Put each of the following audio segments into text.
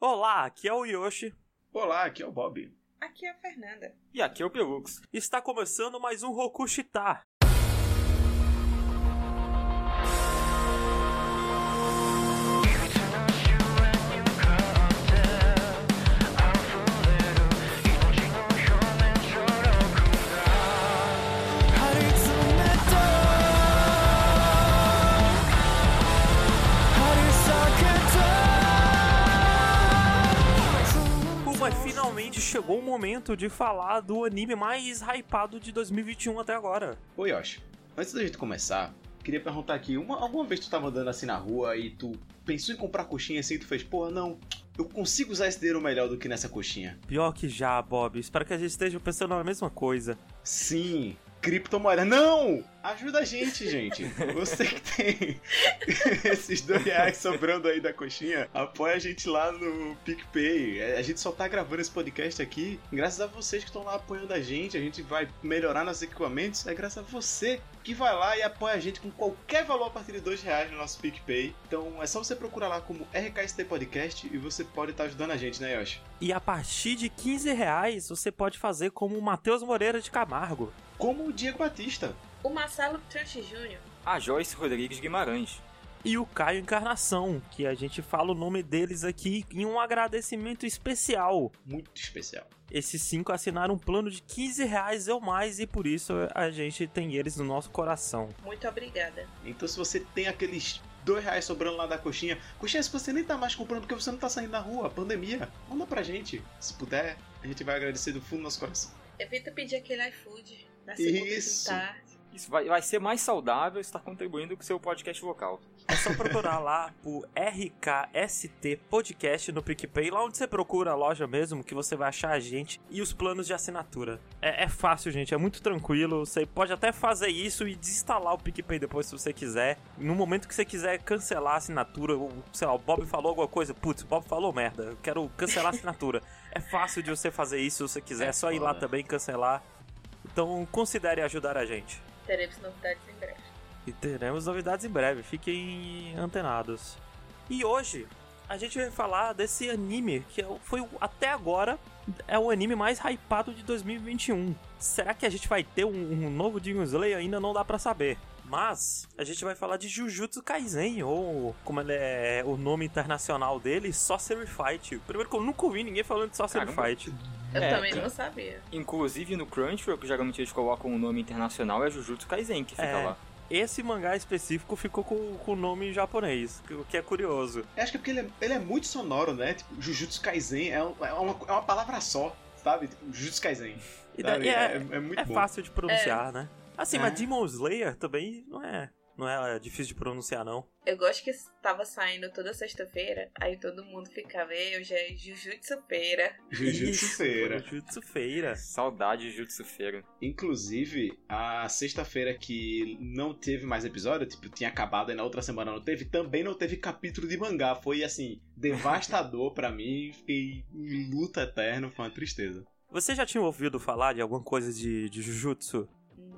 Olá, aqui é o Yoshi. Olá, aqui é o Bob. Aqui é a Fernanda. E aqui é o Pelux. Está começando mais um Rokushita. Finalmente chegou o momento de falar do anime mais hypado de 2021 até agora. Ô Yoshi, antes da gente começar, queria perguntar aqui, uma, alguma vez tu tava andando assim na rua e tu pensou em comprar coxinha assim e tu fez, porra, não, eu consigo usar esse dinheiro melhor do que nessa coxinha? Pior que já, Bob. Espero que a gente esteja pensando na mesma coisa. Sim, criptomoeda. Não! Ajuda a gente, gente. Você que tem esses dois reais sobrando aí da coxinha, apoia a gente lá no PicPay. É, A gente só tá gravando esse podcast aqui graças a vocês que estão lá apoiando a gente. A gente vai melhorar nossos equipamentos. É graças a você que vai lá e apoia a gente com qualquer valor a partir de dois reais no nosso PicPay. Então é só você procurar lá como RKST Podcast e você pode estar ajudando a gente, né, Yoshi? E a partir de 15 reais você pode fazer como o Matheus Moreira de Camargo. Como o Diego Batista. O Marcelo Tranche Jr. A Joyce Rodrigues Guimarães. E o Caio Encarnação, que a gente fala o nome deles aqui em um agradecimento especial. Muito especial. Esses cinco assinaram um plano de 15 reais ou mais e por isso a gente tem eles no nosso coração. Muito obrigada. Então se você tem aqueles dois reais sobrando lá da coxinha, coxinha se você nem tá mais comprando porque você não tá saindo na rua, pandemia, manda pra gente. Se puder, a gente vai agradecer do fundo do nosso coração. Evita pedir aquele iFood na segunda Isso. tarde. Isso vai, vai ser mais saudável estar contribuindo com o seu podcast local. É só procurar lá por RKST Podcast no PicPay, lá onde você procura a loja mesmo, que você vai achar a gente e os planos de assinatura. É, é fácil, gente, é muito tranquilo. Você pode até fazer isso e desinstalar o PicPay depois se você quiser. No momento que você quiser cancelar a assinatura, ou, sei lá, o Bob falou alguma coisa, putz, o Bob falou merda, eu quero cancelar a assinatura. é fácil de você fazer isso se você quiser, é, É só ir lá também e cancelar. Então considere ajudar a gente. Teremos novidades em breve. E teremos novidades em breve, fiquem antenados. E hoje a gente vai falar desse anime que é foi até agora é o anime mais hypado de 2021. Será que a gente vai ter um, um novo Demon Slayer? Ainda não dá pra saber. Mas a gente vai falar de Jujutsu Kaisen, ou como ele é o nome internacional dele, Sorcery Fight. Primeiro que eu nunca ouvi ninguém falando de Sorcery Caramba. Fight. Eu É, também não sabia. Inclusive no Crunchyroll, que geralmente eles colocam o nome internacional, é Jujutsu Kaisen que fica É. lá. Esse mangá específico ficou com o nome em japonês, o que é curioso. Eu acho que é porque ele é, ele é muito sonoro, né? Tipo, Jujutsu Kaisen é, um- é uma, é uma palavra só, sabe? Tipo, Jujutsu Kaisen. E sabe? daí é, é muito é bom. fácil de pronunciar, né? Assim, É. mas Demon Slayer também não é, não é difícil de pronunciar, não. Eu gosto que tava saindo toda sexta-feira, aí todo mundo ficava, "Ei, hoje é Jujutsu Feira. Jujutsu Isso, Feira. Jujutsu Feira. Saudade de Jujutsu Feira. Inclusive, a sexta-feira que não teve mais episódio, tipo, tinha acabado e na outra semana não teve, também não teve capítulo de mangá. Foi, assim, devastador pra mim. Fiquei em luta eterna, foi uma tristeza. Você já tinha ouvido falar de alguma coisa de, de Jujutsu?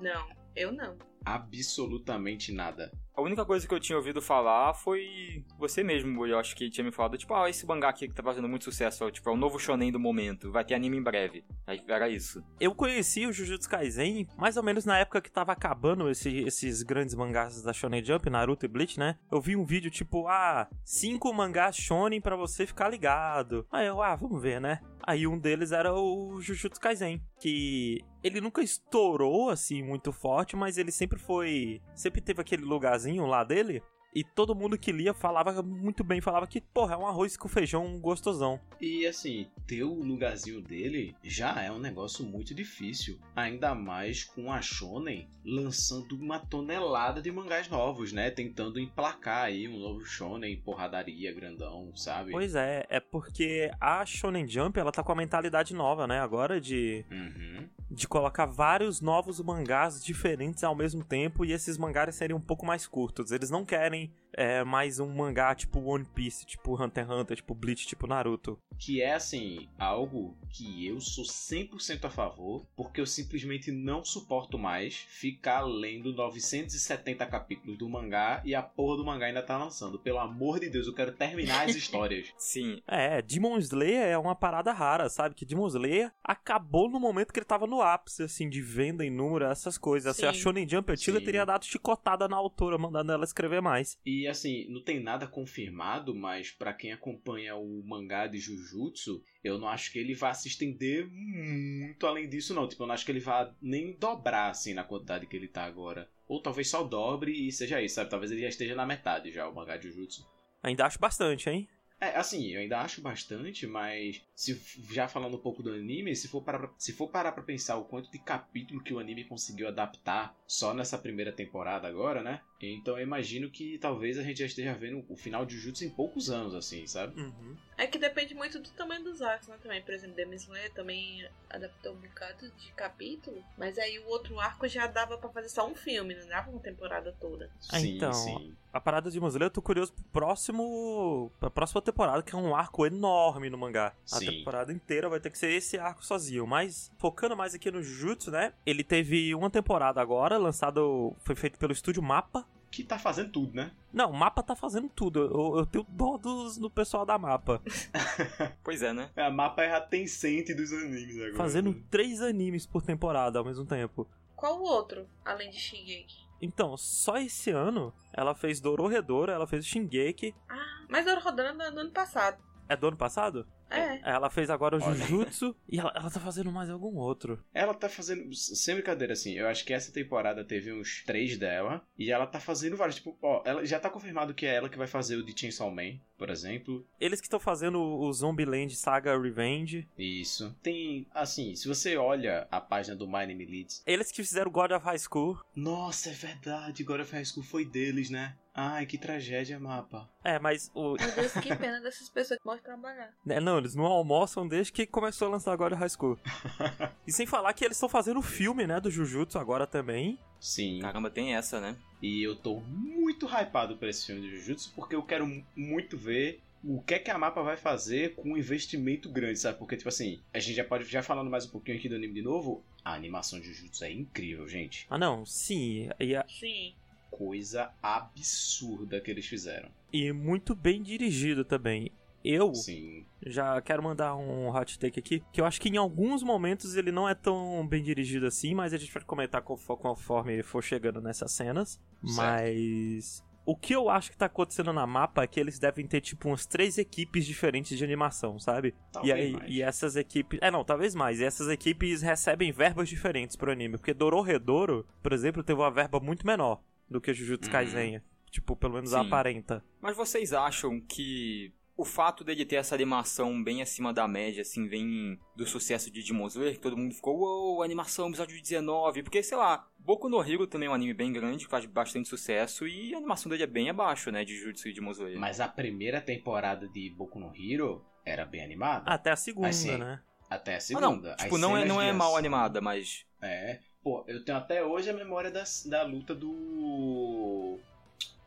Não, eu não. Absolutamente nada. A única coisa que eu tinha ouvido falar foi você mesmo, eu acho que tinha me falado, tipo, ah, esse mangá aqui que tá fazendo muito sucesso, ó, tipo, é o novo shonen do momento, vai ter anime em breve. Aí era isso. Eu conheci o Jujutsu Kaisen mais ou menos na época que tava acabando esse- esses grandes mangás da Shonen Jump, Naruto e Bleach, né? Eu vi um vídeo tipo, ah, cinco mangás shonen pra você ficar ligado. Aí eu, ah, vamos ver, né? Aí um deles era o Jujutsu Kaisen, que ele nunca estourou assim muito forte, mas ele sempre foi, sempre teve aquele lugarzinho lá dele. E todo mundo que lia falava muito bem, falava que, porra, é um arroz com feijão gostosão. E assim, ter o lugarzinho dele já é um negócio muito difícil. Ainda mais com a Shonen lançando uma tonelada de mangás novos, né? Tentando emplacar aí um novo Shonen, porradaria, grandão, sabe? Pois é, é porque a Shonen Jump, ela tá com a mentalidade nova, né? Agora de, Uhum. de colocar vários novos mangás diferentes ao mesmo tempo e esses mangás serem um pouco mais curtos. Eles não querem family é mais um mangá tipo One Piece, tipo Hunter x Hunter, tipo Bleach, tipo Naruto. Que é, assim, algo que eu sou 100% a favor, porque eu simplesmente não suporto mais ficar lendo 970 capítulos do mangá e a porra do mangá ainda tá lançando. Pelo amor de Deus, eu quero terminar as histórias. Sim. É, Demon Slayer é uma parada rara, sabe? Que Demon Slayer acabou no momento que ele tava no ápice, assim, de venda em número, essas coisas. Se a Sim. Shonen Jump antiga Sim. teria dado chicotada na autora, mandando ela escrever mais. E assim, não tem nada confirmado, mas pra quem acompanha o mangá de Jujutsu, eu não acho que ele vá se estender muito além disso, não. Tipo, eu não acho que ele vá nem dobrar, assim, na quantidade que ele tá agora. Ou talvez só dobre e seja isso, sabe? Talvez ele já esteja na metade já, o mangá de Jujutsu. Ainda acho bastante, hein? É, assim, eu ainda acho bastante, mas se já falando um pouco do anime, se for parar, pra- se for parar pra pensar o quanto de capítulo que o anime conseguiu adaptar só nessa primeira temporada agora, né? Então eu imagino que talvez a gente já esteja vendo o final de Jujutsu em poucos anos, assim, sabe? Uhum. É que depende muito do tamanho dos arcos, né? Também, por exemplo, Demon Slayer também adaptou um bocado de capítulo, mas aí o outro arco já dava pra fazer só um filme, não dava uma temporada toda. Ah, sim, então, sim. A parada de Demon Slayer, eu tô curioso pro próximo. pra próxima temporada, que é um arco enorme no mangá. Sim. Temporada inteira vai ter que ser esse arco sozinho. Mas, focando mais aqui no Jujutsu, né? Ele teve uma temporada agora, lançado. Foi feito pelo estúdio Mapa. Que tá fazendo tudo, né? Não, o Mapa tá fazendo tudo. Eu, eu tenho dó dos, do pessoal da Mapa. Pois é, né? A mapa é a Tencent dos animes agora. Fazendo três animes por temporada ao mesmo tempo. Qual o outro, além de Shingeki? Então, só esse ano, ela fez Dororedoro, ela fez Shingeki. Ah, mas eu rodando no ano passado. É do ano passado? É. Ela fez agora o Olha. Jujutsu e ela, ela tá fazendo mais algum outro. Ela tá fazendo. Sem brincadeira, assim. Eu acho que essa temporada teve uns três dela. E ela tá fazendo vários. Tipo, ó, ela já tá confirmado que é ela que vai fazer o de Chainsaw Man, por exemplo. Eles que estão fazendo o Zombieland Saga Revenge. Isso. Tem. Assim, se você olha a página do My Name Leads. Eles que fizeram God of High School. Nossa, é verdade. God of High School foi deles, né? Ai, que tragédia, mapa. É, mas o. Meu Deus, que pena dessas pessoas que vão trabalhar. né, Não, eles não almoçam desde que começou a lançar God of High School. e sem falar que eles estão fazendo o filme, né, do Jujutsu agora também. Sim. Caramba, tem essa, né? E eu tô muito hypado pra esse filme de Jujutsu porque eu quero mu- muito ver o que é que a mapa vai fazer com um investimento grande, sabe? Porque, tipo assim, a gente já pode, já falando mais um pouquinho aqui do anime de novo, a animação de Jujutsu é incrível, gente. Ah, não, sim. E, a- Sim. Coisa absurda que eles fizeram. e muito bem dirigido também. Eu Sim. já quero mandar um hot take aqui, que eu acho que em alguns momentos ele não é tão bem dirigido assim, mas a gente vai comentar confo- conforme for chegando nessas cenas. Certo. Mas o que eu acho que tá acontecendo na mapa é que eles devem ter tipo umas três equipes diferentes de animação, sabe? e Talvez aí mais. e essas equipes, é não, talvez mais. E essas equipes recebem verbas diferentes pro anime, porque Dororedoro, por exemplo, teve uma verba muito menor do que Jujutsu Uhum. Kaisen, tipo, pelo menos aparenta. Mas vocês acham que o fato dele ter essa animação bem acima da média, assim, vem do sucesso de Demon Slayer, que todo mundo ficou, uou, animação, episódio 19, porque, sei lá, Boku no Hero também é um anime bem grande, que faz bastante sucesso, e a animação dele é bem abaixo, né, de Jujutsu e Demon Slayer. Mas a primeira temporada de Boku no Hero era bem animada. Até a segunda, Assim, né? Até a Ah, segunda. não, tipo, As não é, não é mal ação- animada, mas... É. Pô, eu tenho até hoje a memória das, da luta do.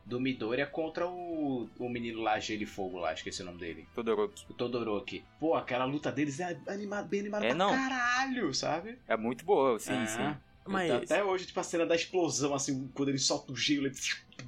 Do Midoriya contra o, o menino lá, Gelo e Fogo lá, esqueci o nome dele. Todoroki. O Todoroki. Pô, aquela luta deles é animado, bem animada É, pra não. caralho, sabe? É muito boa, sim, É. sim. Mas- Até hoje, tipo, a cena da explosão, assim, quando ele solta o gelo, ele...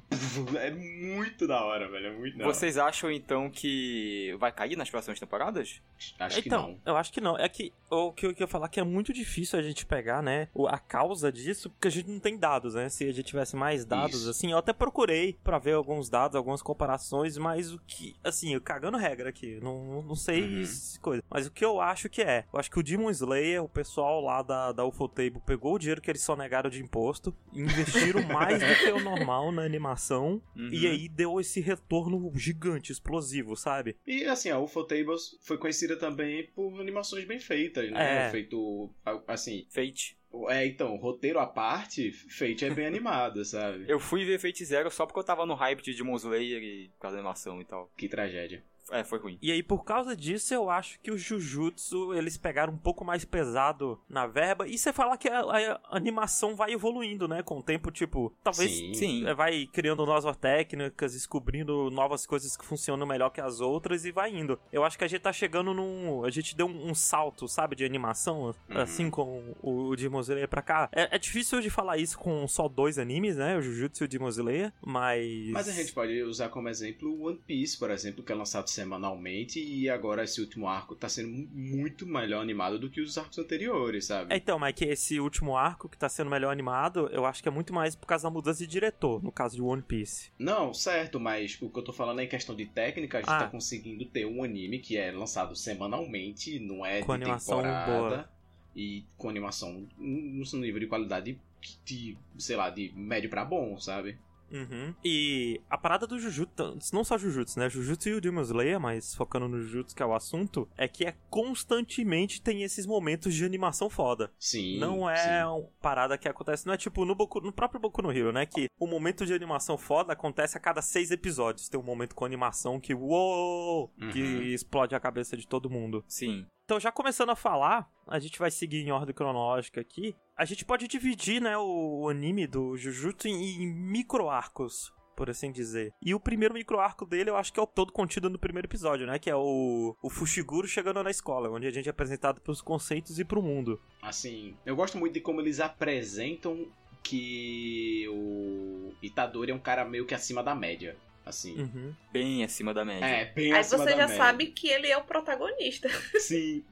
é muito da hora, velho. É muito da hora. Vocês acham, então, que vai cair nas próximas temporadas? Acho que então, não. eu acho que não. É que o que eu ia falar que é muito difícil a gente pegar, né, a causa disso, porque a gente não tem dados, né? Se a gente tivesse mais dados, Isso. assim, eu até procurei pra ver alguns dados, algumas comparações, mas o que, assim, eu cagando regra aqui, não, não sei Uhum. se coisa. Mas o que eu acho que é, eu acho que o Demon Slayer, o pessoal lá da, da Ufotable pegou o dinheiro que eles sonegaram de imposto, investiram mais do que o normal na animação, Uhum. e aí deu esse retorno gigante, explosivo, sabe? E assim, a UFO Tables foi conhecida também por animações bem feitas, né? É. Feito, assim, Fate. é, então, roteiro à parte, Fate é bem animada, sabe? Eu fui ver Fate Zero só porque eu tava no hype de Demon Slayer e por causa da animação e tal. Que tragédia. É, foi ruim. E aí, por causa disso, eu acho que o Jujutsu, eles pegaram um pouco mais pesado na verba. E você fala que a, a animação vai evoluindo, né? Com o tempo, tipo, talvez Sim. Sim. vai criando novas técnicas, descobrindo novas coisas que funcionam melhor que as outras e vai indo. Eu acho que a gente tá chegando num. A gente deu um, um salto, sabe, de animação, Uhum. assim, com o Demon Slayer pra cá. É, é difícil de falar isso com só dois animes, né? O Jujutsu e o Demon Slayer, mas. Mas a gente pode usar como exemplo o One Piece, por exemplo, que é lançado semanalmente e agora esse último arco tá sendo mu- muito melhor animado do que os arcos anteriores, sabe? É, então, mas que esse último arco que tá sendo melhor animado, eu acho que é muito mais por causa da mudança de diretor, no caso de One Piece. Não, certo, mas o que eu tô falando é em questão de técnica, a gente Ah. tá conseguindo ter um anime que é lançado semanalmente, não é Com de animação temporada. boa. E com animação num nível de qualidade de, sei lá, de médio pra bom, sabe? Uhum. E a parada do Jujutsu, não só Jujutsu, né? Jujutsu e o Demon Slayer, mas focando no Jujutsu, que é o assunto, é que é constantemente tem esses momentos de animação foda. Sim. não é sim. uma parada que acontece, não é tipo no, Boku- no próprio Boku no Hero, né? Que o momento de animação foda acontece a cada seis episódios. Tem um momento com animação que, uou, que Uhum. explode a cabeça de todo mundo. Sim. Então, já começando a falar, a gente vai seguir em ordem cronológica aqui. A gente pode dividir, né, o, anime do Jujutsu em, em micro-arcos, por assim dizer. E o primeiro micro-arco dele, eu acho que é o todo contido no primeiro episódio, né? Que é o, o Fushiguro chegando na escola, onde a gente é apresentado pros conceitos e pro mundo. Assim, eu gosto muito de como eles apresentam que o Itadori é um cara meio que acima da média. Assim. Uhum. Bem acima da média. É, bem Aí acima você da já média. sabe que ele é o protagonista. Sim.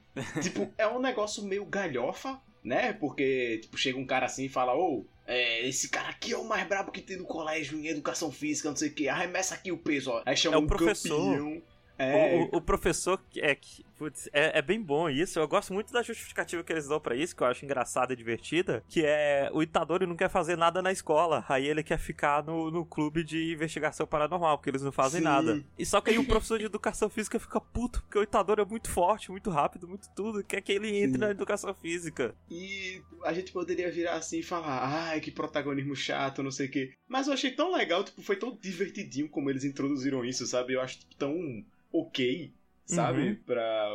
tipo, é um negócio meio galhofa, né? Porque, tipo, chega um cara assim e fala, ô, é, esse cara aqui é o mais brabo que tem no colégio em educação física, não sei o que, arremessa aqui o peso, ó. Aí chama É o um professor. campeão. É, O, o- o professor é, que- putz, é, é bem bom isso. Eu gosto muito da justificativa que eles dão pra isso, que eu acho engraçada e divertida. Que é o Itadori não quer fazer nada na escola. Aí ele quer ficar no, no clube de investigação paranormal, porque eles não fazem Sim. nada. E só que aí o professor de educação física fica puto, porque o Itadori é muito forte, muito rápido, muito tudo. Quer que ele entre Sim. na educação física. E a gente poderia virar assim e falar, ai, que protagonismo chato, não sei o quê. Mas eu achei tão legal, tipo, foi tão divertidinho como eles introduziram isso, sabe? Eu acho tipo, tão ok, sabe? Uhum. Pra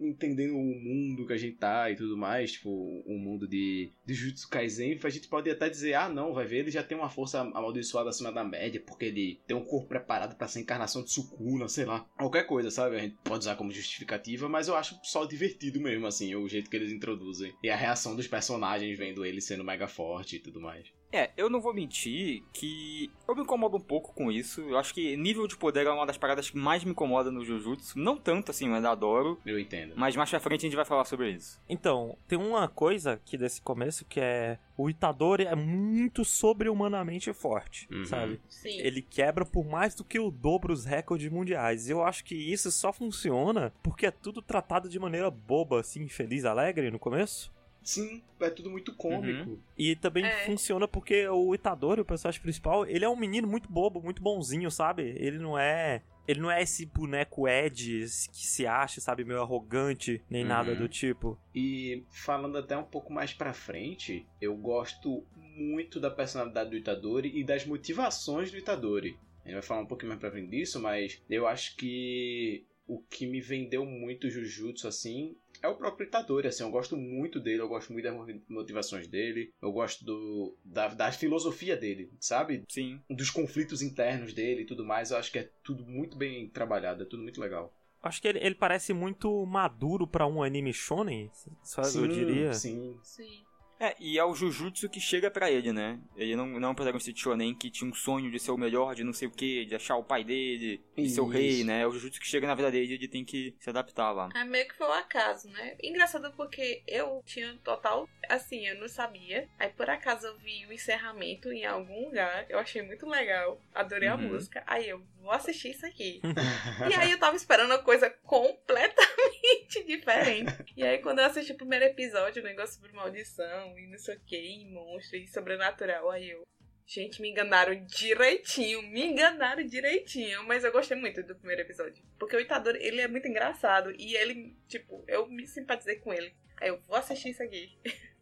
entendendo o mundo que a gente tá e tudo mais, tipo, o mundo de, de Jujutsu Kaisen, a gente pode até dizer, ah, não, vai ver, ele já tem uma força amaldiçoada acima da média, porque ele tem um corpo preparado pra ser encarnação de Sukuna, sei lá. Qualquer coisa, sabe? A gente pode usar como justificativa, mas eu acho só divertido mesmo, assim, o jeito que eles introduzem. E a reação dos personagens vendo ele sendo mega forte e tudo mais. É, eu não vou mentir que eu me incomodo um pouco com isso. Eu acho que nível de poder é uma das paradas que mais me incomoda no Jujutsu. Não tanto assim, eu ainda adoro. Eu entendo. Mas mais pra frente a gente vai falar sobre isso. Então, tem uma coisa aqui desse começo que é. O Itadori é muito sobre-humanamente forte, Uhum. sabe? Sim. Ele quebra por mais do que o dobro os recordes mundiais. E eu acho que isso só funciona porque é tudo tratado de maneira boba, assim, feliz, alegre no começo. Sim, é tudo muito cômico. E também É. funciona porque o Itadori, o personagem principal, ele é um menino muito bobo, muito bonzinho, sabe? Ele não é. Ele não é esse boneco Ed que se acha, sabe, meio arrogante, nem Uhum. nada do tipo. E falando até um pouco mais pra frente, eu gosto muito da personalidade do Itadori e das motivações do Itadori. A gente vai falar um pouquinho mais pra frente disso, mas eu acho que o que me vendeu muito o Jujutsu, assim, é o próprio Itadori, assim, eu gosto muito dele, eu gosto muito das motivações dele, eu gosto do, da, da filosofia dele, sabe? Sim. Dos conflitos internos dele e tudo mais, eu acho que é tudo muito bem trabalhado, é tudo muito legal. Acho que ele, ele parece muito maduro pra um anime shonen, só eu diria. Sim, Sim. É, e é o Jujutsu que chega pra ele, né? Ele não, não é um protagonista de Shonen que tinha um sonho de ser o melhor, de não sei o que, de achar o pai dele, de ser o rei, né? É o Jujutsu que chega na vida dele e ele tem que se adaptar lá. É meio que foi um acaso, né? Engraçado porque eu tinha total. Assim, eu não sabia. Aí por acaso eu vi o encerramento em algum lugar. Eu achei muito legal. Adorei a Uhum. música. Aí eu vou assistir isso aqui. e aí eu tava esperando uma coisa completamente diferente. E aí quando eu assisti o primeiro episódio, o negócio sobre maldição e não sei o que, e monstro e sobrenatural, aí eu. Gente, me enganaram direitinho, me enganaram direitinho, mas eu gostei muito do primeiro episódio. Porque o Itadori, ele é muito engraçado e ele, tipo, eu me simpatizei com ele. Aí eu vou assistir isso aqui.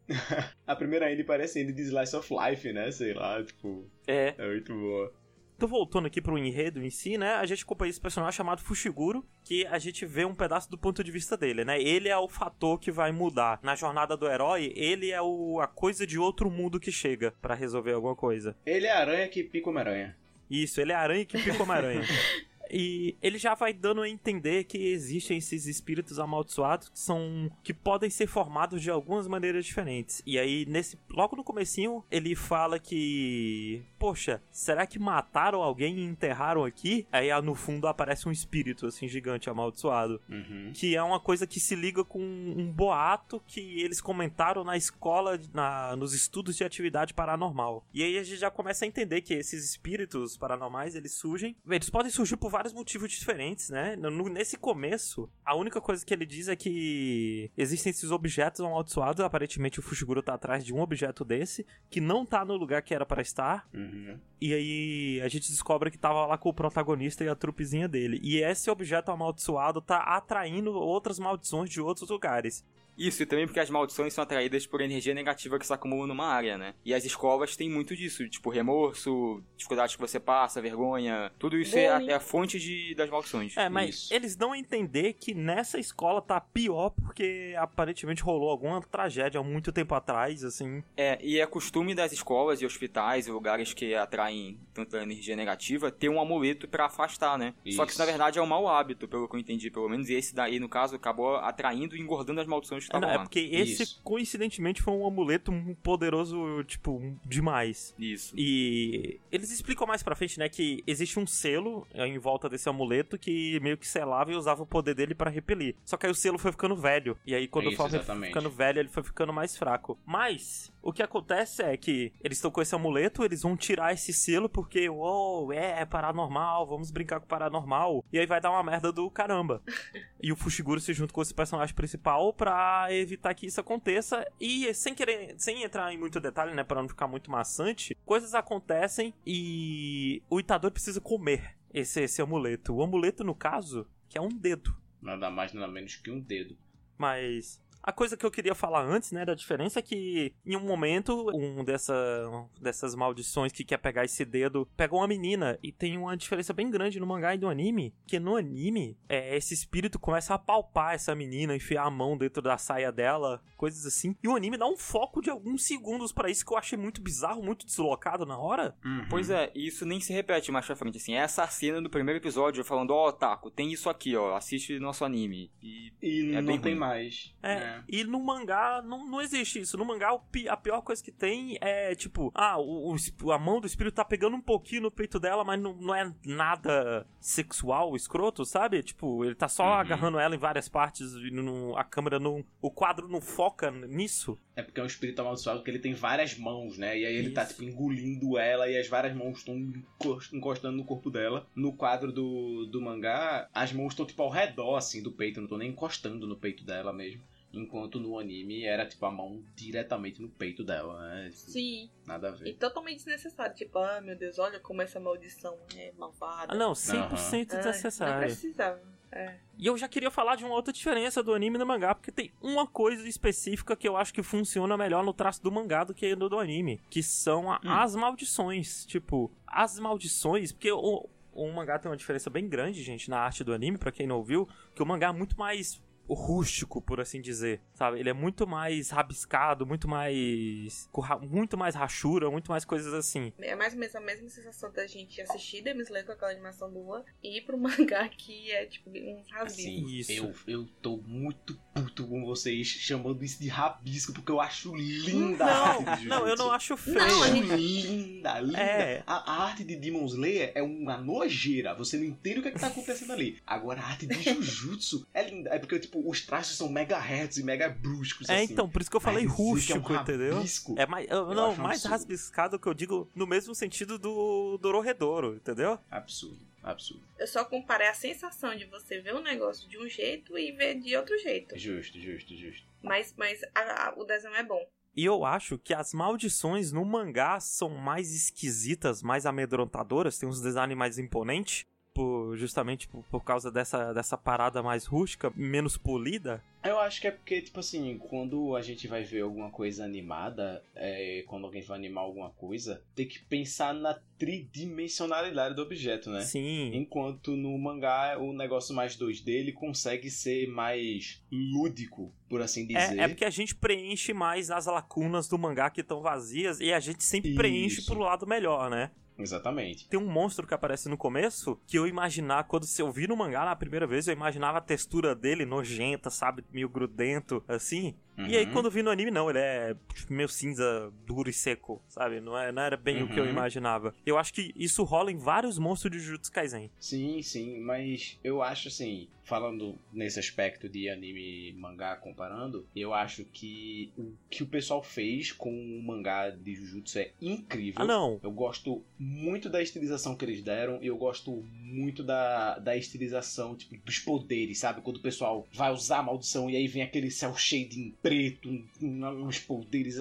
A primeira ele parece ele de Slice of Life, né? Sei lá, tipo, É. é muito boa. Tô voltando aqui pro enredo em si, né? A gente acompanha esse personagem chamado Fushiguro, que a gente vê um pedaço do ponto de vista dele, né? Ele é o fator que vai mudar. Na jornada do herói, ele é o, a coisa de outro mundo que chega para resolver alguma coisa. Ele é a aranha que pica uma aranha. Isso, ele é a aranha que pica uma aranha. E ele já vai dando a entender que existem esses espíritos amaldiçoados que são que podem ser formados de algumas maneiras diferentes. E aí nesse logo no comecinho ele fala que, poxa, será que mataram alguém e enterraram aqui? Aí no fundo aparece um espírito assim gigante amaldiçoado, Uhum. que é uma coisa que se liga com um boato que eles comentaram na escola, na, nos estudos de atividade paranormal. E aí a gente já começa a entender que esses espíritos paranormais eles surgem, eles podem surgir por vários motivos diferentes, né? No- nesse começo, a única coisa que ele diz é que existem esses objetos amaldiçoados. Aparentemente, o Fushiguro tá atrás de um objeto desse, que não tá no lugar que era para estar. Uhum. E aí a gente descobre que tava lá com o protagonista e a trupezinha dele. E esse objeto amaldiçoado tá atraindo outras maldições de outros lugares. Isso, e também porque as maldições são atraídas por energia negativa que se acumula numa área, né? E as escolas têm muito disso, tipo remorso, dificuldades que você passa, vergonha, tudo isso é a, é a fonte de, das maldições. É, mas Isso. eles dão a entender que nessa escola tá pior porque aparentemente rolou alguma tragédia há muito tempo atrás, assim. É, e é costume das escolas e hospitais e lugares que atraem tanta energia negativa ter um amuleto pra afastar, né? Só que isso Isso. na verdade é um mau hábito, pelo que eu entendi, pelo menos. E esse daí, no caso, acabou atraindo e engordando as maldições não, é porque esse, Isso. coincidentemente, foi um amuleto poderoso, tipo, demais. Isso. E eles explicam mais pra frente, né, que existe um selo é, em volta desse amuleto que meio que selava e usava o poder dele pra repelir. Só que aí o selo foi ficando velho. E aí quando Isso, foi exatamente. ficando velho, ele foi ficando mais fraco. Mas o que acontece é que eles estão com esse amuleto, eles vão tirar esse selo porque, uou, é, é paranormal, vamos brincar com paranormal. E aí vai dar uma merda do caramba. e o Fushiguro se junta com esse personagem principal pra evitar que isso aconteça. E sem querer, sem entrar em muito detalhe, né, pra não ficar muito maçante, coisas acontecem e o Itadori precisa comer esse, esse amuleto. O amuleto, no caso, que é um dedo. Nada mais, nada menos que um dedo. Mas a coisa que eu queria falar antes, né, da diferença é que em um momento, um dessa, dessas maldições que quer pegar esse dedo pegou uma menina e tem uma diferença bem grande no mangá e no anime, que no anime, é, esse espírito começa a palpar essa menina, enfiar a mão dentro da saia dela, coisas assim. E o anime dá um foco de alguns segundos pra isso que eu achei muito bizarro, muito deslocado na hora. Pois é, e isso nem se repete mais pra frente, assim. Essa cena do primeiro episódio falando, ó, Taco, tem isso aqui, ó, assiste nosso anime. E E É não tem ruim. mais. É, e no mangá não, não existe isso. No mangá, a pior coisa que tem é, tipo, ah, o, o a mão do espírito tá pegando um pouquinho no peito dela, mas não, não é nada sexual, escroto, sabe? Tipo, ele tá só Uhum. agarrando ela em várias partes e não- a câmera não. O quadro não foca nisso. É porque é um espírito amaldiçoado que ele tem várias mãos, né? E aí ele tá, Isso. tipo, engolindo ela e as várias mãos estão encostando no corpo dela. No quadro do, do mangá, as mãos estão, tipo, ao redor, assim, do peito. Não estão nem encostando no peito dela mesmo. Enquanto no anime era, tipo, a mão diretamente no peito dela, né? Sim. Nada a E ver. totalmente desnecessário. Tipo, ah, meu Deus, olha como essa maldição é malvada. Ah, não, 100% Ah, Não desnecessário. precisava. É. E eu já queria falar de uma outra diferença do anime e do mangá, porque tem uma coisa específica que eu acho que funciona melhor no traço do mangá do que no do anime, que são a- Hum. as maldições. Tipo, as maldições, porque o, o mangá tem uma diferença bem grande, gente, na arte do anime, pra quem não ouviu, que o mangá é muito mais rústico, por assim dizer, sabe? Ele é muito mais rabiscado, muito mais muito mais rachura, muito mais coisas assim. É mais ou menos a mesma sensação da gente assistir Demon Slayer com aquela animação boa e ir pro mangá que é tipo uns rabiscos. Assim, Isso. eu, eu tô muito puto com vocês chamando isso de rabisco, porque eu acho linda a arte Não, de não, eu não acho feio. Não, gente- linda, linda. É. A, a arte de Demon Slayer é uma nojeira. Você não entende o que, é que tá acontecendo ali. Agora, a arte de Jujutsu é linda. É porque, tipo, os traços são megahertz e mega bruscos, É, assim. então, por isso que eu falei Mas dizer que rústico, é um entendeu? rabisco, É mais, eu- Eu não, mais absurdo. rabiscado que eu digo no mesmo sentido do Dororedoro, entendeu? Absurdo, absurdo. Eu só comparei a sensação de você ver um negócio de um jeito e ver de outro jeito. Justo, justo, justo. Mas, mas a- a- o desenho é bom. E eu acho que as maldições no mangá são mais esquisitas, mais amedrontadoras, tem uns designs mais imponentes, por, justamente por, por causa dessa, dessa parada mais rústica, menos polida? Eu acho que é porque, tipo assim, quando a gente vai ver alguma coisa animada, é, quando alguém vai animar alguma coisa, tem que pensar na tridimensionalidade do objeto, né? Sim. Enquanto no mangá o negócio mais 2D ele consegue ser mais lúdico, por assim dizer. É, é porque a gente preenche mais as lacunas do mangá que estão vazias e a gente sempre preenche Isso. pro lado melhor, né? Exatamente. Tem um monstro que aparece no começo que eu imaginar, quando eu vi no mangá na primeira vez, eu imaginava a textura dele nojenta, sabe? Meio grudento, assim. E aí, Uhum. quando eu vi no anime, não, ele é tipo, meio cinza, duro e seco, sabe? Não, é, não era bem o que eu Uhum. imaginava. Eu acho que isso rola em vários monstros de Jujutsu Kaisen. Sim, sim, mas eu acho assim, falando nesse aspecto de anime e mangá comparando, eu acho que o que o pessoal fez com o mangá de Jujutsu é incrível. Ah, não. Eu gosto muito da estilização que eles deram e eu gosto muito da, da estilização tipo, dos poderes, sabe? Quando o pessoal vai usar a maldição e aí vem aquele cel shading preto, uns poderes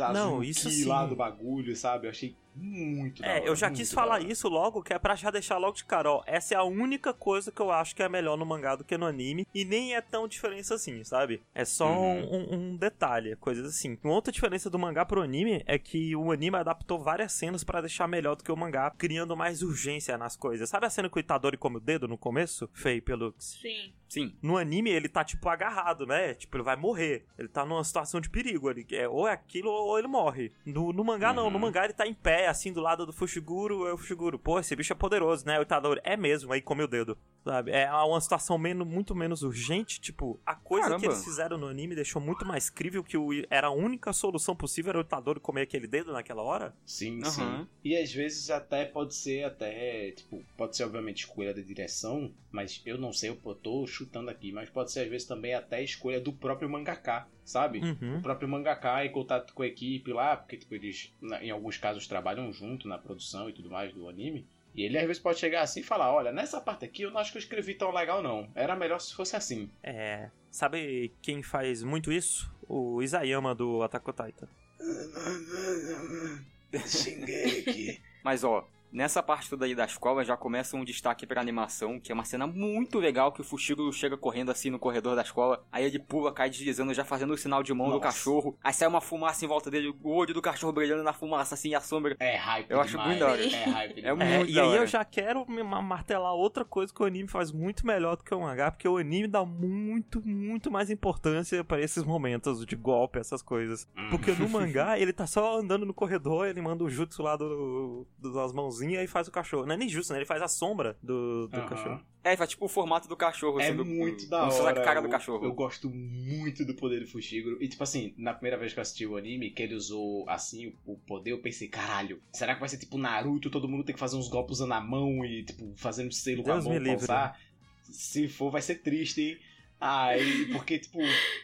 que lá do bagulho, sabe? Eu achei muito da É, hora, eu já quis falar isso logo, que é pra já deixar logo de cara, ó. Essa é a única coisa que eu acho que é melhor no mangá do que no anime. E nem é tão diferença assim, sabe? É só Uhum. um, um detalhe, coisas assim. Uma outra diferença do mangá pro anime é que o anime adaptou várias cenas pra deixar melhor do que o mangá, criando mais urgência nas coisas. Sabe a cena que o Itadori come o dedo no começo? Feio, Pelux. Sim. Sim. No anime, ele tá, tipo, agarrado, né? Tipo, ele vai morrer. Ele tá numa situação de perigo. Ele, é, ou é aquilo ou ele morre. No, no mangá, não. Uhum. No mangá, ele tá em pé, assim, do lado do Fushiguro. É o Fushiguro. Pô, esse bicho é poderoso, né? O Itadori é mesmo. Aí come o dedo, sabe? É uma situação menos, muito menos urgente. Tipo, a coisa Caramba. que eles fizeram no anime deixou muito mais crível que o, era a única solução possível era o Itadori comer aquele dedo naquela hora. Sim, Aham. sim. E às vezes até pode ser até, tipo, pode ser obviamente escolha da direção, mas eu não sei, eu tô chutando aqui, mas pode ser às vezes também até escolha do próprio mangaka, sabe? Uhum. O próprio mangaka em contato com a equipe lá, porque tipo, eles na- em alguns casos trabalham junto na produção e tudo mais do anime. E ele às vezes pode chegar assim e falar, olha, nessa parte aqui eu não acho que eu escrevi tão legal não. Era melhor se fosse assim. É. Sabe quem faz muito isso? O Isayama do Attack on Titan. Shingeki. Mas ó, nessa parte toda aí da escola já começa um destaque pra animação, que é uma cena muito legal que o Fushiguro chega correndo assim no corredor da escola, aí ele pula, cai deslizando, já fazendo o sinal de mão do Nossa. cachorro, aí sai uma fumaça em volta dele, o olho do cachorro brilhando na fumaça assim, e a sombra. É hype Eu acho muito da hora. É hype É demais. É, Muito e aí hora. eu já quero me ma- martelar outra coisa que o anime faz muito melhor do que o mangá, porque o anime dá muito, muito mais importância pra esses momentos de golpe, essas coisas. Hum. Porque no mangá, ele tá só andando no corredor, ele manda o jutsu lá do, do- das mãozinhas e faz o cachorro. Não é nem jutsu, né? Ele faz a sombra do, do cachorro. É, faz tipo o formato do cachorro, É assim, do- muito da hora. a cara do eu, cachorro. eu gosto muito do poder do Fushiguro. E tipo assim, na primeira vez que eu assisti o anime, que ele usou assim o o poder, eu pensei, caralho, será que vai ser tipo Naruto, todo mundo tem que fazer uns golpes usando a mão e tipo fazendo selo Deus com a mão pra usar? Se for, vai ser triste, hein? Aí, porque, tipo,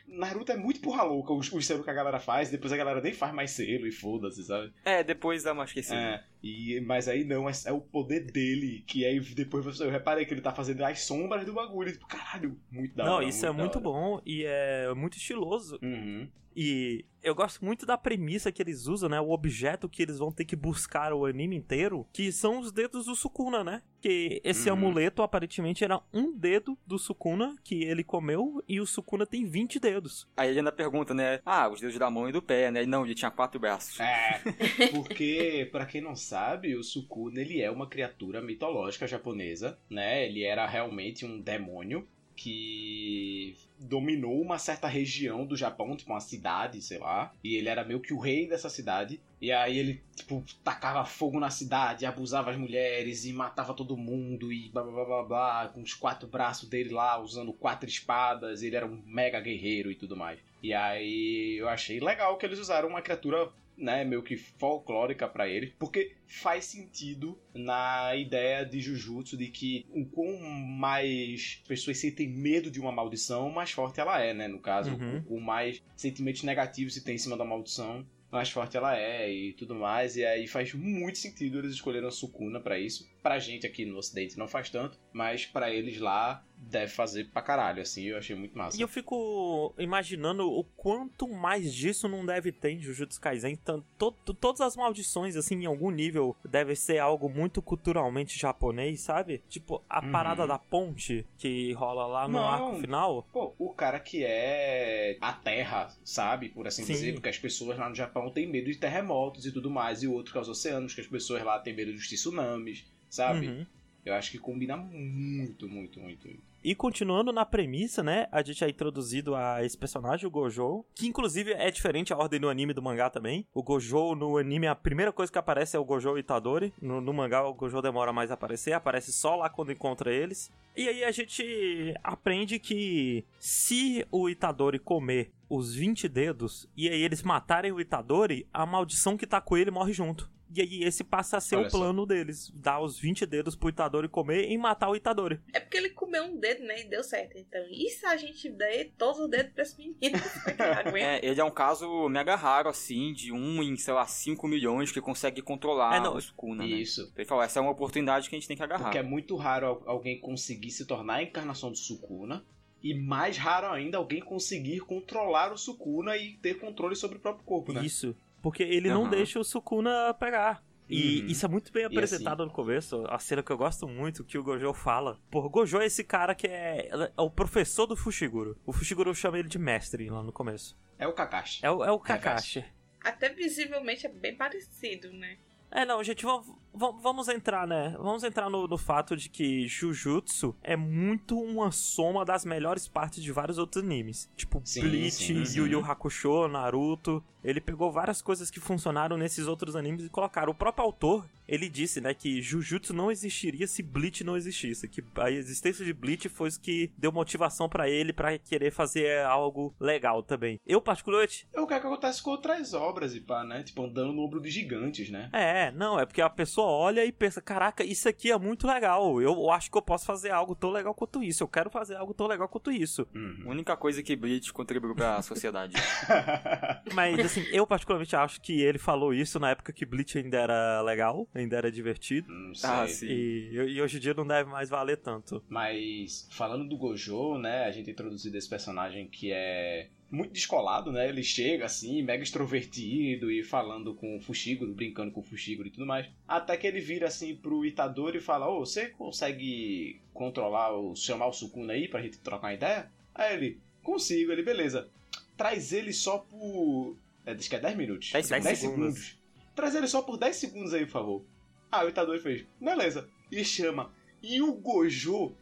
Naruto é muito porra louca, os, os selos que a galera faz, depois a galera nem faz mais selo e foda-se, sabe? É, depois dá uma esquecida. É, e, mas aí não, é, é o poder dele, que aí depois você- eu reparei que ele tá fazendo as sombras do bagulho, tipo, caralho, muito da Não, hora. isso é muito hora. bom e é muito estiloso. Uhum. E eu gosto muito da premissa que eles usam, né? O objeto que eles vão ter que buscar o anime inteiro, que são os dedos do Sukuna, né? Que esse Uhum. amuleto aparentemente era um dedo do Sukuna que ele comeu e o Sukuna tem 20 dedos. Aí ele ainda pergunta, né? Ah, os dedos da mão e do pé, né? E Não, ele tinha quatro braços. É, porque, pra quem não sabe, o Sukuna, ele é uma criatura mitológica japonesa, né? Ele era realmente um demônio que dominou uma certa região do Japão, tipo uma cidade, sei lá, e ele era meio que o rei dessa cidade. E aí ele, tipo, tacava fogo na cidade, abusava as mulheres e matava todo mundo e blá blá blá blá, com os quatro braços dele lá, usando quatro espadas, ele era um mega guerreiro e tudo mais. E aí eu achei legal que eles usaram uma criatura né, meio que folclórica pra ele, porque faz sentido na ideia de Jujutsu de que o quão mais pessoas sentem medo de uma maldição, mais forte ela é, né, no caso, Uhum. o, o mais sentimentos negativos se tem em cima da maldição, mais forte ela é e tudo mais, e aí faz muito sentido eles escolheram a Sukuna pra isso. Pra gente aqui no ocidente não faz tanto, mas pra eles lá deve fazer pra caralho, assim, eu achei muito massa. E eu fico imaginando o quanto mais disso não deve ter em Jujutsu Kaisen. Tanto, to- todas as maldições, assim, em algum nível, deve ser algo muito culturalmente japonês, sabe? Tipo, a Uhum. parada da ponte que rola lá no Não. arco final. Pô, o cara que é a terra, sabe? Por assim Sim. dizer, porque as pessoas lá no Japão têm medo de terremotos e tudo mais, e o outro que é os oceanos, que as pessoas lá têm medo dos tsunamis, sabe? Uhum. Eu acho que combina muito, muito, muito. muito. E continuando na premissa, né? A gente é introduzido a esse personagem, o Gojo, que inclusive é diferente a ordem do anime e do mangá também. O Gojo no anime, a primeira coisa que aparece é o Gojo Itadori. No, no mangá, o Gojo demora mais a aparecer, aparece só lá quando encontra eles. E aí a gente aprende que se o Itadori comer os 20 dedos e aí eles matarem o Itadori, a maldição que tá com ele morre junto. E aí esse passa a ser Olha o só. plano deles, dar os 20 dedos pro Itadori comer e matar o Itadori. É porque ele comeu um dedo, né? E deu certo. Então, e se a gente der todos os dedos pra esse menino? É, ele é um caso mega raro, assim, de um em, sei lá, 5 milhões que consegue controlar É, não, o Sukuna, né? Isso. Ele falou, essa é uma oportunidade que a gente tem que agarrar. Porque é muito raro al- alguém conseguir se tornar a encarnação do Sukuna. E mais raro ainda alguém conseguir controlar o Sukuna e ter controle sobre o próprio corpo, né? Isso. Porque ele não Aham. deixa o Sukuna pegar. E Uhum. isso é muito bem apresentado no começo. A cena que eu gosto muito, que o Gojo fala. Pô, Gojo é esse cara que é, é o professor do Fushiguro. O Fushiguro chama ele de mestre lá no começo. É o Kakashi. É o, é o Kakashi. Até visivelmente é bem parecido, né? É, não, gente, vamos, vamos entrar, né? Vamos entrar no, no fato de que Jujutsu é muito uma soma das melhores partes de vários outros animes. Tipo, Sim, Bleach, sim, sim. Yu Yu Hakusho, Naruto. Ele pegou várias coisas que funcionaram nesses outros animes e colocaram. O próprio autor, ele disse, né, que Jujutsu não existiria se Bleach não existisse. Que a existência de Bleach foi o que deu motivação pra ele pra querer fazer algo legal também. Eu, particularmente, É o que, acontece com outras obras e pá, né? Tipo, andando no ombro dos gigantes, né? É, não, é porque a pessoa olha e pensa, caraca, isso aqui é muito legal. Eu acho que eu posso fazer algo tão legal quanto isso. Eu quero fazer algo tão legal quanto isso. A Uhum. única coisa que Bleach contribuiu pra sociedade. Mas assim, eu particularmente acho que ele falou isso na época que Bleach ainda era legal, ainda era divertido. Não sei. Ah, sim. E, e hoje em dia não deve mais valer tanto. Mas falando do Gojo, né? A gente tem introduzido esse personagem que é muito descolado, né? Ele chega assim, mega extrovertido e falando com o Fushiguro, brincando com o Fushiguro e tudo mais. Até que ele vira assim pro Itadori e fala: Ô, você consegue controlar, o chamar o Sukuna aí pra gente trocar uma ideia? Aí ele, consigo, ele, beleza. Traz ele só por. É, diz que é 10 minutos. 10 10 segundos. Traz ele só por 10 segundos aí, por favor. Ah, o Itadori fez, beleza. E chama. E o Gojo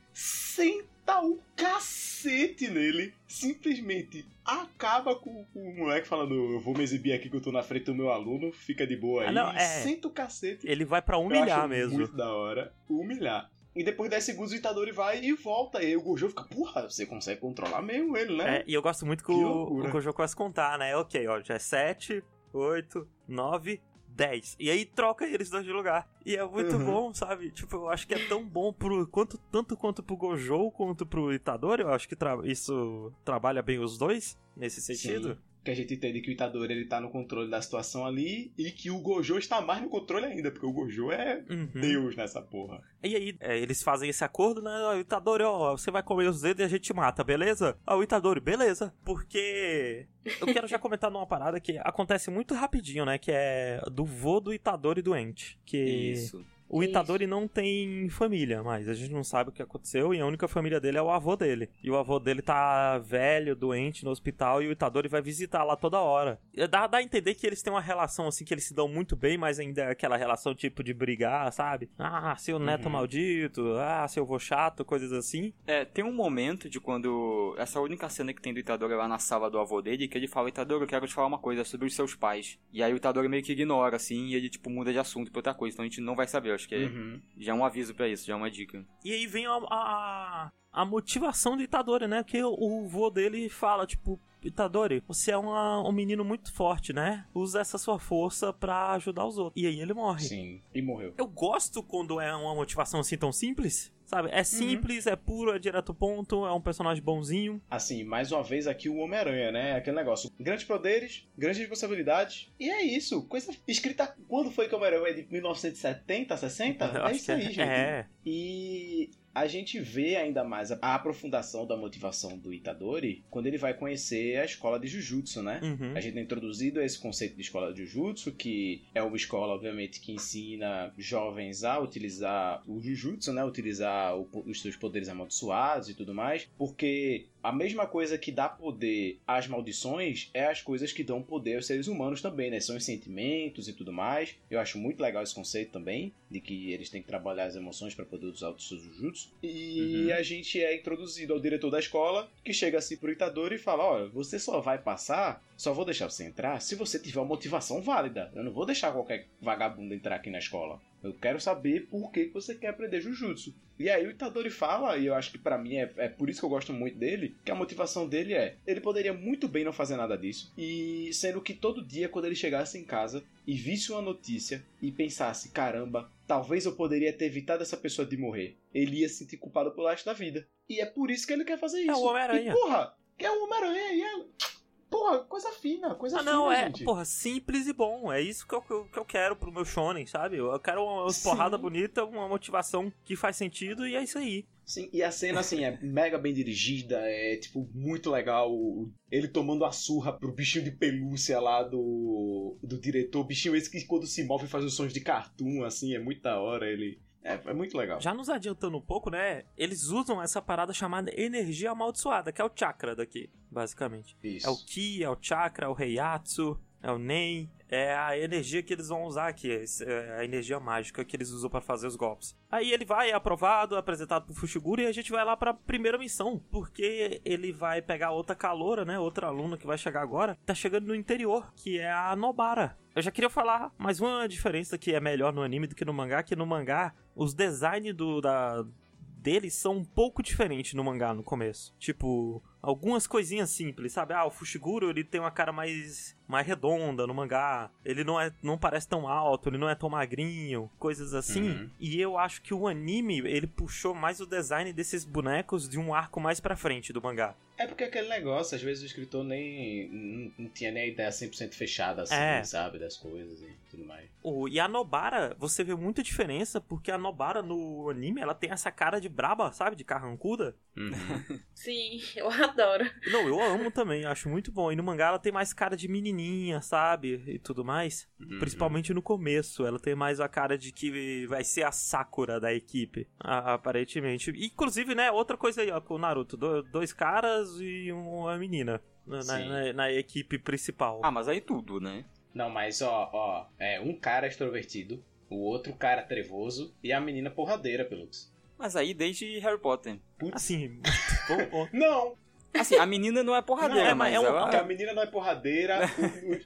senta o cacete nele. Simplesmente acaba com, o moleque falando: Eu vou me exibir aqui que eu tô na frente do meu aluno, fica de boa aí. Ah, não, é. Senta o cacete. Ele vai pra Eu humilhar mesmo. Muito da hora. Humilhar. E depois de 10 segundos o Itadori vai e volta. E aí o Gojo fica, porra, você consegue controlar mesmo ele, né? É, e eu gosto muito que, Que o, loucura. o Gojo começa a contar, né? Ok, ó, já é 7, 8, 9, 10. E aí troca eles dois de lugar. E é muito Uhum. bom, sabe? Tipo, eu acho que é tão bom pro. Quanto, tanto quanto pro Gojo quanto pro Itadori. Eu acho que tra- isso trabalha bem os dois nesse sentido. Sim. Que a gente entende que o Itadori ele tá no controle da situação ali e que o Gojo está mais no controle ainda, porque o Gojo é Uhum. Deus nessa porra. E aí, é, eles fazem esse acordo, né? Ó, O Itadori, ó, você vai comer os dedos e a gente mata, beleza? Ó, o Itadori, beleza. Porque eu quero já comentar numa parada que acontece muito rapidinho, né? Que é do vô do Itadori doente. Que Isso. O. Itadori não tem família, mas a gente não sabe o que aconteceu e a única família dele é o avô dele. E o avô dele tá velho, doente no hospital e o Itadori vai visitar lá toda hora. Dá, dá a entender que eles têm uma relação assim que eles se dão muito bem, mas ainda é aquela relação tipo de brigar, sabe? Ah, seu neto Uhum. maldito, ah, seu vô chato, coisas assim. É, tem um momento de quando. Essa única cena que tem do Itadori lá na sala do avô dele, que ele fala, Itadori, eu quero te falar uma coisa sobre os seus pais. E aí o Itadori meio que ignora, assim, e ele, tipo, muda de assunto pra outra coisa. Então a gente não vai saber, acho que é- Uhum. já é um aviso pra isso, já é uma dica. E aí vem a, a, a motivação do Itadori, né? Que o, o vô dele fala, tipo, Itadori, você é uma- um menino muito forte, né? Usa essa sua força pra ajudar os outros. E aí ele morre. Sim. E morreu. Eu gosto quando é uma motivação assim tão simples, Sabe? É simples, é puro, é direto ponto, é um personagem bonzinho. Assim, mais uma vez aqui o Homem-Aranha, né? Aquele negócio. Grandes poderes, grandes responsabilidades. E é isso. Coisa escrita. Quando foi que o Homem-Aranha? É de 1970, 60? Eu é isso aí, é. gente. É. E a gente vê ainda mais a, a aprofundação da motivação do Itadori quando ele vai conhecer a escola de Jujutsu, né? Uhum. A gente é introduzido esse conceito de escola de Jujutsu, que é uma escola, obviamente, que ensina jovens a utilizar o Jujutsu, né? Utilizar o- os seus poderes amaldiçoados e tudo mais, porque a mesma coisa que dá poder às maldições é as coisas que dão poder aos seres humanos também, né? São os sentimentos e tudo mais. Eu acho muito legal esse conceito também, de que eles têm que trabalhar as emoções para poder usar os seus Jujutsu. E Uhum. a gente é introduzido ao diretor da escola, que chega assim pro Itadori e fala: Olha, você só vai passar, só vou deixar você entrar se você tiver uma motivação válida. Eu não vou deixar qualquer vagabundo entrar aqui na escola. Eu quero saber por que que você quer aprender Jujutsu. E aí o Itadori fala, e eu acho que pra mim é, é por isso que eu gosto muito dele, que a motivação dele é, ele poderia muito bem não fazer nada disso, e sendo que todo dia quando ele chegasse em casa e visse uma notícia e pensasse, caramba, talvez eu poderia ter evitado essa pessoa de morrer, ele ia se sentir culpado pelo resto da vida. E é por isso que ele quer fazer isso. o Homem-Aranha. Porra, é o Homem-Aranha, e é... Porra, coisa fina, coisa Ah, não, fina, é, gente. porra, simples e bom. É isso que eu, que eu- que eu quero pro meu shonen, sabe? Eu quero uma Sim. porrada bonita, uma motivação que faz sentido e é isso aí. Sim, e a cena, assim, é mega bem dirigida, é, tipo, muito legal. Ele tomando a surra pro bichinho de pelúcia lá do, do diretor. Bichinho esse que quando se move faz os sons de cartoon, assim, é muito da hora. Ele. É, é muito legal. Já nos adiantando um pouco, né? Eles usam essa parada chamada energia amaldiçoada, que é o chakra daqui, basicamente. Isso. É o Ki, é o chakra, é o Heiatsu, é o Nen. É a energia que eles vão usar aqui, esse- é a energia mágica que eles usam pra fazer os golpes. Aí ele vai, é aprovado, é apresentado pro Fushiguro e a gente vai lá pra primeira missão, porque ele vai pegar outra caloura, né, outra aluna que vai chegar agora, tá chegando no interior, que é a Nobara. Eu já queria falar mais uma diferença que é melhor no anime do que no mangá, que no mangá os designs do, da, deles são um pouco diferentes no mangá no começo. Tipo, algumas coisinhas simples, sabe? Ah, o Fushiguro, ele tem uma cara mais mais redonda no mangá. Ele não é não parece tão alto, ele não é tão magrinho, coisas assim. Uhum. E eu acho que o anime, ele puxou mais o design desses bonecos de um arco mais pra frente do mangá. É porque aquele negócio, às vezes o escritor nem. não, não tinha nem a ideia 100% fechada, assim, É. sabe? Das coisas e tudo mais. O, e a Nobara, você vê muita diferença, porque a Nobara no anime, ela tem essa cara de braba, sabe? De carrancuda. Uhum. Sim, eu adoro. Não, eu amo também, acho muito bom. E no mangá ela tem mais cara de menininha, sabe? E tudo mais. Uhum. Principalmente no começo, ela tem mais a cara de que vai ser a Sakura da equipe, aparentemente. Inclusive, né, outra coisa aí, ó, com o Naruto. do- dois caras e uma menina na, Sim. na- na equipe principal. Ah, mas aí tudo, né? Não, mas ó, ó, é um cara extrovertido, o outro cara trevoso e a menina porradeira, Pelux. Mas aí desde Harry Potter. Putz. Assim, bom ponto. Não! Assim, a menina não é porradeira, Não, é, mas mas é um- ela... Porque a menina não é porradeira,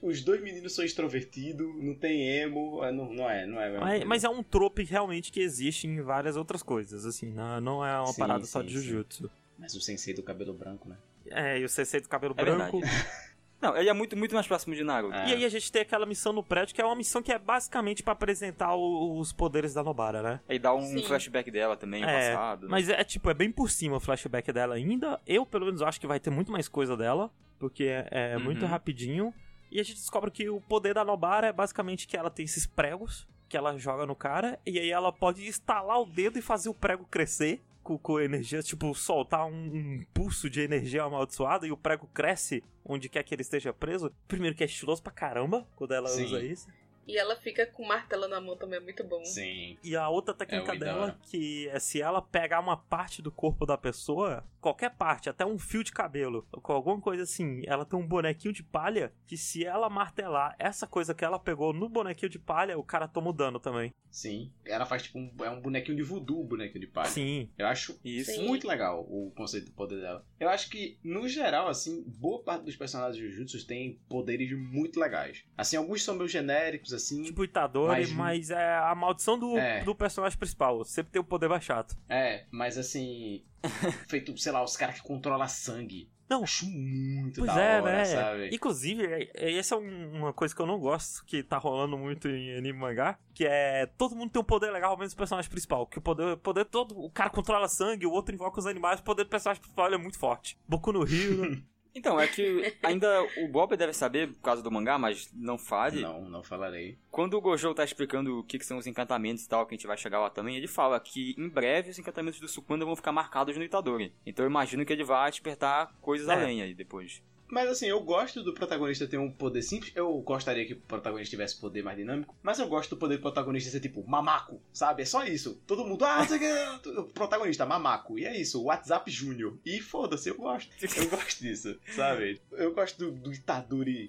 o- o- os dois meninos são extrovertidos, não tem emo, é, não, não é, não é. a mesma Mas, mas é um trope realmente que existe em várias outras coisas, assim, não, não é uma Sim, parada só sim, de sim. Jujutsu. Mas o sensei do cabelo branco, né? É, e o CC do cabelo É branco. Não, ele é muito, muito mais próximo de Naruto. É. E aí a gente tem aquela missão no prédio, que é uma missão que é basicamente pra apresentar o- os poderes da Nobara, né? Aí dá um Sim. flashback dela também, É, passado. né? Mas é tipo, é bem por cima o flashback dela ainda. Eu, pelo menos, acho que vai ter muito mais coisa dela, porque é, é Uhum. muito rapidinho. E a gente descobre que o poder da Nobara é basicamente que ela tem esses pregos que ela joga no cara, e aí ela pode estalar o dedo e fazer o prego crescer. Com, com energia, tipo, soltar um, um pulso de energia amaldiçoada e o prego cresce onde quer que ele esteja preso. Primeiro que é estiloso pra caramba quando ela Sim. usa isso. E ela fica com o martelo na mão também, é muito bom. Sim. E a outra técnica É dela, que é se ela pegar uma parte do corpo da pessoa, qualquer parte, até um fio de cabelo, com alguma coisa assim, ela tem um bonequinho de palha, que se ela martelar essa coisa que ela pegou no bonequinho de palha, o cara toma o dano também. Sim. Ela faz tipo um, é um bonequinho de voodoo, o bonequinho de palha. Sim. Eu acho Isso. Sim. muito legal o conceito do poder dela. Eu acho que, no geral, assim, boa parte dos personagens de Jujutsu tem poderes muito legais. Assim, alguns são meio genéricos, assim. Tipo Itadori, Mas- mas, é a maldição do, É. do personagem principal. Sempre tem o poder mais chato. É, mas assim. feito, sei lá, os caras que controlam sangue. Não. Acho muito Pois da é, hora, né? sabe? Inclusive, é- é- essa é um- uma coisa que eu não gosto, que tá rolando muito em anime mangá, que é todo mundo tem um poder legal, menos o personagem principal. Que o poder, poder todo. O cara controla sangue, o outro invoca os animais, o poder do personagem principal é muito forte. Boku no Rio. Então, é que ainda o Bob deve saber por causa do mangá, mas não fale. Não, não falarei. Quando o Gojo tá explicando o que, que são os encantamentos e tal, que a gente vai chegar lá também, ele fala que em breve os encantamentos do Sukuna vão ficar marcados no Itadori. Então eu imagino que ele vai despertar coisas É. além aí depois. Mas assim, eu gosto do protagonista ter um poder simples. Eu gostaria que o protagonista tivesse poder mais dinâmico. Mas eu gosto do poder do protagonista ser tipo mamaco, sabe? É só isso. Todo mundo, ah, você quer. Protagonista, mamaco. E é isso, WhatsApp Júnior. E foda-se, eu gosto. Eu gosto disso, sabe? Eu gosto do, do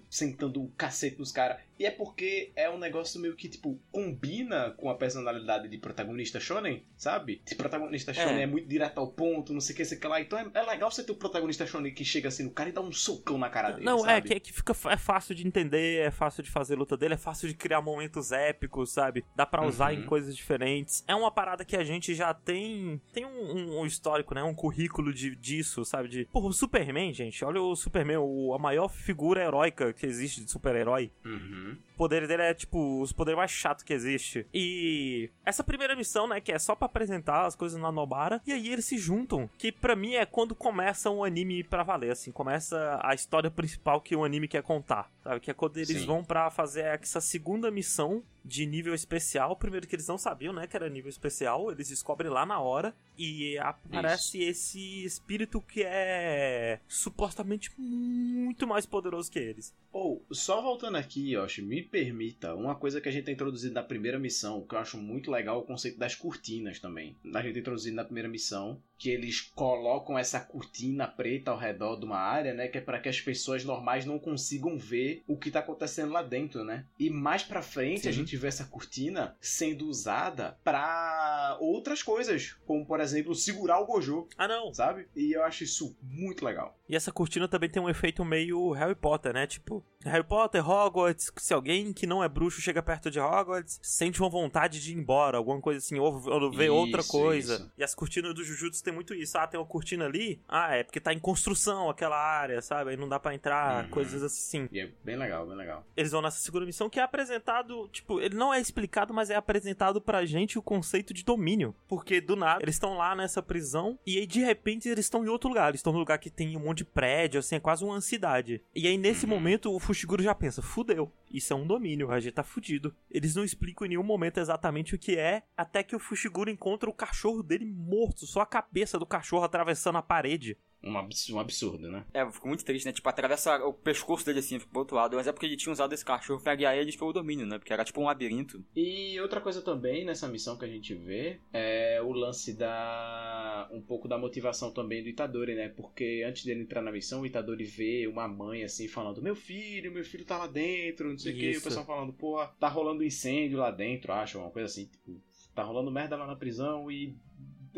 sentando o cacete nos caras. E é porque é um negócio meio que, tipo, combina com a personalidade de protagonista shonen, sabe? De protagonista shonen é, É. muito direto ao ponto, não sei o que, sei o que lá. Então é, é legal você ter o protagonista shonen que chega assim no cara e dá um socão na cara dele, Não, sabe? é que, é que fica é fácil de entender, é fácil de fazer luta dele, é fácil de criar momentos épicos, sabe? Dá pra usar Uhum. em coisas diferentes. É uma parada que a gente já tem tem um, um- histórico, né? Um currículo de, disso, sabe? De, porra, o Superman, gente, olha o Superman, o, a maior figura heróica que existe de super-herói. Uhum. O poder dele é, tipo, os poderes mais chato que existe. E essa primeira missão, né, que é só pra apresentar as coisas na Nobara, e aí eles se juntam, que pra mim é quando começa um anime pra valer, assim, começa a história principal que o anime quer contar, sabe? Que é quando eles Sim. vão pra fazer essa segunda missão de nível especial. Primeiro que eles não sabiam, né, que era nível especial, eles descobrem lá na hora e aparece esse espírito que é supostamente muito mais poderoso que eles. Ou, só voltando aqui, Yoshi, me permita, uma coisa que a gente tem introduzido na primeira missão, que eu acho muito legal, é o conceito das cortinas também. A gente tem introduzido na primeira missão, que eles colocam essa cortina preta ao redor de uma área, né, que é para que as pessoas normais não consigam ver o que tá acontecendo lá dentro, né? E mais pra frente a Sim. gente vê essa cortina sendo usada pra outras coisas, como por exemplo, segurar o Gojo, Ah, não. sabe? E eu acho isso muito legal. E essa cortina também tem um efeito meio Harry Potter, né? Tipo, Harry Potter, Hogwarts, se alguém que não é bruxo chega perto de Hogwarts, sente uma vontade de ir embora, alguma coisa assim, ou, ou ver outra Isso, coisa. isso. E as cortinas do Jujutsu tem muito isso. Ah, tem uma cortina ali? Ah, é porque tá em construção aquela área, sabe? Aí não dá pra entrar, Uhum. coisas assim. E é bem legal, bem legal. Eles vão nessa segunda missão que é apresentado, tipo, ele não é explicado, mas é apresentado pra gente o conceito de domínio. Porque do nada, eles estão lá nessa prisão e aí de repente eles estão em outro lugar. Eles estão num lugar que tem um monte de prédio, assim, é quase uma cidade. E aí nesse Uhum. momento o Fushiguro já pensa, fudeu, isso é um domínio, a gente tá fudido. Eles não explicam em nenhum momento exatamente o que é, até que o Fushiguro encontra o cachorro dele morto, só a cabeça do cachorro atravessando a parede. Um abs- absurdo, né? É, ficou muito triste, né? Tipo, atravessa o pescoço dele assim, pro outro lado. Mas é porque ele tinha usado esse cachorro pra guiar eles pelo domínio, né? Porque era tipo um labirinto. E outra coisa também nessa missão que a gente vê é o lance da. um pouco da motivação também do Itadori, né? Porque antes dele entrar na missão, o Itadori vê uma mãe assim falando: Meu filho, meu filho tá lá dentro, não sei o que. O pessoal falando: Pô, tá rolando incêndio lá dentro, acho, uma coisa assim. Tipo, tá rolando merda lá na prisão e.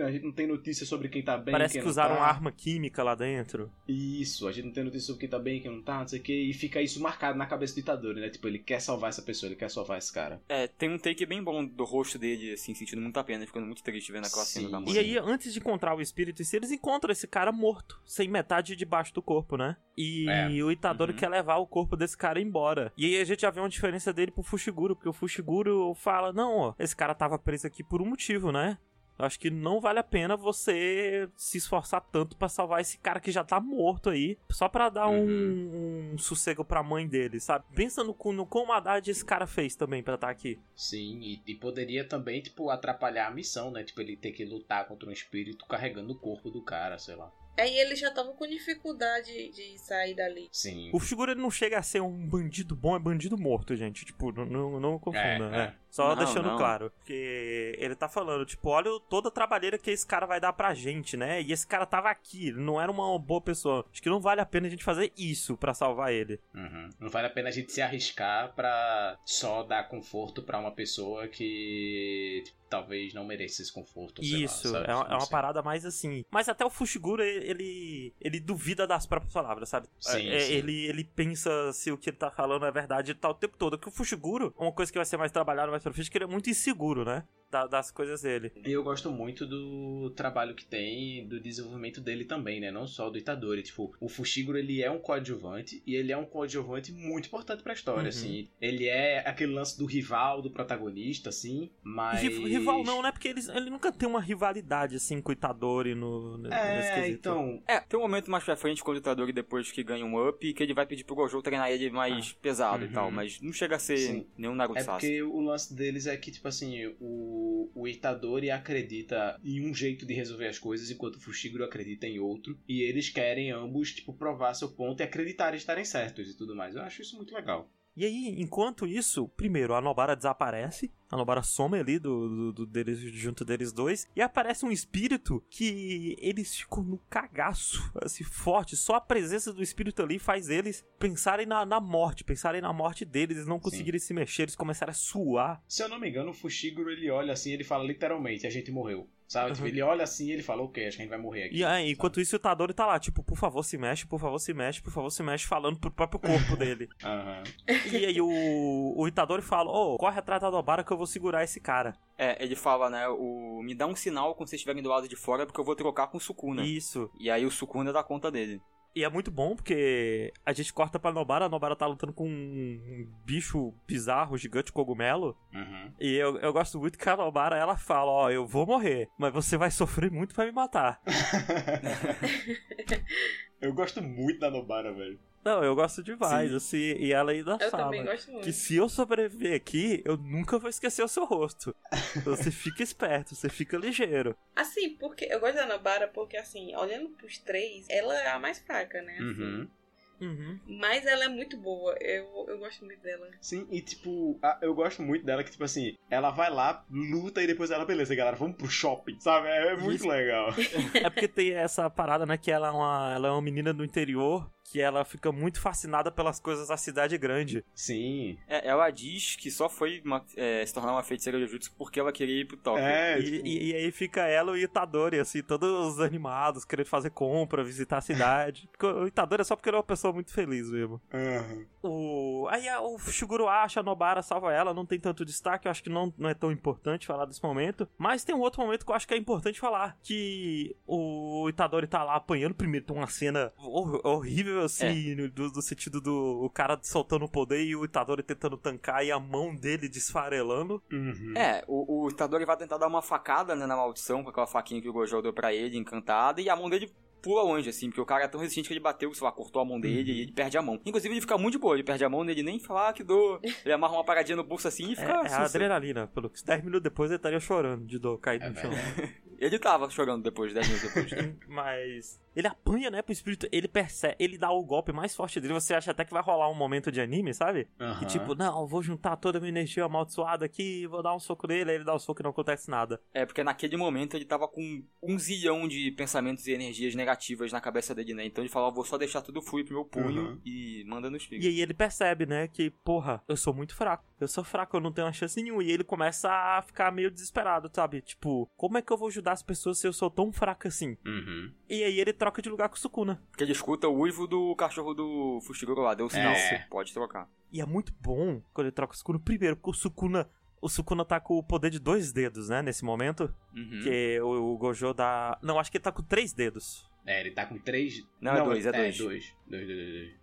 A gente não tem notícia sobre quem tá bem. Parece quem que não usaram tá. arma química lá dentro. Isso, a gente não tem notícia sobre quem tá bem, quem não tá, não sei o que, e fica isso marcado na cabeça do Itadori, né? Tipo, ele quer salvar essa pessoa, ele quer salvar esse cara. É, tem um take bem bom do rosto dele, assim, sentindo muita pena, ficando muito triste vendo aquela cena da mãe. E aí, antes de encontrar o espírito em si, eles encontram esse cara morto, sem metade debaixo do corpo, né? E É. o Itadori Uhum. quer levar o corpo desse cara embora. E aí a gente já vê uma diferença dele pro Fushiguro, porque o Fushiguro fala: Não, ó, esse cara tava preso aqui por um motivo, né? Eu acho que não vale a pena você se esforçar tanto pra salvar esse cara que já tá morto aí, só pra dar Uhum. um, um sossego pra mãe dele, sabe? Pensa no, no quão maldade esse cara fez também pra estar aqui. Sim, e, e poderia também, tipo, atrapalhar a missão, né? Tipo, ele ter que lutar contra um espírito carregando o corpo do cara, sei lá. Aí eles já estavam com dificuldade de sair dali. Sim. O ele não chega a ser um bandido bom, é bandido morto, gente. Tipo, não, não, não confunda, É, né? é. Só Não, deixando não. claro. Porque ele tá falando, tipo, olha toda a trabalheira que esse cara vai dar pra gente, né? E esse cara tava aqui, não era uma boa pessoa. Acho que não vale a pena a gente fazer isso pra salvar ele. Uhum. Não vale a pena a gente se arriscar pra só dar conforto pra uma pessoa que tipo, talvez não mereça esse conforto. lá, Isso, sabe? é, uma- é uma parada mais assim. Mas até o Fushiguro, ele, ele duvida das próprias palavras, sabe? Sim, É, sim. Ele, ele pensa se o que ele tá falando é verdade e tal o tempo todo. Que o Fushiguro, uma coisa que vai ser mais trabalhada mais pra é que ele é muito inseguro, né? da- das coisas dele. E eu gosto muito do trabalho que tem, do desenvolvimento dele também, né? Não só do Itadori. Tipo, o Fushiguro, ele é um coadjuvante, e ele é um coadjuvante muito importante pra história, Uhum. assim. Ele é aquele lance do rival, do protagonista, assim, mas... Ri- Rival não, né? Porque eles, ele nunca tem uma rivalidade, assim, com o Itadori no, nesse É, quesito. então... É, tem um momento mais pra frente com o Itadori depois que ganha um up que ele vai pedir pro Gojo treinar ele mais pesado e Uhum. tal, mas não chega a ser Sim. nenhum Naruto É porque o lance deles é que, tipo assim, o, o Itadori acredita em um jeito de resolver as coisas, enquanto o Fushiguro acredita em outro. E eles querem ambos, tipo, provar seu ponto e acreditar estarem certos e tudo mais. Eu acho isso muito legal. E aí, enquanto isso, primeiro, a Nobara desaparece. A Nobara some ali do, do, do deles, junto deles dois. E aparece um espírito que eles ficam no cagaço, assim, forte. Só a presença do espírito ali faz eles pensarem na, na morte, pensarem na morte deles. Eles não conseguirem se mexer, eles começarem a suar. Se eu não me engano, o Fushiguro, ele olha assim, ele fala literalmente, a gente morreu. Sabe? Tipo, Uhum. ele olha assim e ele fala, ok, acho que a gente vai morrer aqui. E aí, enquanto isso, o Tadori tá lá, tipo, por favor, se mexe, por favor, se mexe, por favor, se mexe, falando pro próprio corpo dele. Aham. E aí o, o Itadori fala, ô, corre atrás da Nobara que eu vou segurar esse cara. É, ele fala, né, o me dá um sinal quando vocês estiverem do lado de fora porque eu vou trocar com o Sukuna. Isso. E aí o Sukuna dá conta dele. E é muito bom porque a gente corta pra Nobara, a Nobara tá lutando com um bicho bizarro, gigante cogumelo. Uhum. E eu, eu gosto muito que a Nobara, ela fala, ó, eu vou morrer, mas você vai sofrer muito pra me matar. eu gosto muito da Nobara, velho. Não, eu gosto demais, Sim. assim, e ela ainda Eu fala também gosto muito. que se eu sobreviver aqui, eu nunca vou esquecer o seu rosto. Então você fica esperto, você fica ligeiro. Assim, porque eu gosto da Nobara porque, assim, olhando pros três, ela é a mais fraca, né? assim. Uhum. Uhum. Mas ela é muito boa. Eu, eu gosto muito dela. Sim, e tipo, a- eu gosto muito dela que, tipo assim, ela vai lá, luta e depois ela, beleza, galera, vamos pro shopping, sabe? É, é muito Isso. legal. É porque tem essa parada, né, que ela é uma, ela é uma menina do interior que ela fica muito fascinada pelas coisas da cidade grande. Sim. É, ela diz que só foi uma- é, se tornar uma feiticeira de Jutsu porque ela queria ir pro Tóquio. É, E, tipo, e- e aí fica ela e o Itadori, assim, todos animados, querendo fazer compra, visitar a cidade. Porque o Itadori é só porque ele é uma pessoa muito feliz mesmo. aham. O... Aí a- o Shiguro acha, a Nobara salva ela, não tem tanto destaque, eu acho que não, não é tão importante falar desse momento. Mas tem um outro momento que eu acho que é importante falar, que o Itadori tá lá apanhando, primeiro tem uma cena hor- horrível, assim, no- do, do sentido do o cara soltando o poder e o Itadori tentando tancar e a mão dele desfarelando. Uhum. É, o, o Itadori vai tentar dar uma facada né, na maldição com aquela faquinha que o Gojo deu pra ele, encantada, e a mão dele pula longe, assim, porque o cara é tão resistente que ele bateu, sei lá, cortou a mão dele e ele perde a mão. Inclusive, ele fica muito de boa, ele perde a mão, ele nem fala ah, que dor. Ele amarra uma paradinha no bolso assim e É, fica é a sussa. adrenalina, pelo que 10 minutos depois ele estaria chorando de dor caído É no chão. Ele tava chorando depois, 10 minutos depois. Mas ele apanha, né, pro espírito, ele percebe, ele dá o golpe mais forte dele, você acha até que vai rolar um momento de anime, sabe? Aham. Que tipo, não, vou juntar toda a minha energia amaldiçoada aqui, vou dar um soco nele, aí ele dá o soco e não acontece nada. É, porque naquele momento ele tava com um zilhão de pensamentos e energias negativas na cabeça dele, né? Então ele falou, vou só deixar tudo fluir pro meu punho Uhum. e manda nos E picos. aí ele percebe, né, que, porra, eu sou muito fraco. Eu sou fraco, eu não tenho uma chance nenhuma. E ele começa a ficar meio desesperado, sabe? Tipo, como é que eu vou ajudar as pessoas se eu sou tão fraco assim? Uhum. E aí ele troca de lugar com o Sukuna. Porque ele escuta o uivo do cachorro do Fushiguro lá, deu o sinal, É. pode trocar. E é muito bom quando ele troca o Sukuna. Primeiro, porque o Sukuna. O Sukuna tá com o poder de dois dedos, né? Nesse momento. Uhum. Que o, o Gojo dá. Não, acho que ele tá com três dedos. É, ele tá com três. Não, é dois, é dois. É, dois. Dois, dois, dois, dois.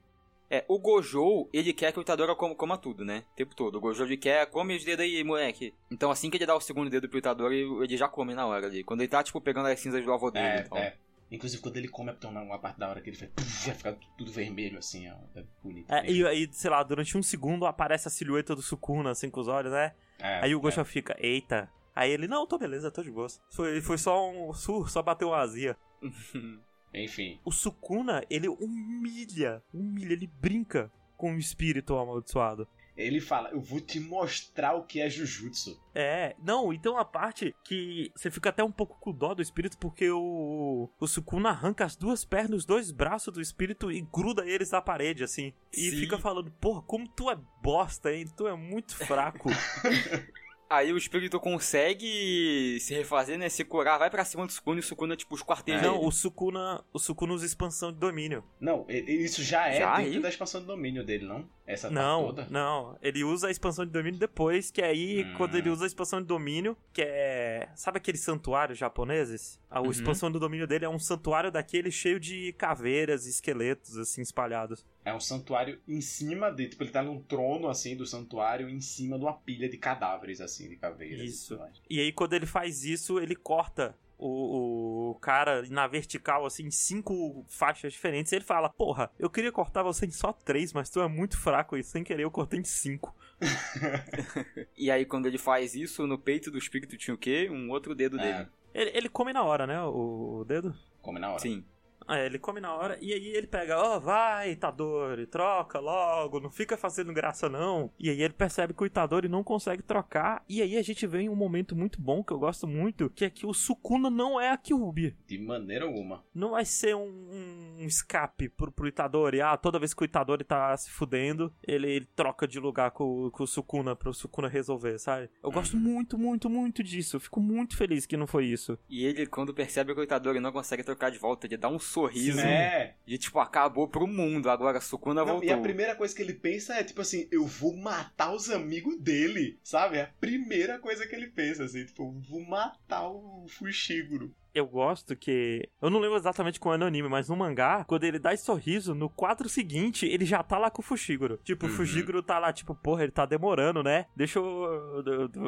É, o Gojo, ele quer que o Itadori coma, coma tudo, né? O tempo todo. O Gojo, ele quer, come os dedos aí, moleque. Então, assim que ele dá o segundo dedo pro Itadori, ele já come na hora ali. Quando ele tá, tipo, pegando as cinzas do avô dele. É, então. é. Inclusive, quando ele come, tem uma uma parte da hora que ele puf, vai ficar tudo vermelho assim, ó. É bonito. É, e aí, sei lá, durante um segundo aparece a silhueta do Sukuna, assim, com os olhos, né? É, Aí o Gojo é. fica, eita. Aí ele, não, tô beleza, tô de boa. Foi, foi só um surro, só bateu uma azia. Enfim. O Sukuna, ele humilha, humilha, ele brinca com o espírito amaldiçoado. Ele fala, eu vou te mostrar o que é Jujutsu. É, não, então a parte que você fica até um pouco com dó do espírito, porque o, o Sukuna arranca as duas pernas, os dois braços do espírito e gruda eles na parede, assim. E Sim. fica falando, porra, como tu é bosta, hein? Tu é muito fraco. Aí o espírito consegue se refazer, né? Se curar, vai pra cima do Sukuna e o Sukuna, tipo, os quartéis Não, o Sukuna, o Sukuna usa expansão de domínio. Não, isso já é Já dentro aí? da expansão do domínio dele, não? Essa Não, toda? não. Ele usa a expansão de domínio depois, que aí, Hum. quando ele usa a expansão de domínio, que é. Sabe aqueles santuários japoneses? A Uhum. expansão do domínio dele é um santuário daquele cheio de caveiras e esqueletos, assim, espalhados. É um santuário em cima de. Tipo, ele tá num trono, assim, do santuário, em cima de uma pilha de cadáveres, assim, de caveiras. e Isso. E aí, quando ele faz isso, ele corta o, o cara na vertical, assim, em cinco faixas diferentes. E ele fala: Porra, eu queria cortar você em só três, mas tu é muito fraco e sem querer eu cortei em cinco. E aí, quando ele faz isso, no peito do espírito tinha o quê? Um outro dedo É. dele. Ele, ele come na hora, né? O, o dedo. Come na hora. Sim. É, ele come na hora e aí ele pega, ó, vai, Itadori, troca logo, não fica fazendo graça não. E aí ele percebe que o Itadori não consegue trocar. E aí a gente vê em um momento muito bom que eu gosto muito, que é que o Sukuna não é a Kyuubi. De maneira alguma. Não vai ser um, um escape pro, pro Itadori. Ah, toda vez que o Itadori tá se fudendo, ele, ele troca de lugar com, com o Sukuna pro Sukuna resolver, sabe? Eu gosto muito, muito, muito disso. Eu fico muito feliz que não foi isso. E ele, quando percebe que o Itadori não consegue trocar de volta, ele dá um sorriso É. de tipo, acabou pro mundo. Agora a Sukuna Não, voltou. e a primeira coisa que ele pensa é, tipo assim, eu vou matar os amigos dele, sabe? É a primeira coisa que ele pensa, assim, tipo, eu vou matar o Fushiguro. Eu gosto que. Eu não lembro exatamente qual é no anime, mas no mangá, quando ele dá esse sorriso, no quadro seguinte, ele já tá lá com o Fushiguro. Tipo, o Uhum. Fushiguro tá lá, tipo, porra, ele tá demorando, né? Deixa eu.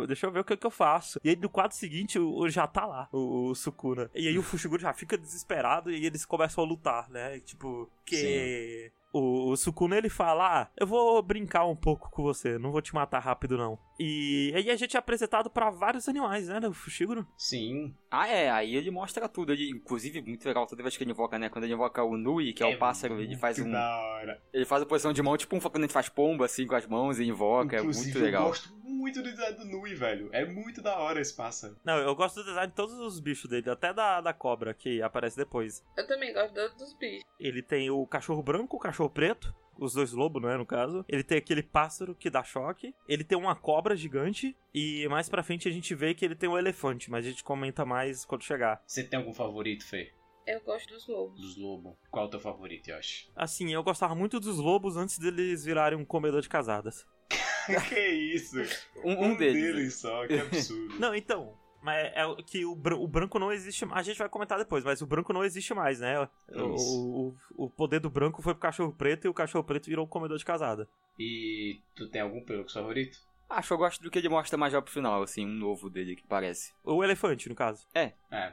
Deixa eu ver o que, que eu faço. E aí no quadro seguinte, o, o- já tá lá, o, o Sukuna. E aí o Fushiguro já fica desesperado e eles começam a lutar, né? Tipo, que. O, o Sukuna ele fala: Ah, eu vou brincar um pouco com você, não vou te matar rápido, não. E aí a gente é apresentado pra vários animais, né? O Fushiguro. Sim. Ah, é, aí ele mostra tudo. Ele, inclusive, muito legal toda vez que ele invoca, né? Quando ele invoca o Nui, que é, o pássaro, ele faz um. da hora. Ele faz a posição de mão, tipo um quando a gente faz pomba, assim, com as mãos e invoca. Inclusive, é muito legal. eu gosto muito do design do Nui, velho. É muito da hora esse pássaro. Não, eu gosto do design de todos os bichos dele, até da, da cobra que aparece depois. Eu também gosto do- dos bichos. Ele tem o cachorro branco, o cachorro preto, os dois lobos, né, no caso. Ele tem aquele pássaro que dá choque. Ele tem uma cobra gigante. E mais pra frente a gente vê que ele tem um elefante, mas a gente comenta mais quando chegar. Você tem algum favorito, Fê? Eu gosto dos lobos. Dos lobos? Qual é o teu favorito, Yoshi? Assim, eu gostava muito dos lobos antes deles virarem um comedor de casadas. que isso? Um, um deles. só, que absurdo. Não, então. Mas é o- que o, o branco não existe A gente vai comentar depois, mas o branco não existe mais, né? O, o, o poder do branco foi pro cachorro preto e o cachorro preto virou um comedor de casada. E tu tem algum pelo favorito? Acho que eu gosto do que ele mostra mais já pro final, assim, um novo dele que parece. O elefante, no caso. É,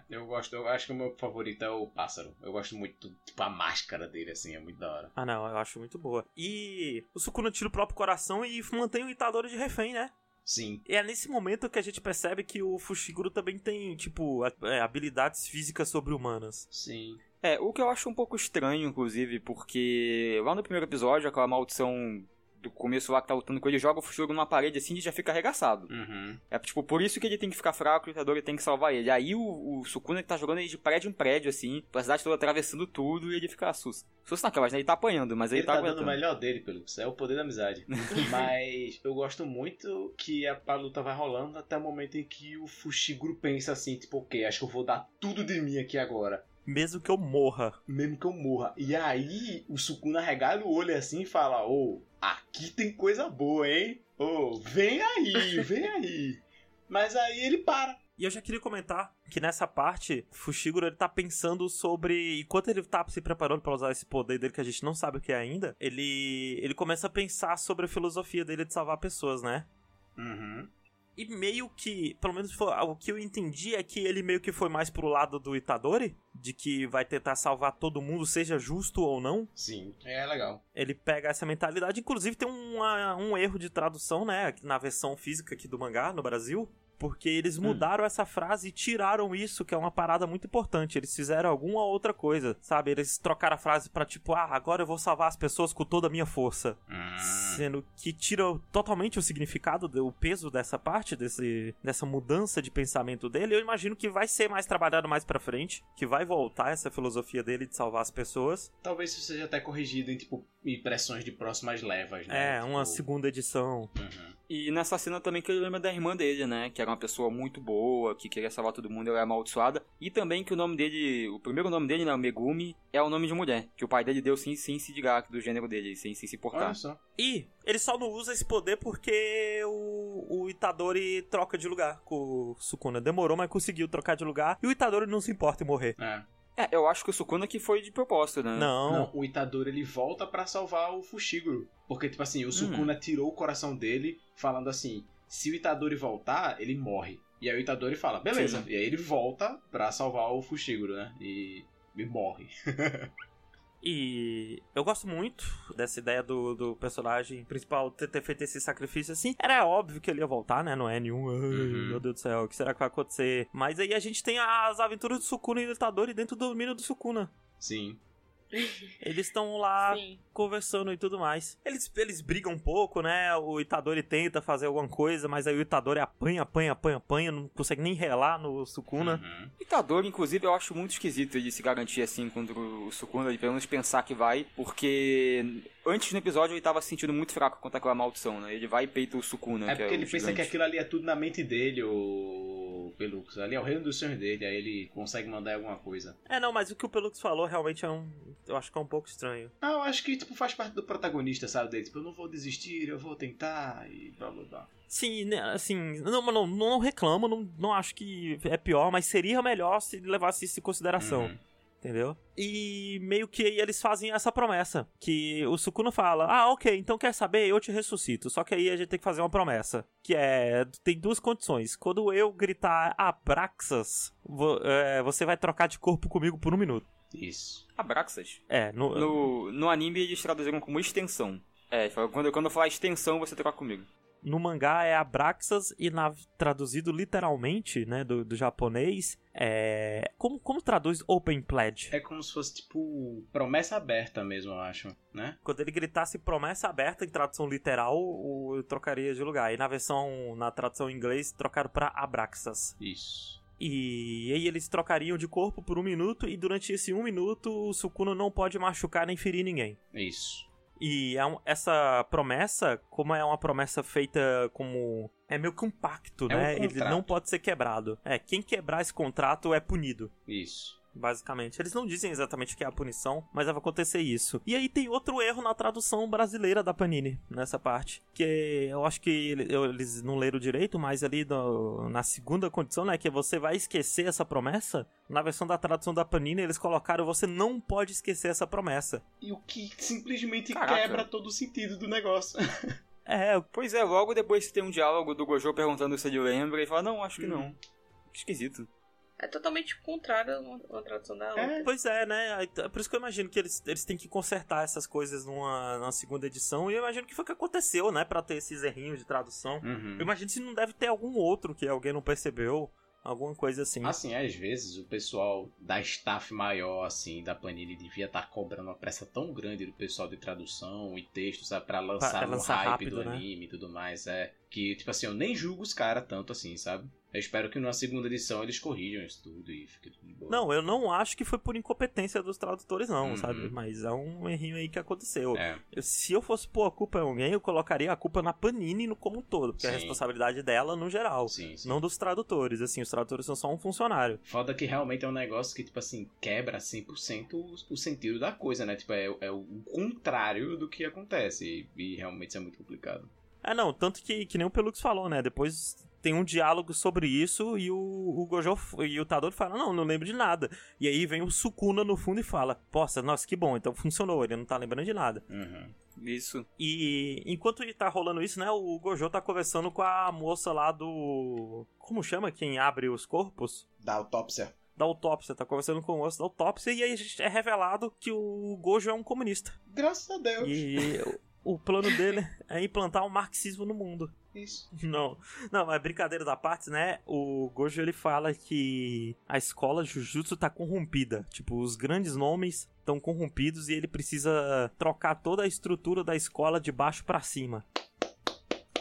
eu gosto, eu acho que o meu favorito é o pássaro. Eu gosto muito, tipo, a máscara dele, assim, é muito da hora. Ah, não, eu acho muito boa. E o Sukuna tira o próprio coração e mantém o Itadori de refém, né? Sim. E é nesse momento que a gente percebe que o Fushiguro também tem, tipo, é, habilidades físicas sobre-humanas. Sim. É, o que eu acho um pouco estranho, inclusive, porque lá no primeiro episódio, aquela maldição do começo lá que tá lutando com ele, joga o Fushiguro numa parede assim e já fica arregaçado. Uhum. É tipo, por isso que ele tem que ficar fraco o Itadori tem que salvar ele. Aí o, o Sukuna ele tá jogando ele de prédio em prédio, assim, pra cidade toda atravessando tudo e ele fica sus. Sus naquelas, né? Ele tá apanhando, mas ele, Ele tá, tá dando o aguentando. melhor dele, pelo isso é o poder da amizade. Mas eu gosto muito que a, a luta vai rolando até o momento em que o Fushiguro pensa assim, tipo, ok, acho que eu vou dar tudo de mim aqui agora. Mesmo que eu morra. Mesmo que eu morra. E aí o Sukuna regala o olho assim e fala, ô, aqui tem coisa boa, hein? Ô, vem aí, vem aí. Mas aí ele para. E eu já queria comentar que nessa parte, Fushiguro ele tá pensando sobre. Enquanto ele tá se preparando pra usar esse poder dele que a gente não sabe o que é ainda, ele, ele começa a pensar sobre a filosofia dele de salvar pessoas, né? Uhum. E meio que, pelo menos foi- o que eu entendi é que ele meio que foi mais pro lado do Itadori, de que vai tentar salvar todo mundo, seja justo ou não. Sim, é legal. Ele pega essa mentalidade. Inclusive, tem uma- um erro de tradução, né? Na versão física aqui do mangá, no Brasil. Porque eles mudaram essa frase e tiraram isso, que é uma parada muito importante. Eles fizeram alguma outra coisa, sabe? Eles trocaram a frase pra tipo, ah, agora eu vou salvar as pessoas com toda a minha força. Hum. Sendo que tira totalmente o significado, o peso dessa parte, desse, dessa mudança de pensamento dele. Eu imagino que vai ser mais trabalhado mais pra frente, que vai voltar essa filosofia dele de salvar as pessoas. Talvez isso seja até corrigido em, tipo, impressões de próximas levas, né? É, Tipo, uma segunda edição. Uhum. E nessa cena também que ele lembra da irmã dele, né? Que era uma pessoa muito boa, que queria salvar todo mundo, ela é amaldiçoada. E também que o nome dele, o primeiro nome dele, né, o Megumi, é o nome de mulher. Que o pai dele deu sem, sem se digar do gênero dele, sem, sem se importar. Olha só. E ele só não usa esse poder porque o, o Itadori troca de lugar com o Sukuna. Demorou, mas conseguiu trocar de lugar. E o Itadori não se importa em morrer. É. É, eu acho que o Sukuna que foi de propósito, né? Não. Não, o Itadori ele volta pra salvar o Fushiguro. Porque, tipo assim, o Sukuna tirou o coração dele, falando assim: se o Itadori voltar, ele morre. E aí o Itadori fala: beleza. Sim. E aí ele volta pra salvar o Fushiguro, né? E, e morre. E eu gosto muito dessa ideia do, do personagem principal ter, ter feito esse sacrifício assim. Era óbvio que ele ia voltar, né? Não é nenhum. Uhum. meu Deus do céu, o que será que vai acontecer? Mas aí a gente tem as aventuras do Sukuna e do Itadori dentro do domínio do Sukuna. Sim. Eles estão lá Sim. conversando e tudo mais. Eles, eles brigam um pouco, né? O Itadori tenta fazer alguma coisa, mas aí o Itadori apanha, apanha, apanha, apanha, não consegue nem relar no Sukuna. Uhum. Itadori, inclusive, eu acho muito esquisito ele se garantir assim contra o Sukuna, de pelo menos pensar que vai, porque antes no episódio ele tava se sentindo muito fraco contra aquela maldição, né? Ele vai e peita o Sukuna, É que porque é ele pensa gigante. que aquilo ali é tudo na mente dele, o Pelux. Ali é o reino dos sonhos dele, aí ele consegue mandar alguma coisa. É, não, mas o que o Pelux falou realmente é um. Eu acho que é um pouco estranho. Ah, eu acho que tipo, faz parte do protagonista, sabe? Dele. Tipo, eu não vou desistir, eu vou tentar e blá blá blá. Sim, né, assim, não, não, não reclamo, não, não acho que é pior, mas seria melhor se levasse isso em consideração. Uhum. Entendeu? E meio que aí eles fazem essa promessa. Que o Sukuna fala: Ah, ok, então quer saber? Eu te ressuscito. Só que aí a gente tem que fazer uma promessa. Que é. Tem duas condições. Quando eu gritar Abraxas, vo- é, você vai trocar de corpo comigo por um minuto. Isso. Abraxas. É, no, No, no anime eles traduziram como extensão. É, quando, quando eu falar extensão, você troca comigo. No mangá é Abraxas e na, traduzido literalmente, né, do, do japonês, é. Como, como traduz Open Pledge? É como se fosse, tipo, promessa aberta mesmo, eu acho, né? Quando ele gritasse promessa aberta em tradução literal, eu trocaria de lugar. E na versão, na tradução em inglês, trocaram pra Abraxas. Isso. E aí eles trocariam de corpo por um minuto, e durante esse um minuto o Sukuna não pode machucar nem ferir ninguém. Isso. E é um- essa promessa, como é uma promessa feita como. É meio que um pacto, É um né? Ele contrato. não pode ser quebrado. É, quem quebrar esse contrato é punido. Isso. Basicamente. Eles não dizem exatamente o que é a punição, mas vai acontecer isso. E aí tem outro erro na tradução brasileira da Panini, nessa parte. Que eu acho que eles não leram direito, mas ali no- na segunda condição, né? Que você vai esquecer essa promessa. Na versão da tradução da Panini, eles colocaram você não pode esquecer essa promessa. E o que simplesmente Caraca. quebra todo o sentido do negócio. É, Pois é, logo depois tem um diálogo do Gojo perguntando se ele lembra e fala, não, acho que não. Que esquisito. É totalmente contrário uma, uma tradução da outra. É. Pois é, né? É por isso que eu imagino que eles, eles têm que consertar essas coisas numa, numa segunda edição. E eu imagino que foi o que aconteceu, né? Pra ter esses errinhos de tradução. Uhum. Eu imagino se não deve ter algum outro que alguém não percebeu. Alguma coisa assim. Assim, às vezes o pessoal da staff maior, assim, da Panini devia estar cobrando uma pressa tão grande do pessoal de tradução e texto, sabe, pra lançar pra no lançar hype rápido, do né? anime e tudo mais, é. Que, tipo assim, eu nem julgo os caras tanto assim, sabe? Eu espero que numa segunda edição eles corrijam isso tudo e fique tudo de boa. Não, eu não acho que foi por incompetência dos tradutores, não, Uhum. sabe? Mas é um errinho aí que aconteceu. É, Eu- Se eu fosse pôr a culpa em alguém, eu colocaria a culpa na Panini no como um todo. Porque é a Sim. responsabilidade dela no geral. sim, sim. Não dos tradutores. Assim, os tradutores são só um funcionário. Foda que realmente é um negócio que, tipo assim, quebra 100% o, o sentido da coisa, né? Tipo, é, é o contrário do que acontece. E, e realmente isso é muito complicado. É, não, tanto que, que nem o Pelux falou, né? Depois tem um diálogo sobre isso e o, o Gojo e o Tadori falam, não, não lembro de nada. E aí vem o Sukuna no fundo e fala, poxa, nossa, que bom, então funcionou, ele não tá lembrando de nada. Uhum. Isso. E enquanto tá rolando isso, né, o Gojo tá conversando com a moça lá do... Como chama quem abre os corpos? Da autópsia. Da autópsia, tá conversando com o moço da autópsia e aí é revelado que o Gojo é um comunista. Graças a Deus. E o plano dele é implantar o marxismo no mundo. Isso. Não, não, mas brincadeira da parte, né? O Gojo ele fala que a escola Jujutsu tá corrompida. Tipo, os grandes nomes estão corrompidos e ele precisa trocar toda a estrutura da escola de baixo pra cima.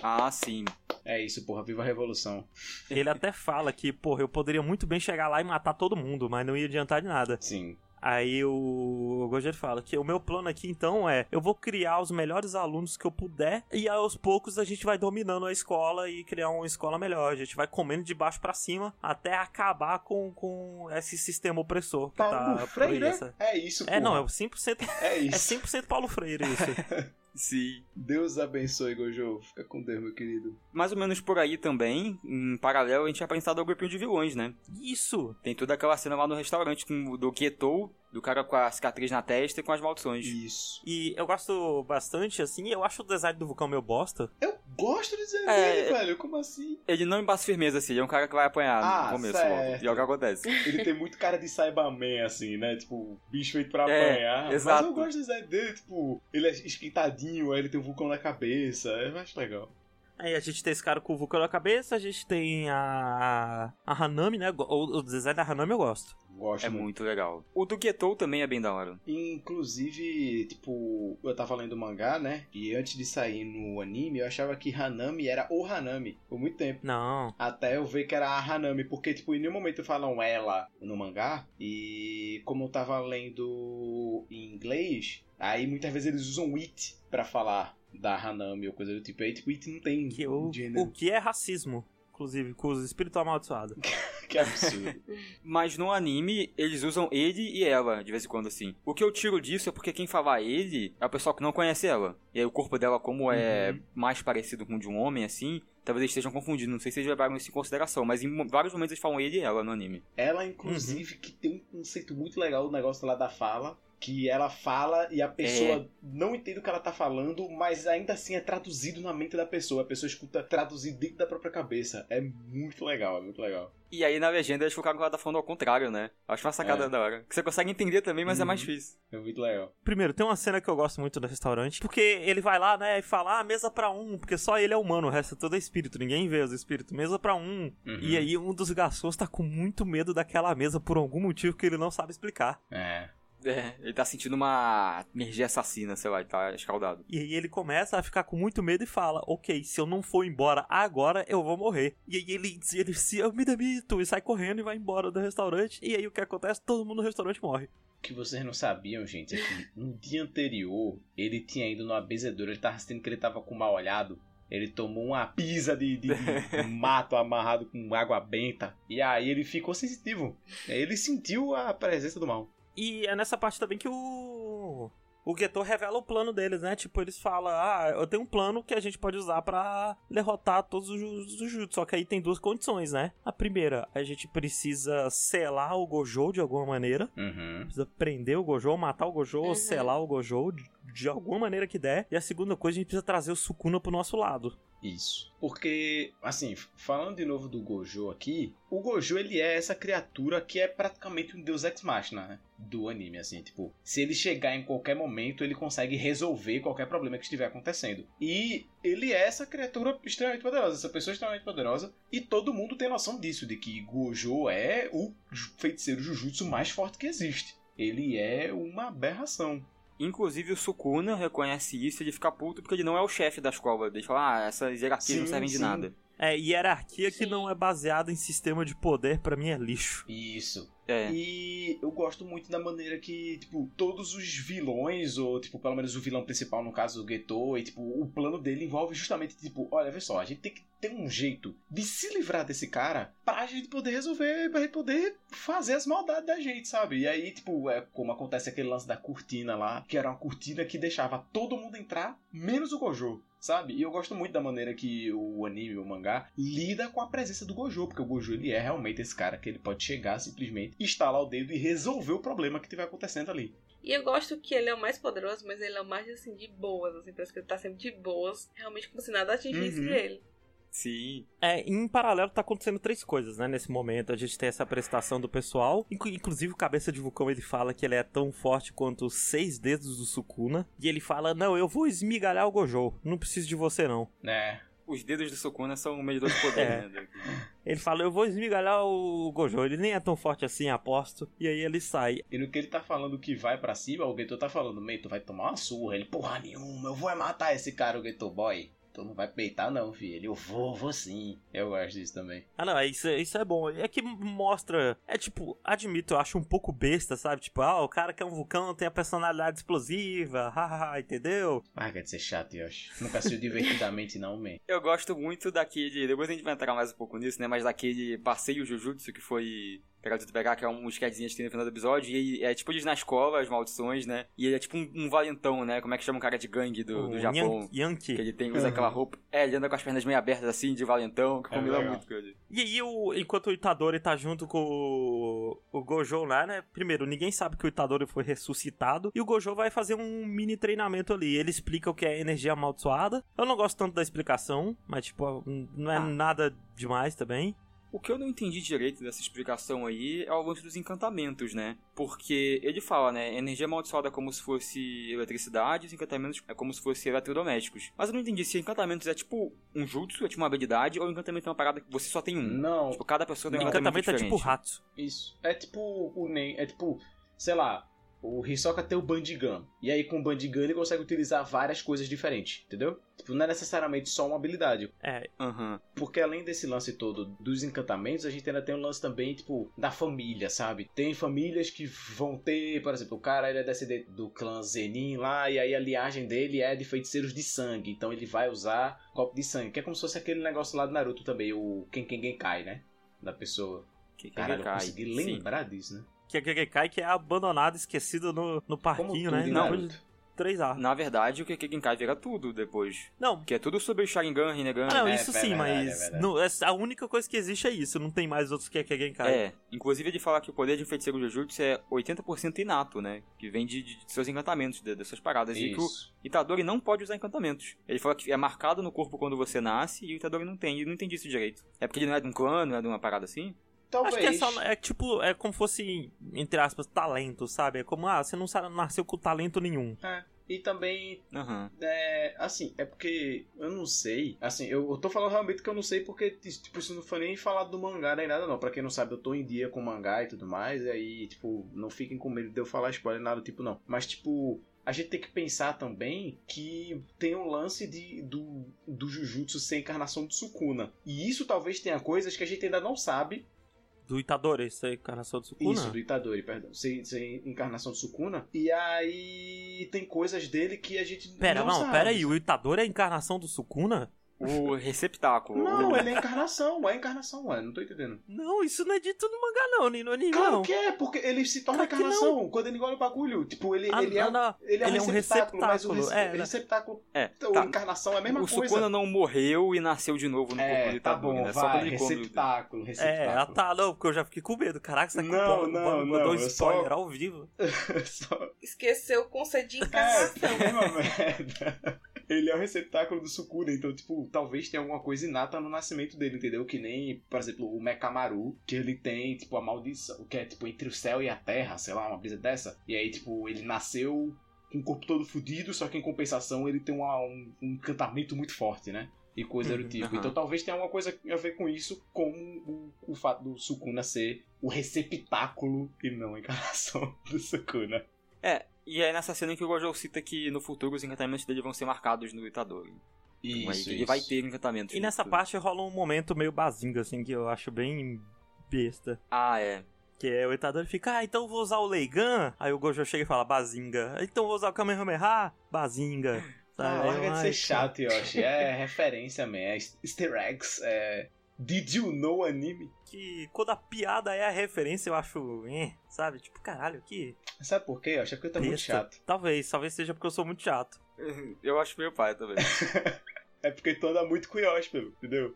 Ah, sim. É isso, porra. Viva a revolução. Ele até fala que, porra, eu poderia muito bem chegar lá e matar todo mundo, mas não ia adiantar de nada. Sim. Aí o Gojo ele fala que o meu plano aqui então é: eu vou criar os melhores alunos que eu puder e aos poucos a gente vai dominando a escola e criar uma escola melhor. A gente vai comendo de baixo para cima até acabar com, com esse sistema opressor que Paulo tá Freire? essa. É isso, É, não, é porra. o 100%, É é isso. 100% Paulo Freire isso. Sim. Deus abençoe, Gojo. Fica com Deus, meu querido. Mais ou menos por aí também, em paralelo, a gente é apresentado ao grupinho de vilões, né? Isso. Tem toda aquela cena lá no restaurante com o do Ketou, do cara com a cicatriz na testa e com as maldições. Isso. E eu gosto bastante, assim, eu acho o design do vulcão meio bosta. Eu gosto de dizer É. dele, velho. Como assim? Ele não embaça firmeza, assim, ele é um cara que vai apanhar Ah, no começo certo. logo. E é o que acontece. Ele tem muito cara de Cyberman, assim, né? Tipo, bicho feito pra É, apanhar. Mas exato. eu gosto do design dele, tipo, ele é esquentadinho, aí ele tem um vulcão na cabeça. Eu acho legal. Aí a gente tem esse cara com o vulcão na cabeça, a gente tem a. a Hanami, né? O, o design da Hanami eu gosto. Gosto É muito. muito legal. O do Ketou também é bem da hora. Inclusive, tipo, eu tava lendo o mangá, né? E antes de sair no anime, eu achava que Hanami era o Hanami por muito tempo. Não. Até eu ver que era a Hanami, porque, tipo, em nenhum momento falam ela no mangá. E como eu tava lendo em inglês, aí muitas vezes eles usam it pra falar da Hanami ou coisa do tipo. Aí, tipo, it não tem Que o, gênero. o que é racismo, inclusive, com os espíritos amaldiçoados. Que absurdo. Mas no anime, eles usam ele e ela, de vez em quando, assim. O que eu tiro disso é porque quem fala ele é o pessoal que não conhece ela. E aí o corpo dela, como é Uhum. mais parecido com o de um homem, assim, talvez eles estejam confundindo. Não sei se eles levaram isso em consideração, mas em vários momentos eles falam ele e ela no anime. Ela, inclusive, que tem um conceito muito legal, o negócio lá da fala. Que ela fala e a pessoa não entende o que ela tá falando, mas ainda assim é traduzido na mente da pessoa. A pessoa escuta traduzido dentro da própria cabeça. É muito legal, é muito legal. E aí na legenda eles focaram que ela tá falando ao contrário, né? Acho uma sacada É. da hora. Que você consegue entender também, mas é Uhum. mais difícil. É muito legal. Primeiro, tem uma cena que eu gosto muito no restaurante, porque ele vai lá, né, e fala, ah, mesa pra um, porque só ele é humano, o resto é todo é espírito, ninguém vê os espíritos, mesa pra um. Uhum. E aí um dos garçons tá com muito medo daquela mesa por algum motivo que ele não sabe explicar. É. É, ele tá sentindo uma energia assassina, sei lá, ele tá escaldado. E aí ele começa a ficar com muito medo e fala: Ok, se eu não for embora agora, eu vou morrer. E aí ele, ele se eu me demito e sai correndo e vai embora do restaurante. E aí o que acontece? Todo mundo no restaurante morre. O que vocês não sabiam, gente, é que no dia anterior ele tinha ido numa benzedoura, ele tava sentindo que ele tava com mal olhado. Ele tomou uma pisa de, de- de mato amarrado com água benta. E aí ele ficou sensitivo. Ele sentiu a presença do mal. E é nessa parte também que o. O Geto revela o plano deles, né? Tipo, eles falam: Ah, eu tenho um plano que a gente pode usar pra derrotar todos os os Jujutsu. Só que aí tem duas condições, né? A primeira, a gente precisa selar o Gojo de alguma maneira. Uhum. Precisa prender o Gojo, matar o Gojo, Uhum. ou selar o Gojo de, de alguma maneira que der. E a segunda coisa, a gente precisa trazer o Sukuna pro nosso lado. Isso. Porque, assim, falando de novo do Gojo aqui, o Gojo ele é essa criatura que é praticamente um deus ex machina, né? Do anime, assim, tipo, se ele chegar em qualquer momento, ele consegue resolver qualquer problema que estiver acontecendo. E ele é essa criatura extremamente poderosa, essa pessoa extremamente poderosa, e todo mundo tem noção disso, de que Gojo é o feiticeiro Jujutsu mais forte que existe. Ele é uma aberração. Inclusive o Sukuna reconhece isso e ele fica puto porque ele não é o chefe da escola. Ele fala, ah, essas hierarquias não Sim, servem de sim. nada. É, hierarquia que Sim. não é baseada em sistema de poder, pra mim é lixo. Isso. É. E eu gosto muito da maneira que, tipo, todos os vilões, ou, tipo, pelo menos o vilão principal, no caso o Geto, e, tipo, o plano dele envolve justamente, tipo, olha, vê só, a gente tem que ter um jeito de se livrar desse cara pra gente poder resolver, pra gente poder fazer as maldades da gente, sabe? E aí, tipo, é como acontece aquele lance da cortina lá, que era uma cortina que deixava todo mundo entrar, menos o Gojo. Sabe? E eu gosto muito da maneira que o anime, o mangá, lida com a presença do Gojo, porque o Gojo ele é realmente esse cara que ele pode chegar simplesmente, estalar o dedo e resolver o problema que estiver acontecendo ali. E eu gosto que ele é o mais poderoso, mas ele é o mais assim de boas, assim, parece que ele tá sempre de boas, realmente como se nada atingisse Uhum. ele. Sim. É, em paralelo tá acontecendo três coisas, né? Nesse momento a gente tem essa prestação do pessoal, Inclu- inclusive o cabeça de vulcão ele fala que ele é tão forte quanto os seis dedos do Sukuna, e ele fala: "Não, eu vou esmigalhar o Gojo, não preciso de você não". Né? Os dedos do Sukuna são o medidor de poder, É. né? Ele fala: "Eu vou esmigalhar o Gojo, ele nem é tão forte assim, aposto". E aí ele sai. E no que ele tá falando que vai pra cima, o Geto tá falando, meio, tu vai tomar uma surra. Ele, porra nenhuma, eu vou é matar esse cara, o Geto Boy. Tu não vai peitar não, filho. Ele, eu vou, vou sim. Eu gosto disso também. Ah, não, é, isso, é- isso é bom. É que mostra. É tipo, admito, eu acho um pouco besta, sabe? Tipo, ah, o cara que é um vulcão tem a personalidade explosiva, haha, entendeu? Larga de ser chato, Yoshi. Nunca assistiu divertidamente, não, man. Eu gosto muito daquele. Depois a gente vai entrar mais um pouco nisso, né? Mas daquele passeio Jujutsu que foi. Pegar de pegar, que é um sketchzinho que tem no final do episódio. E ele- é tipo eles na escola, as maldições, né? E ele é tipo um, um valentão, né? Como é que chama um cara de gangue do, do Japão? Yan- Yankee. Que ele tem, usa aquela roupa. É, ele anda com as pernas meio abertas assim, de valentão, que É combina legal. muito com ele. E aí, o, enquanto o Itadori tá junto com o, o Gojo lá, né? Primeiro, ninguém sabe que o Itadori foi ressuscitado. E o Gojo vai fazer um mini treinamento ali. Ele explica o que é energia amaldiçoada. Eu não gosto tanto da explicação, mas, tipo, não é Ah. nada demais também. O que eu não entendi direito dessa explicação aí é o lance dos encantamentos, né? Porque ele fala, né? Energia amaldiçoada é como se fosse eletricidade, os encantamentos é como se fosse eletrodomésticos. Mas eu não entendi se encantamentos é tipo um jutsu, é tipo uma habilidade, ou encantamento é uma parada que você só tem um. Não, Tipo, cada pessoa tem um Não. encantamento, Encantamento é tipo rato. isso. É tipo o Nen. É tipo, sei lá. O Hisoka tem o Bandigan. E aí com o Bandigan ele consegue utilizar várias coisas diferentes, entendeu? Tipo, não é necessariamente só uma habilidade. É, Aham. Porque além desse lance todo dos encantamentos, a gente ainda tem um lance também, tipo, da família, sabe? Tem famílias que vão ter, por exemplo, o cara ele é descendente do clã Zenin lá, e aí a linhagem dele é de feiticeiros de sangue. Então ele vai usar copo de sangue, que é como se fosse aquele negócio lá do Naruto também, o Kenken Genkai, né? Da pessoa. Que, que Caralho, eu cai. consegui Sim. lembrar disso, né? Que é Gekai que é abandonado, esquecido no, no parquinho, tudo né? Não. De três arcos. Na verdade, o que Genkai vira tudo depois. Não, Que é tudo sobre o Sharingan, Rinnegan. Ah, não, É, isso é sim, verdade, é mas verdade. não, essa- a única coisa que existe é isso, não tem mais outros que é Genkai. É, inclusive ele fala que o poder de um feiticeiro Jujutsu é 80% inato, né? Que vem de, de seus encantamentos, de- dessas paradas. E que o Isso. Itadori não pode usar encantamentos. Ele fala que é marcado no corpo quando você nasce e o Itadori não tem. E eu não entendi isso direito. É porque ele não é de um clã, não é de uma parada assim? Talvez. Acho que é só, é tipo, é como fosse, entre aspas, talento, sabe? É como, ah, você não nasceu com talento nenhum. É. E também Aham. É, assim, é porque eu não sei. Assim, eu, eu tô falando realmente que eu não sei porque, tipo, isso não foi nem falado do mangá nem nada, não. Pra quem não sabe, eu tô em dia com mangá e tudo mais. E aí, tipo, não fiquem com medo de eu falar spoiler, nada do tipo, não. Mas, tipo. A gente tem que pensar também que tem um lance de, do, do Jujutsu ser a encarnação do Sukuna. E isso talvez tenha coisas que a gente ainda não sabe. Do Itadori, isso aí, encarnação do Sukuna. Isso, do Itadori, perdão. Ser, ser encarnação do Sukuna. E aí tem coisas dele que a gente Pera, não, não, sabe. pera aí, o Itadori é a encarnação do Sukuna? O receptáculo. Não, o... ele é encarnação, é encarnação, ué, não tô entendendo. Não, isso não é dito no mangá não, nem no anime Claro não. que é, porque ele se torna Claro encarnação quando ele engole o bagulho. Tipo, ele, Ah, ele, é, não, não. ele é, ele é um um receptáculo, mas o receptáculo, rece- é, né? receptáculo É, ou tá. encarnação é a mesma O coisa. Sukuna não morreu e nasceu de novo no corpo é, do tá bom, né? Só vai, quando ele come... receptáculo, É, ah receptáculo. tá, não, porque eu já fiquei com medo. Caraca, você Não, não, mandou um spoiler só- ao vivo. Só- Esqueceu o conceito de É, encarnação. é a mesma merda. Ele é o receptáculo do Sukuna, então, tipo, talvez tenha alguma coisa inata no nascimento dele, entendeu? Que nem, por exemplo, o Mekamaru, que ele tem, tipo, a maldição, que é, tipo, entre o céu e a terra, sei lá, uma brisa dessa. E aí, tipo, ele nasceu com o corpo todo fudido, só que em compensação ele tem uma- um, um encantamento muito forte, né? E coisa do Uhum, tipo. aham. Então talvez tenha alguma coisa a ver com isso, como o, o fato do Sukuna ser o receptáculo e não a encarnação do Sukuna. É, e é nessa cena que o Gojo cita que no futuro os encantamentos dele vão ser marcados no Itadori. Então, aí Isso, ele isso. vai ter encantamentos. E nessa futuro. parte rola um momento meio bazinga, assim, que eu acho bem besta. Ah, é. Que é o Itadori fica, ah, então eu vou usar o Leigan. Aí o Gojo chega e fala, Bazinga. Então eu vou usar o Kamehameha, Bazinga. Ah, Sabe? larga de ser chato, Yoshi. É referência, man. É easter eggs. É... Did you know anime? Que quando a piada é a referência, eu acho, eh, sabe? Tipo, caralho, que Sabe por quê, Yoshi? É porque tá muito chato. Talvez, talvez seja porque eu sou muito chato. Eu acho meu pai também. É porque tu anda muito com pelo, entendeu?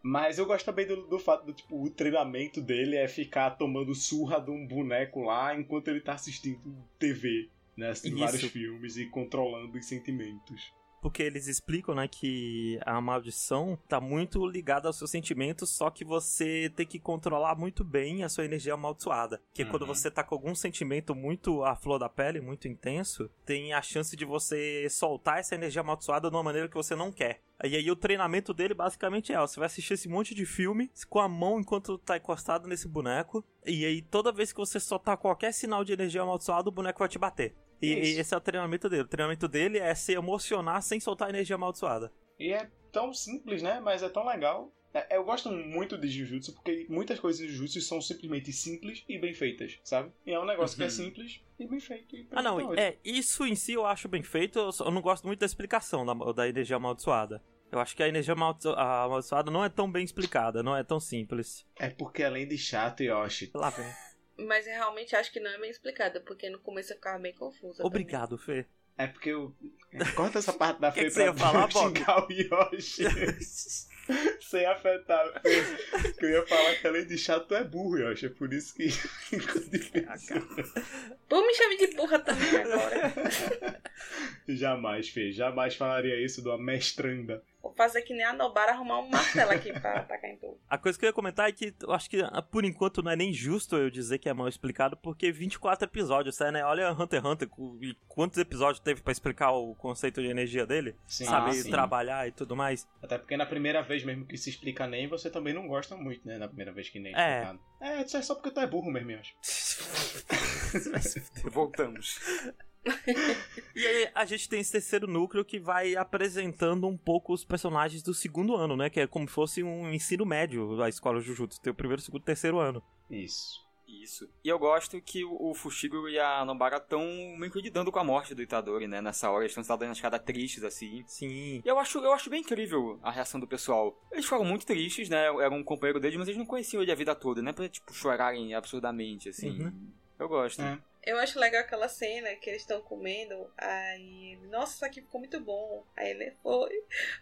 Mas eu gosto também do, do fato do, tipo, o treinamento dele é ficar tomando surra de um boneco lá enquanto ele tá assistindo TV, né? Assistindo Isso. vários filmes e controlando os sentimentos. Porque eles explicam, né, que a maldição tá muito ligada aos seus sentimentos, só que você tem que controlar muito bem a sua energia amaldiçoada. Que quando Uhum. você tá com algum sentimento muito à flor da pele, muito intenso, tem a chance de você soltar essa energia amaldiçoada de uma maneira que você não quer. E aí o treinamento dele basicamente é, ó, você vai assistir esse monte de filme com a mão enquanto tá encostado nesse boneco, e aí toda vez que você soltar qualquer sinal de energia amaldiçoada, o boneco vai te bater. E, e esse é o treinamento dele. O treinamento dele é se emocionar sem soltar energia amaldiçoada. E é tão simples, né? Mas é tão legal. É, eu gosto muito de Jujutsu porque muitas coisas de Jujutsu são simplesmente simples e bem feitas, sabe? E é um negócio que é Uhum. simples e bem feito. E Ah, não, é, isso em si eu acho bem feito, eu, só- eu não gosto muito da explicação da, da energia amaldiçoada. Eu acho que a energia amaldiçoada não é tão bem explicada, não é tão simples. É porque além de chato, Yoshi, Lá vem. Mas eu realmente acho que não é bem explicado, porque no começo eu ficava bem confusa. Obrigado, Fê. É porque eu. Corta essa parte da Que Fê que você ia pra falar, eu xingar o Yoshi. Sem afetar a Fê. Que eu ia falar que além de chato é burro, Yoshi. É por isso que. Pô, me chame de burra também agora. Jamais, Fê. Jamais falaria isso de uma mestranda. Vou fazer que nem a Nobara arrumar um martelo aqui pra atacar em tu. A coisa que eu ia comentar é que eu acho que ah, por enquanto não é nem justo eu dizer que é mal explicado, porque 24 episódios, né? Olha Hunter x Hunter, e quantos episódios teve pra explicar o conceito de energia dele, Sim, saber ah, sim. trabalhar e tudo mais. Até porque na primeira vez mesmo que se explica nem, você também não gosta muito, né? Na primeira vez que nem É. explicado. É, isso é só porque tu é burro mesmo, Yoshi. Voltamos. E aí a gente tem esse terceiro núcleo que vai apresentando um pouco os personagens do segundo ano, né? Que é como se fosse um ensino médio da escola Jujutsu. Tem o primeiro, segundo e terceiro ano. Isso. Isso. E eu gosto que o Fushiguro e a Nobara estão meio que lidando com a morte do Itadori, né? Nessa hora, eles estão se dando uma escada tristes, assim. Sim. E eu acho, eu acho bem incrível a reação do pessoal. Eles foram muito tristes, né? Era um companheiro deles, mas eles não conheciam ele a vida toda, né? Pra, tipo, chorarem absurdamente, assim. Uhum. Eu gosto. É. Eu acho legal aquela cena que eles estão comendo. Aí, ele, nossa, isso aqui ficou muito bom. Aí ele foi,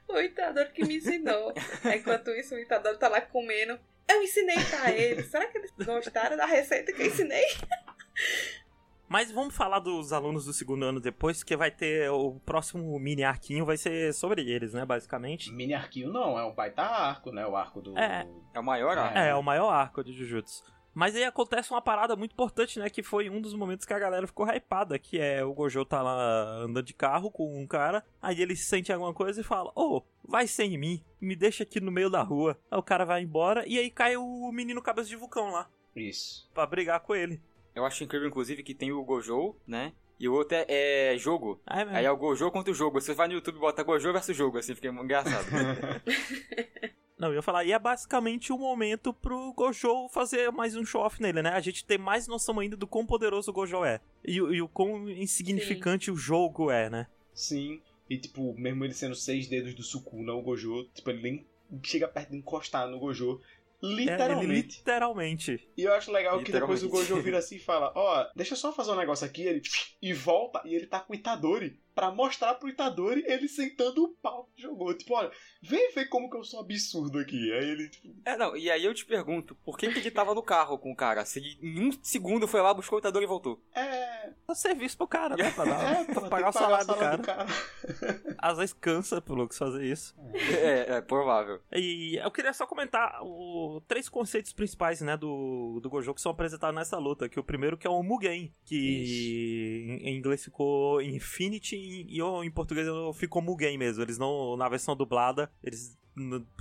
o Itadori que me ensinou. Aí, enquanto isso, o Itadori tá lá comendo. Eu ensinei pra eles. Será que eles gostaram da receita que eu ensinei? Mas vamos falar dos alunos do segundo ano depois, que vai ter o próximo mini arquinho, vai ser sobre eles, né? Basicamente. Mini arquinho não, é um baita arco, né? O arco do. É. É o maior arco. É, é o maior arco de Jujutsu. Mas aí acontece uma parada muito importante, né? Que foi um dos momentos que a galera ficou hypada, que é o Gojo tá lá andando de carro com um cara, aí ele sente alguma coisa e fala, ô, vai sem mim, me deixa aqui no meio da rua. Aí o cara vai embora e aí cai o menino cabeça de vulcão lá, Isso. pra brigar com ele. Eu acho incrível, inclusive, que tem o Gojo, né? E o outro é, é jogo. Aí, Aí é o Gojo contra o jogo. Você vai no YouTube e bota Gojo versus jogo, assim, fica engraçado. Não, eu ia falar, e é basicamente o momento pro Gojo fazer mais um show-off nele, né? A gente tem mais noção ainda do quão poderoso o Gojo é. E, o- e o quão insignificante o jogo é, né? Sim. E tipo, mesmo ele sendo seis dedos do Sukuna, o Gojo, tipo, ele nem chega perto de encostar no Gojo. É, Literalmente. literalmente. E eu acho legal que depois o. Gojo vira assim e fala: Ó, deixa eu só fazer um negócio aqui. Ele e volta e ele tá com o Itadori pra mostrar pro Itadori ele sentando o pau que jogou. Tipo, olha, vem ver como que eu sou absurdo aqui. Aí ele, tipo, é, não, e aí eu te pergunto, por que, que ele tava no carro com o cara? Se ele em um segundo foi lá, buscou o Itadori e voltou. é. Dá serviço pro cara, né? Pra, dar, É, pra pagar o salário do cara. do cara. Às vezes cansa pro Lux fazer isso. É, é provável. E eu queria só comentar o, três conceitos principais, né, do, do Gojo que são apresentados nessa luta. Que o primeiro que é o Mugen, que em, em inglês ficou Infinity e eu, em português ficou Mugen mesmo. Eles não, na versão dublada, eles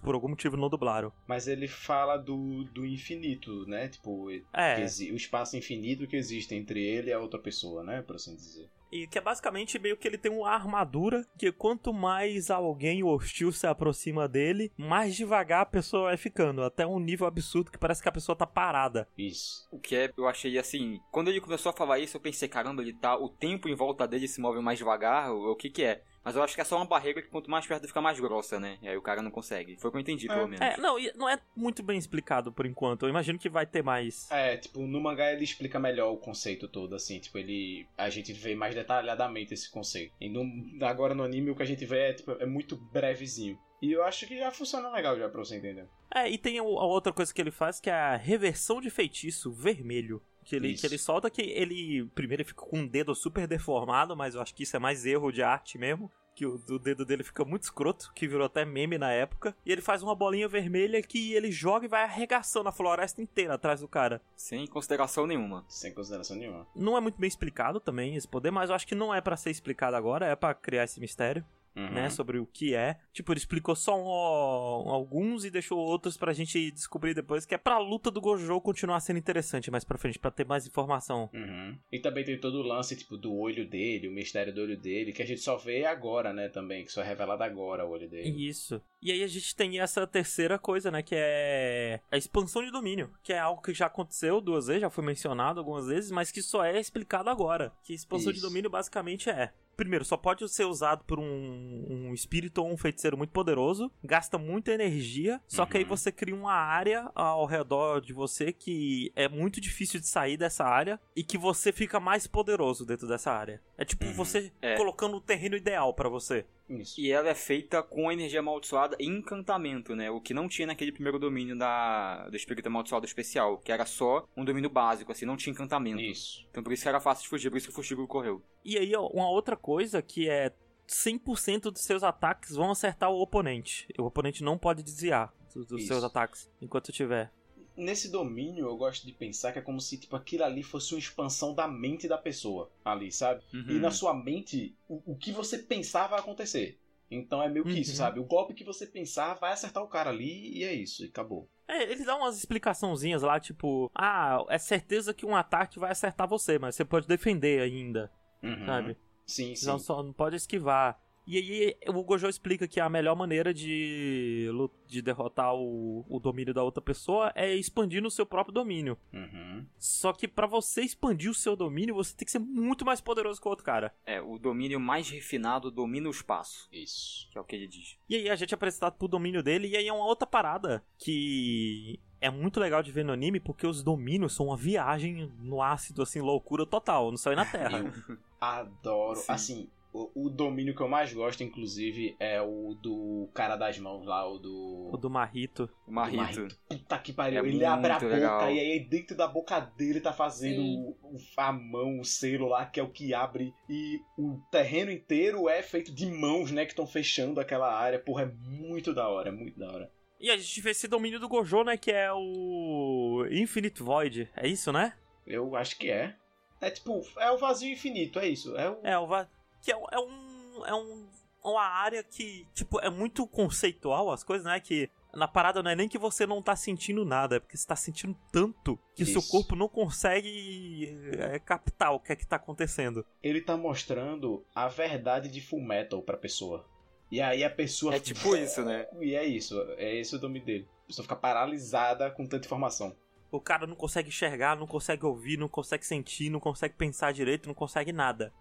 por algum motivo não dublaram. Mas ele fala do, do infinito, né? Tipo, É, o espaço infinito que existe entre ele e a outra pessoa, né? Por assim dizer. E que é basicamente meio que ele tem uma armadura que quanto mais alguém hostil se aproxima dele, mais devagar a pessoa vai ficando, até um nível absurdo que parece que a pessoa tá parada. Isso. O que é, eu achei assim, quando ele começou a falar isso, eu pensei, caramba, ele tá, o tempo em volta dele se move mais devagar, o, o que que é? Mas eu acho que é só uma barreira que quanto mais perto fica mais grossa, né? E aí o cara não consegue. Foi o que eu entendi, É. pelo menos. É, não, não é muito bem explicado por enquanto. Eu imagino que vai ter mais. É, tipo, no mangá ele explica melhor o conceito todo, assim, tipo, ele. A gente vê mais detalhadamente esse conceito. E no, agora no anime o que a gente vê é, tipo, é muito brevezinho. E eu acho que já funciona legal já pra você entender. É, e tem a outra coisa que ele faz que é a reversão de feitiço vermelho. Que ele, Isso. que ele solta que ele. Primeiro ele fica com um dedo super deformado, mas eu acho que isso é mais erro de arte mesmo. Que o, o dedo dele fica muito escroto, que virou até meme na época. E ele faz uma bolinha vermelha que ele joga e vai arregaçando a floresta inteira atrás do cara. Sem consideração nenhuma. Sem consideração nenhuma. Não é muito bem explicado também esse poder, mas eu acho que não é pra ser explicado agora, é pra criar esse mistério. Uhum. né, sobre o que é. Tipo, ele explicou só um- alguns e deixou outros pra gente descobrir depois, que é pra luta do Gojo continuar sendo interessante mais pra frente, pra ter mais informação. Uhum. E também tem todo o lance, tipo, do olho dele, o mistério do olho dele, que a gente só vê agora, né, também, que só é revelado agora o olho dele. Isso. E aí a gente tem essa terceira coisa, né, que é a expansão de domínio, que é algo que já aconteceu duas vezes, já foi mencionado algumas vezes, mas que só é explicado agora. Que expansão de Isso. domínio basicamente é Primeiro, só pode ser usado por um, um espírito ou um feiticeiro muito poderoso, gasta muita energia, só que aí Uhum. você cria uma área ao redor de você que é muito difícil de sair dessa área e que você fica mais poderoso dentro dessa área. É tipo Uhum. você É. colocando o terreno ideal pra você. Isso. E ela é feita com energia amaldiçoada e encantamento, né? O que não tinha naquele primeiro domínio da, do espírito amaldiçoado especial, que era só um domínio básico, assim, não tinha encantamento. Isso. Então por isso que era fácil de fugir, por isso que o Fuxigo correu. E aí, ó, uma outra coisa que é 100% dos seus ataques vão acertar o oponente. O oponente não pode desviar dos, dos seus ataques enquanto tiver. Nesse domínio, eu gosto de pensar que é como se tipo, aquilo ali fosse uma expansão da mente da pessoa ali, sabe? E Uhum. na sua mente, o, o que você pensar vai acontecer. Então é meio que isso, Uhum. sabe? O golpe que você pensar vai acertar o cara ali e é isso, e acabou. É, eles dão umas explicaçãozinhas lá, tipo, ah, é certeza que um ataque vai acertar você, mas você pode defender ainda, Uhum. sabe? Sim, sim. Não, só não pode esquivar. E aí o Gojo explica que a melhor maneira de, de derrotar o, o domínio da outra pessoa é expandir no seu próprio domínio. Uhum. Só que pra você expandir o seu domínio, você tem que ser muito mais poderoso que o outro cara. É, o domínio mais refinado domina o espaço, Isso. que é o que ele diz. E aí a gente é apresentado pro domínio dele, e aí é uma outra parada que é muito legal de ver no anime, porque os domínios são uma viagem no ácido, assim, loucura total, no céu e na terra. Eu adoro. Sim. Assim, o, o domínio que eu mais gosto, inclusive, é o do cara das mãos lá, o do. o do Marrito. O Marrito. Puta que pariu. É ele abre a boca legal. e aí dentro da boca dele tá fazendo o, o- a mão, o selo lá, que é o que abre. E o terreno inteiro é feito de mãos, né? Que estão fechando aquela área. Porra, é muito da hora, é muito da hora. E a gente vê esse domínio do Gojo, né, que é o Infinite Void. É isso, né? Eu acho que é. É tipo, é o vazio infinito, é isso. É o. É, o va- que é, um- é um é um uma área que, tipo, é muito conceitual as coisas, né, que na parada não é nem que você não tá sentindo nada, é porque você tá sentindo tanto que o seu Isso. corpo não consegue é, captar o que é que tá acontecendo. Ele tá mostrando a verdade de Full Metal pra pessoa. E aí a pessoa. É tipo isso, né? E é isso, é esse o nome dele. A pessoa fica paralisada com tanta informação. O cara não consegue enxergar, não consegue ouvir, não consegue sentir, não consegue pensar direito, não consegue nada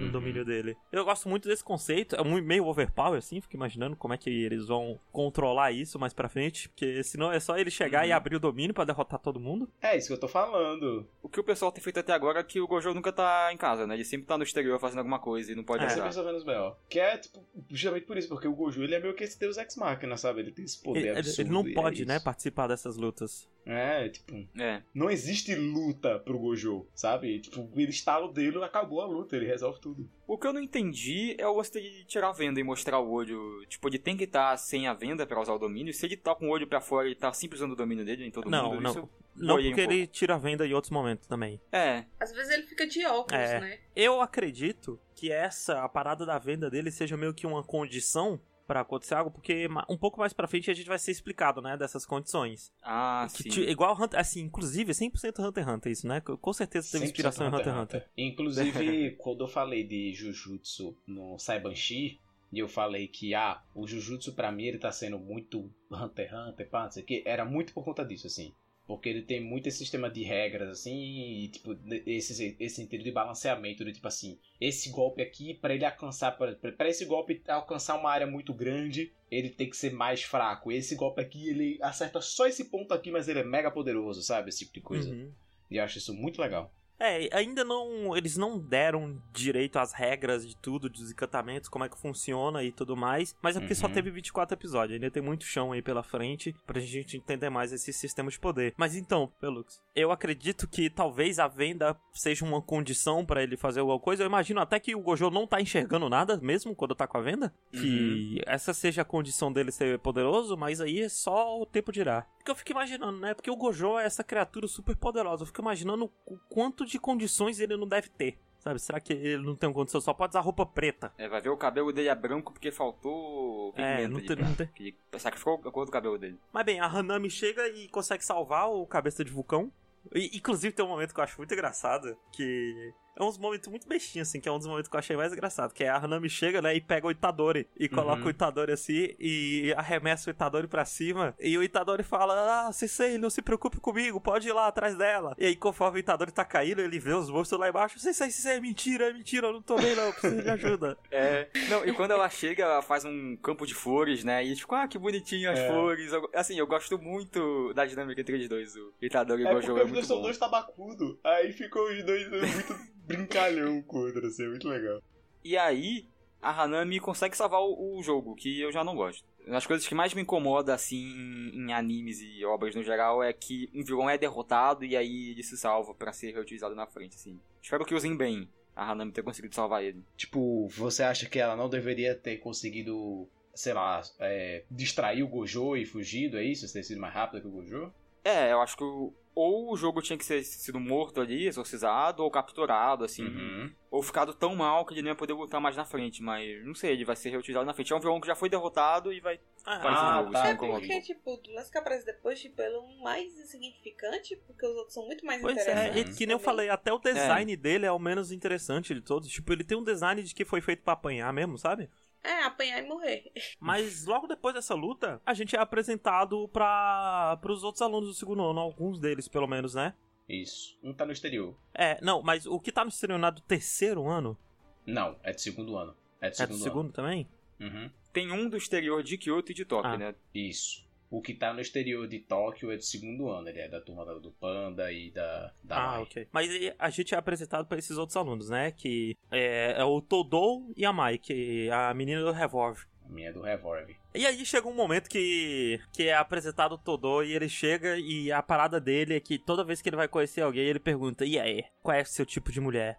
no Uhum. domínio dele. Eu gosto muito desse conceito, é meio overpower, assim, fico imaginando como é que eles vão controlar isso mais pra frente, porque senão é só ele chegar e Uhum. abrir o domínio pra derrotar todo mundo. É isso que eu tô falando. O que o pessoal tem feito até agora é que o Gojo nunca tá em casa, né? Ele sempre tá no exterior fazendo alguma coisa e não pode É. Usar. resolvendo os B.O. Que é, tipo, justamente por isso, porque o Gojo ele é meio que esse Deus Ex Machina, sabe? Ele tem esse poder Ele, ele- absurdo. ele não e é pode, né, isso. participar dessas lutas. É, tipo, É. não existe luta pro Gojo, sabe? Tipo, ele estala o dedo, acabou a luta, ele resolve tudo. O que eu não entendi é o lance de tirar a venda e mostrar o olho. Tipo, ele tem que estar sem a venda pra usar o domínio. Se ele tá com o olho pra fora e tá sempre usando o domínio dele em todo Não, mundo, não. isso... Não Boiei um porque ele tira a venda em outros momentos também. É, Às vezes ele fica de óculos, É. né? Eu acredito que essa, a parada da venda dele seja meio que uma condição pra acontecer algo, porque um pouco mais pra frente a gente vai ser explicado, né, dessas condições. ah, Que sim. igual Hunter, assim, inclusive 100% Hunter x Hunter isso, né? Com certeza teve 100% inspiração em Hunter x Hunter. Inclusive, quando eu falei de Jujutsu no Saibanshi, e eu falei que, ah, o Jujutsu pra mim ele tá sendo muito Hunter x Hunter, pá, não sei o que, era muito por conta disso, assim. Porque ele tem muito esse sistema de regras, assim, e, tipo, esse, esse sentido de balanceamento, de tipo assim, esse golpe aqui, pra ele alcançar, pra esse golpe alcançar uma área muito grande, ele tem que ser mais fraco. Esse golpe aqui, ele acerta só esse ponto aqui, mas ele é mega poderoso, sabe? Esse tipo de coisa. Uhum. E eu acho isso muito legal. É, ainda não. Eles não deram direito às regras de tudo, dos encantamentos, como é que funciona e tudo mais. Mas é porque só Uhum. teve 24 episódios. Ainda tem muito chão aí pela frente pra gente entender mais esse sistema de poder. Mas então, Pelux, eu acredito que talvez a venda seja uma condição pra ele fazer alguma coisa. Eu imagino até que o Gojo não tá enxergando nada mesmo quando tá com a venda. Que essa seja a condição dele ser poderoso, mas aí é só o tempo dirá. Porque eu fico imaginando, né? Porque o Gojo é essa criatura super poderosa. Eu fico imaginando o quanto de condições ele não deve ter Sabe, será que ele não tem condição? Só pode usar roupa preta. É, vai ver o cabelo dele é branco porque faltou É, não tem, pra- não tem. que sacrificou a cor do cabelo dele. Mas bem, a Hanami chega e consegue salvar o cabeça de vulcão. E, inclusive tem um momento que eu acho muito engraçado, que é uns momentos muito bestinhos, assim, que é um dos momentos que eu achei mais engraçado, que é a Hanami chega, né, e pega o Itadori, e coloca Uhum. o Itadori assim, e arremessa o Itadori pra cima, e o Itadori fala, ah, Sensei, não se preocupe comigo, pode ir lá atrás dela. E aí, conforme o Itadori tá caindo, ele vê os monstros lá embaixo, Sensei, Sensei, é mentira, é mentira, eu não tô bem não, eu preciso de ajuda. É. Não, e quando ela chega, ela faz um campo de flores, né? E tipo, ah, que bonitinho as É. flores. Assim, eu gosto muito da dinâmica entre os dois. O Itadori e o É Gojo porque é os dois muito são bom. dois tabacudo. Aí ficou os dois muito brincalhão com o outro, assim, é muito legal. E aí, a Hanami consegue salvar o, o jogo, que eu já não gosto. Uma das coisas que mais me incomoda, assim, em, em animes e obras no geral, é que um vilão é derrotado e aí ele se salva pra ser reutilizado na frente, assim. Espero que usem bem a Hanami ter conseguido salvar ele. Tipo, você acha que ela não deveria ter conseguido, sei lá, é, distrair o Gojo e fugido, é isso? Ter sido mais rápido que o Gojo? É, eu acho que o- ou o jogo tinha que ser sido morto ali, exorcizado, ou capturado, assim. Uhum. Ou ficado tão mal que ele não ia poder lutar mais na frente, mas não sei, ele vai ser reutilizado na frente. É um vilão que já foi derrotado e vai Ah, fazer Ah, novo. tá. É porque, tipo, o que aparece depois, tipo, ele é um mais insignificante, porque os outros são muito mais Pois é, interessantes. e que nem eu falei, até o design dele é o menos interessante de todos. Tipo, ele tem um design de que foi feito pra apanhar mesmo, sabe? É, apanhar e morrer. Mas logo depois dessa luta, a gente é apresentado para os outros alunos do segundo ano, alguns deles pelo menos, né? Isso. Um tá no exterior. É, não, mas o que tá no exterior não é do terceiro ano? Não, é do segundo ano. É do É segundo, do segundo também? ano. Uhum. Tem um do exterior de Kyoto e de Tóquio, Ah. né? Isso. O que tá no exterior de Tóquio é do segundo ano. Ele é da turma do Panda e da, da ah, Mai. ok. Mas a gente é apresentado para esses outros alunos, né? Que é, é o Todou e a Mai, que é a menina do revólver. A minha é do Revolve. E aí chega um momento que, que é apresentado o Todô e ele chega e a parada dele é que toda vez que ele vai conhecer alguém, ele pergunta, e aí, qual é o seu tipo de mulher?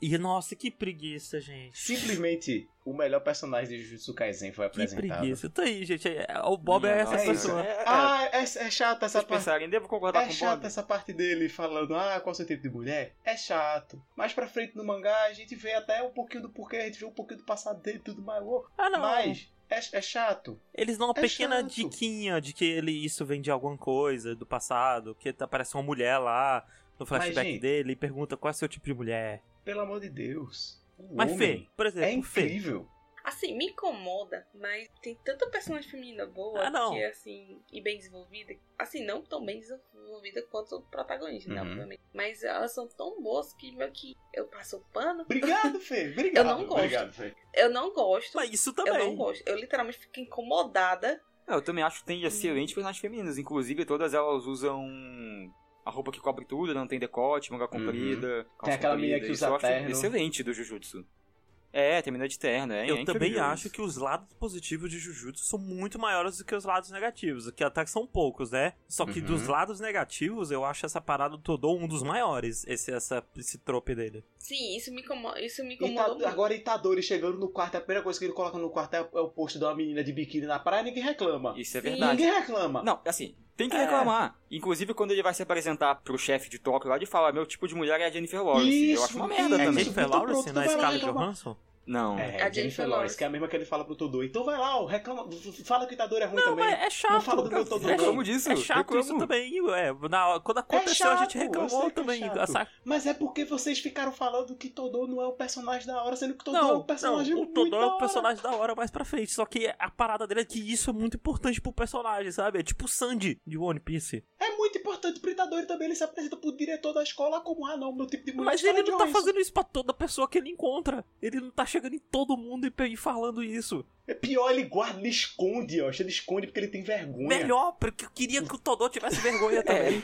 E nossa, que preguiça, gente. Simplesmente, o melhor personagem de Jujutsu Kaisen foi Que apresentado. preguiça. Tá aí, gente. é- O Bob é Minha essa nossa, pessoa. É, é, Ah, é, é chato essa parte. pensarem, devo concordar É com o chato Bob? essa parte dele falando, ah, qual é o seu tipo de mulher? É chato. Mais pra frente no mangá a gente vê até um pouquinho do porquê, a gente vê um pouquinho do passado dele e tudo mais. Ah, não. Mas é, é chato. Eles dão uma é pequena chato. diquinha de que ele isso vem de alguma coisa do passado, que aparece uma mulher lá no flashback gente- dele e pergunta qual é o seu tipo de mulher. Pelo amor de Deus. O Mas Fê, por exemplo, é Fê, incrível. Assim, me incomoda, mas tem tanta personagem feminina boa Ah, que é assim, e bem desenvolvida. Assim, não tão bem desenvolvida quanto o protagonista, né, Uhum. obviamente. Mas elas são tão boas que meio que eu passo o pano. Obrigado, Fê. Obrigado. Eu não gosto. Obrigado, Fê. Eu não gosto. mas isso Eu também. não gosto. Eu literalmente fico incomodada. É, eu também acho que tem excelentes personagens femininas. Inclusive, todas elas usam a roupa que cobre tudo, não tem decote, manga comprida. calça Uhum. aquela menina comprida. que usa terno. excelente do Jujutsu. É, termina de terno, é. Eu é também acho que os lados positivos de Jujutsu são muito maiores do que os lados negativos, que até que são poucos, né? Só que Uhum. dos lados negativos, eu acho essa parada do Todô um dos maiores, esse, essa, esse trope dele. Sim, isso me incomoda. Isso me Ita- incomodou muito. agora Itadori chegando no quarto, a primeira coisa que ele coloca no quarto é, é o posto de uma menina de biquíni na praia e ninguém reclama. Isso é Sim. verdade. Ninguém reclama. Não, assim, tem que É. reclamar. Inclusive, quando ele vai se apresentar pro chefe de Tóquio lá, ele fala: meu tipo de mulher é a Jennifer Lawrence. eu Isso, acho uma isso. merda É também. Jennifer então Lawrence na reclamar. Johansson? Não. É, A a Jennifer Jennifer Lawrence, Lawrence. que é a mesma que ele fala pro Todô. Então vai lá, ó, reclama, fala que o Itadori é ruim Não, também. mas é chato. Não fala do meu Todô, é. Reclamo disso. é chato reclamo. isso também. É, na- quando aconteceu, a chato, gente eu sei reclamou é também. essa- Mas é porque vocês ficaram falando que Todô não é o personagem da hora, sendo que Todô é um personagem não, o muito Todô é o personagem da hora mais pra frente. Só que a parada dele é que isso é muito importante pro personagem, sabe? É tipo o Sandy de One Piece. É muito importante pro Itadori também, ele se apresenta pro diretor da escola como, ah não, meu tipo de mulher Mas é ele não tá fazendo isso pra toda pessoa que ele encontra. Ele não tá chegando em todo mundo e e falando isso. É pior, ele guarda, ele esconde, ó. Ele esconde porque ele tem vergonha. Melhor, porque eu queria que o Todô tivesse vergonha também.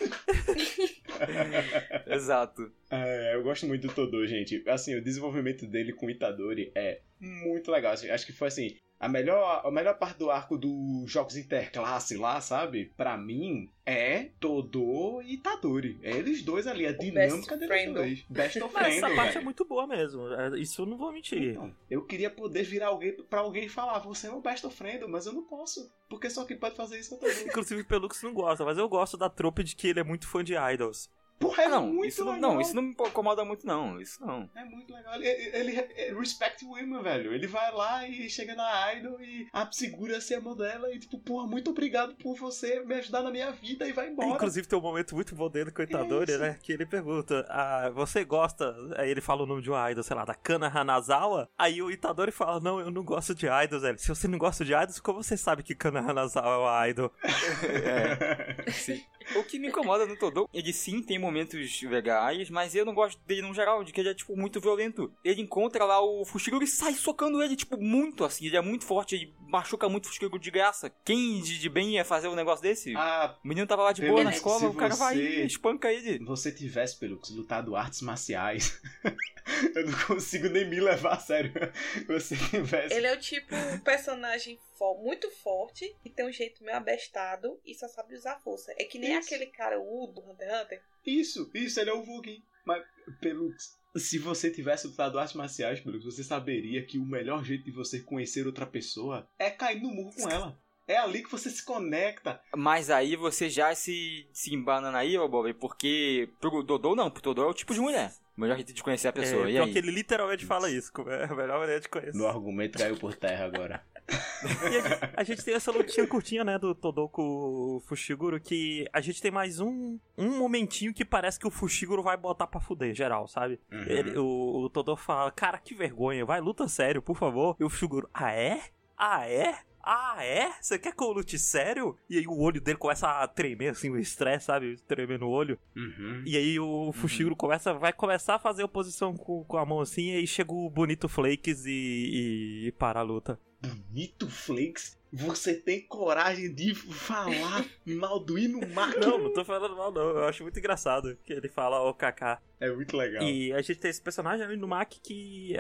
Exato. É, eu gosto muito do Todô, gente. Assim, o desenvolvimento dele com o Itadori é muito legal. Assim, Acho que foi assim. A melhor, a melhor parte do arco dos jogos interclasse lá, sabe? Pra mim, é Todô e Itadori. É eles dois ali, a dinâmica best deles friend. dois. Best of Mas friend, essa parte é muito boa mesmo. É, Isso eu não vou mentir. Então, eu queria poder virar alguém pra alguém e falar, você é o best of friend, mas eu não posso. Porque só quem pode fazer isso é o Todô. Inclusive, Pelux não gosta, mas eu gosto da tropa de que ele é muito fã de idols. Porra, é não, muito isso não, legal. não, isso não me incomoda muito, não. Isso não. É muito legal. Ele, ele, ele respect women, velho. Ele vai lá e chega na idol e a segura-se a mão dela e tipo, porra, muito obrigado por você me ajudar na minha vida e vai embora. Inclusive tem um momento muito bom dele com o Itadori, isso? né? Que ele pergunta, ah, você gosta... Aí ele fala o nome de uma idol, sei lá, da Kana Hanazawa. Aí o Itadori fala, não, eu não gosto de idols, velho. Se você não gosta de idols, como você sabe que Kana Hanazawa é uma idol? É, sim. O que me incomoda no Todou, ele sim tem momentos legais, mas eu não gosto dele no geral, de que ele é, tipo, muito violento. Ele encontra lá o Fushiguro e sai socando ele, tipo, muito assim. Ele é muito forte, ele machuca muito o Fushiguro de graça. Quem de, de bem ia fazer um negócio desse? ah, O menino tava lá de boa na escola, o cara vai e espanca ele. você tivesse, Pelux, lutado artes marciais, eu não consigo nem me levar a sério. Você tivesse. Ele é o tipo personagem fo- muito forte e tem um jeito meio abestado e só sabe usar força. É que nem Isso. aquele cara U do Hunter x Hunter. Isso, isso, ele é o Vulgin. Mas, Pelux, se você tivesse lutado artes marciais, Pelux, você saberia que o melhor jeito de você conhecer outra pessoa é cair no murro com ela. É ali que você se conecta. Mas aí você já se, se embanana aí, ô Bob, porque pro Dodô não, pro Dodô é o tipo de mulher. O melhor jeito de conhecer a pessoa. é, e aí? que ele literalmente fala isso, é a melhor maneira de conhecer. No argumento caiu por terra agora. E a gente, a gente tem essa lutinha curtinha, né, do Todoko Fushiguro, que a gente tem mais um, um momentinho que parece que o Fushiguro vai botar pra fuder, geral, sabe? Uhum. Ele- o, o Todoko fala, cara, que vergonha, vai, luta sério, por favor. E o Fushiguro, ah é? Ah é? Ah, é? Você quer que eu lute sério? E aí o olho dele começa a tremer, assim, o estresse, sabe? Tremer no olho. Uhum. E aí o Fushiguro começa, vai começar a fazer oposição com, com a mão assim, e aí chega o bonito Flakes e, e, e para a luta. Bonito Flakes, você tem coragem de falar mal do Inumaki? Não, não tô falando mal, não. Eu acho muito engraçado que ele fala o Kaká. É muito legal. E a gente tem esse personagem no Mac que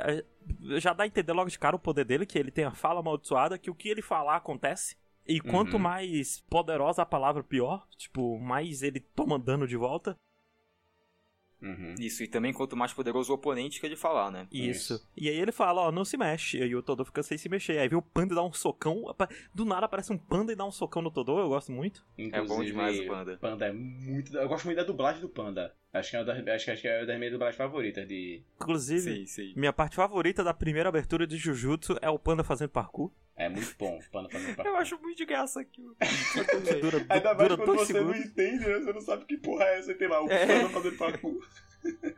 já dá a entender logo de cara o poder dele, que ele tem a fala amaldiçoada, que o que ele falar acontece. E quanto Uhum. mais poderosa a palavra, pior. Tipo, mais ele toma dano de volta. Uhum. Isso, e também quanto mais poderoso o oponente que ele falar, né? Isso. Isso. E aí ele fala, ó, não se mexe. E aí o Todô fica sem se mexer. Aí vem o panda e dá um socão. Do nada aparece um panda e dá um socão no Todô, eu gosto muito. É bom demais o Panda. Panda é muito. Eu gosto muito da dublagem do Panda. Acho que é uma das, acho, que- acho que é uma das minhas dublagens favoritas de. Inclusive, Sim, sim. minha parte favorita da primeira abertura de Jujutsu é o panda fazendo parkour. É muito bom o Panda fazendo Eu acho muito de graça aquilo. Dura, Ainda mais dura quando você não segundos. entende, né? Você não sabe que porra é essa. E tem lá o É. Panda fazendo parkour.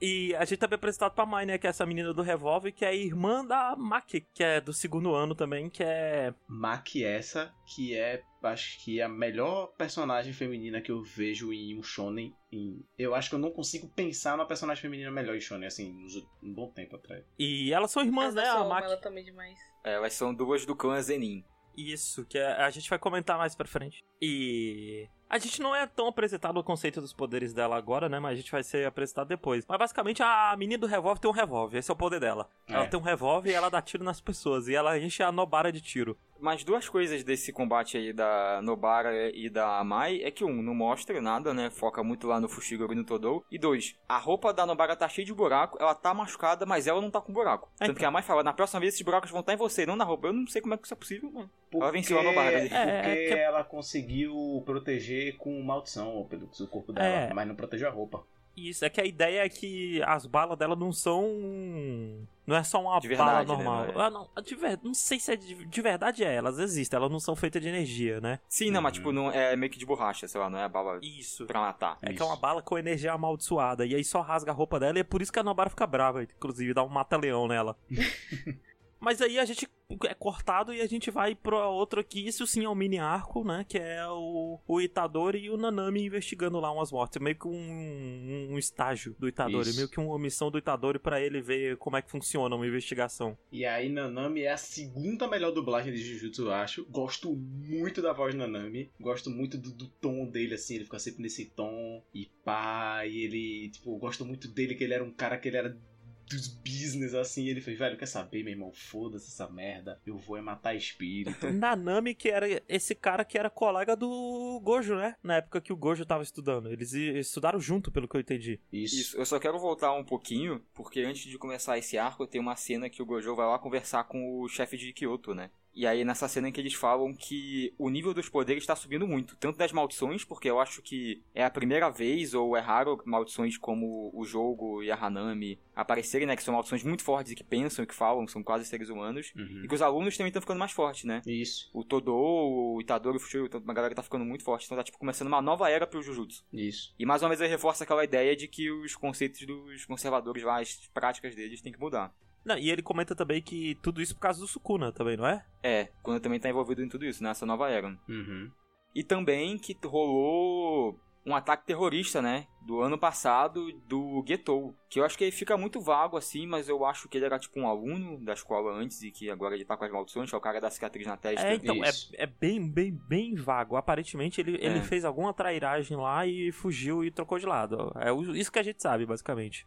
E a gente também é apresentado pra Mai, né? Que é essa menina do revólver, que é a irmã da Maki, que é do segundo ano também, que é. Maki essa, que é, acho que é a melhor personagem feminina que eu vejo em um shonen. Em... Eu acho que eu não consigo pensar numa personagem feminina melhor em shonen, assim, um bom tempo atrás. E elas são irmãs, né? eu A Maki. ela também demais. É, elas são duas do clã Zenin. Isso, que é- a gente vai comentar mais pra frente. E. A gente não é tão apresentado o conceito dos poderes dela agora, né? Mas a gente vai ser apresentado depois. Mas basicamente a menina do revólver tem um revólver, esse é o poder dela. Ela É. tem um revólver e ela dá tiro nas pessoas. E ela enche a Nobara de tiro. Mas duas coisas desse combate aí da Nobara e da Mai é que um, não mostra nada, né? Foca muito lá no Fushiguro e no Todou. E dois, a roupa da Nobara tá cheia de buraco, ela tá machucada, mas ela não tá com buraco. É, Tanto que a Mai fala, na próxima vez esses buracos vão estar em você, não na roupa. Eu não sei como é que isso é possível, mano. Ela venceu a Nobara ali. Porque É, é que- ela conseguiu proteger com maldição pelo o corpo dela, É. mas não protegeu a roupa. Isso, é que a ideia é que as balas dela não são. Não é só uma De verdade, bala né, normal. não é? Ah, não, de ver... não sei se é de... de verdade é, elas existem, elas não são feitas de energia, né? Sim, não, mas Uhum. tipo, não é meio que de borracha, sei lá, não é bala Isso. pra matar. É que Isso. é uma bala com energia amaldiçoada. E aí só rasga a roupa dela e é por isso que a Nobara fica brava, inclusive, dá um mata-leão nela. Mas aí a gente é cortado e a gente vai pro outro aqui. Isso sim é um mini arco, né? Que é o, o Itadori e o Nanami investigando lá umas mortes. É meio que um, um estágio do Itadori. Isso. Meio que uma missão do Itadori pra ele ver como é que funciona uma investigação. E aí, Nanami é a segunda melhor dublagem de Jujutsu, eu acho. Gosto muito da voz de Nanami. Gosto muito do, do tom dele, assim. Ele fica sempre nesse tom. E pá, e ele, tipo, gosto muito dele, que ele era um cara que ele era dos business, assim. Ele fez, velho, quer saber, meu irmão? Foda-se essa merda. Eu vou é matar espírito. Nanami, que era esse cara que era colega do Gojo, né? Na época que o Gojo tava estudando. Eles estudaram junto, pelo que eu entendi. Isso. Isso, eu só quero voltar um pouquinho, porque antes de começar esse arco, tem uma cena que o Gojo vai lá conversar com o chefe de Kyoto, né? E aí nessa cena em que eles falam que o nível dos poderes está subindo muito, tanto das maldições, porque eu acho que é a primeira vez, ou é raro, maldições como o jogo e a Hanami aparecerem, né? Que são maldições muito fortes e que pensam e que falam, são quase seres humanos. Uhum. E que os alunos também estão ficando mais fortes, né? Isso, O Todo, o Itadori, o Fushiro, uma galera que tá ficando muito forte. Então tá, tipo, começando uma nova era pro Jujutsu. isso. E mais uma vez ele reforça aquela ideia de que os conceitos dos conservadores lá, as práticas deles, têm que mudar. Não, e ele comenta também que tudo isso por causa do Sukuna também, não é? É, quando também tá envolvido em tudo isso, nessa nova era. Uhum. E também que rolou um ataque terrorista, né? Do ano passado, do Getou. Que eu acho que ele fica muito vago assim, mas eu acho que ele era tipo um aluno da escola antes e que agora ele tá com as maldições, que é o cara da cicatriz na testa. É, então, é, Isso. é bem, bem, bem vago. Aparentemente ele, ele É. fez alguma trairagem lá e fugiu e trocou de lado. É o- isso que a gente sabe, basicamente.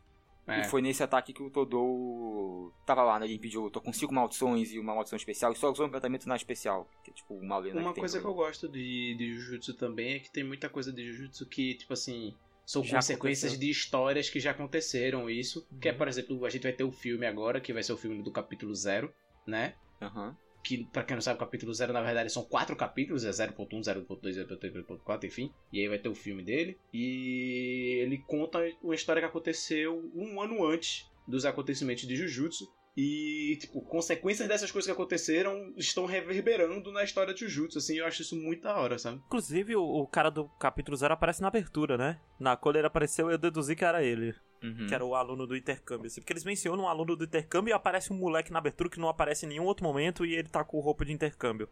É. E foi nesse ataque que o Todou tava lá, né? Ele pediu, tô com cinco maldições e uma maldição especial, e só usou um encantamento na especial. Que é tipo uma lenda Uma que coisa que eu gosto de, de Jujutsu também é que tem muita coisa de Jujutsu que, tipo assim, são Já consequências aconteceu. de histórias que já aconteceram isso. Que é, Uhum. por exemplo, a gente vai ter o filme agora, que vai ser o filme do capítulo zero, né? Aham. Que, pra quem não sabe, o capítulo zero, na verdade, são quatro capítulos, é 0.1, 0.2, 0.3, 0.4, enfim. E aí vai ter o filme dele. E ele conta uma história que aconteceu um ano antes dos acontecimentos de Jujutsu. E, tipo, consequências dessas coisas que aconteceram estão reverberando na história de Jujutsu, assim, eu acho isso muito da hora, sabe? Inclusive, o, o cara do capítulo zero aparece na abertura, né? Na quando ele apareceu, eu deduzi que era ele. Uhum. Que era o aluno do intercâmbio. Assim, porque eles mencionam um aluno do intercâmbio e aparece um moleque na abertura que não aparece em nenhum outro momento e ele tá com roupa de intercâmbio.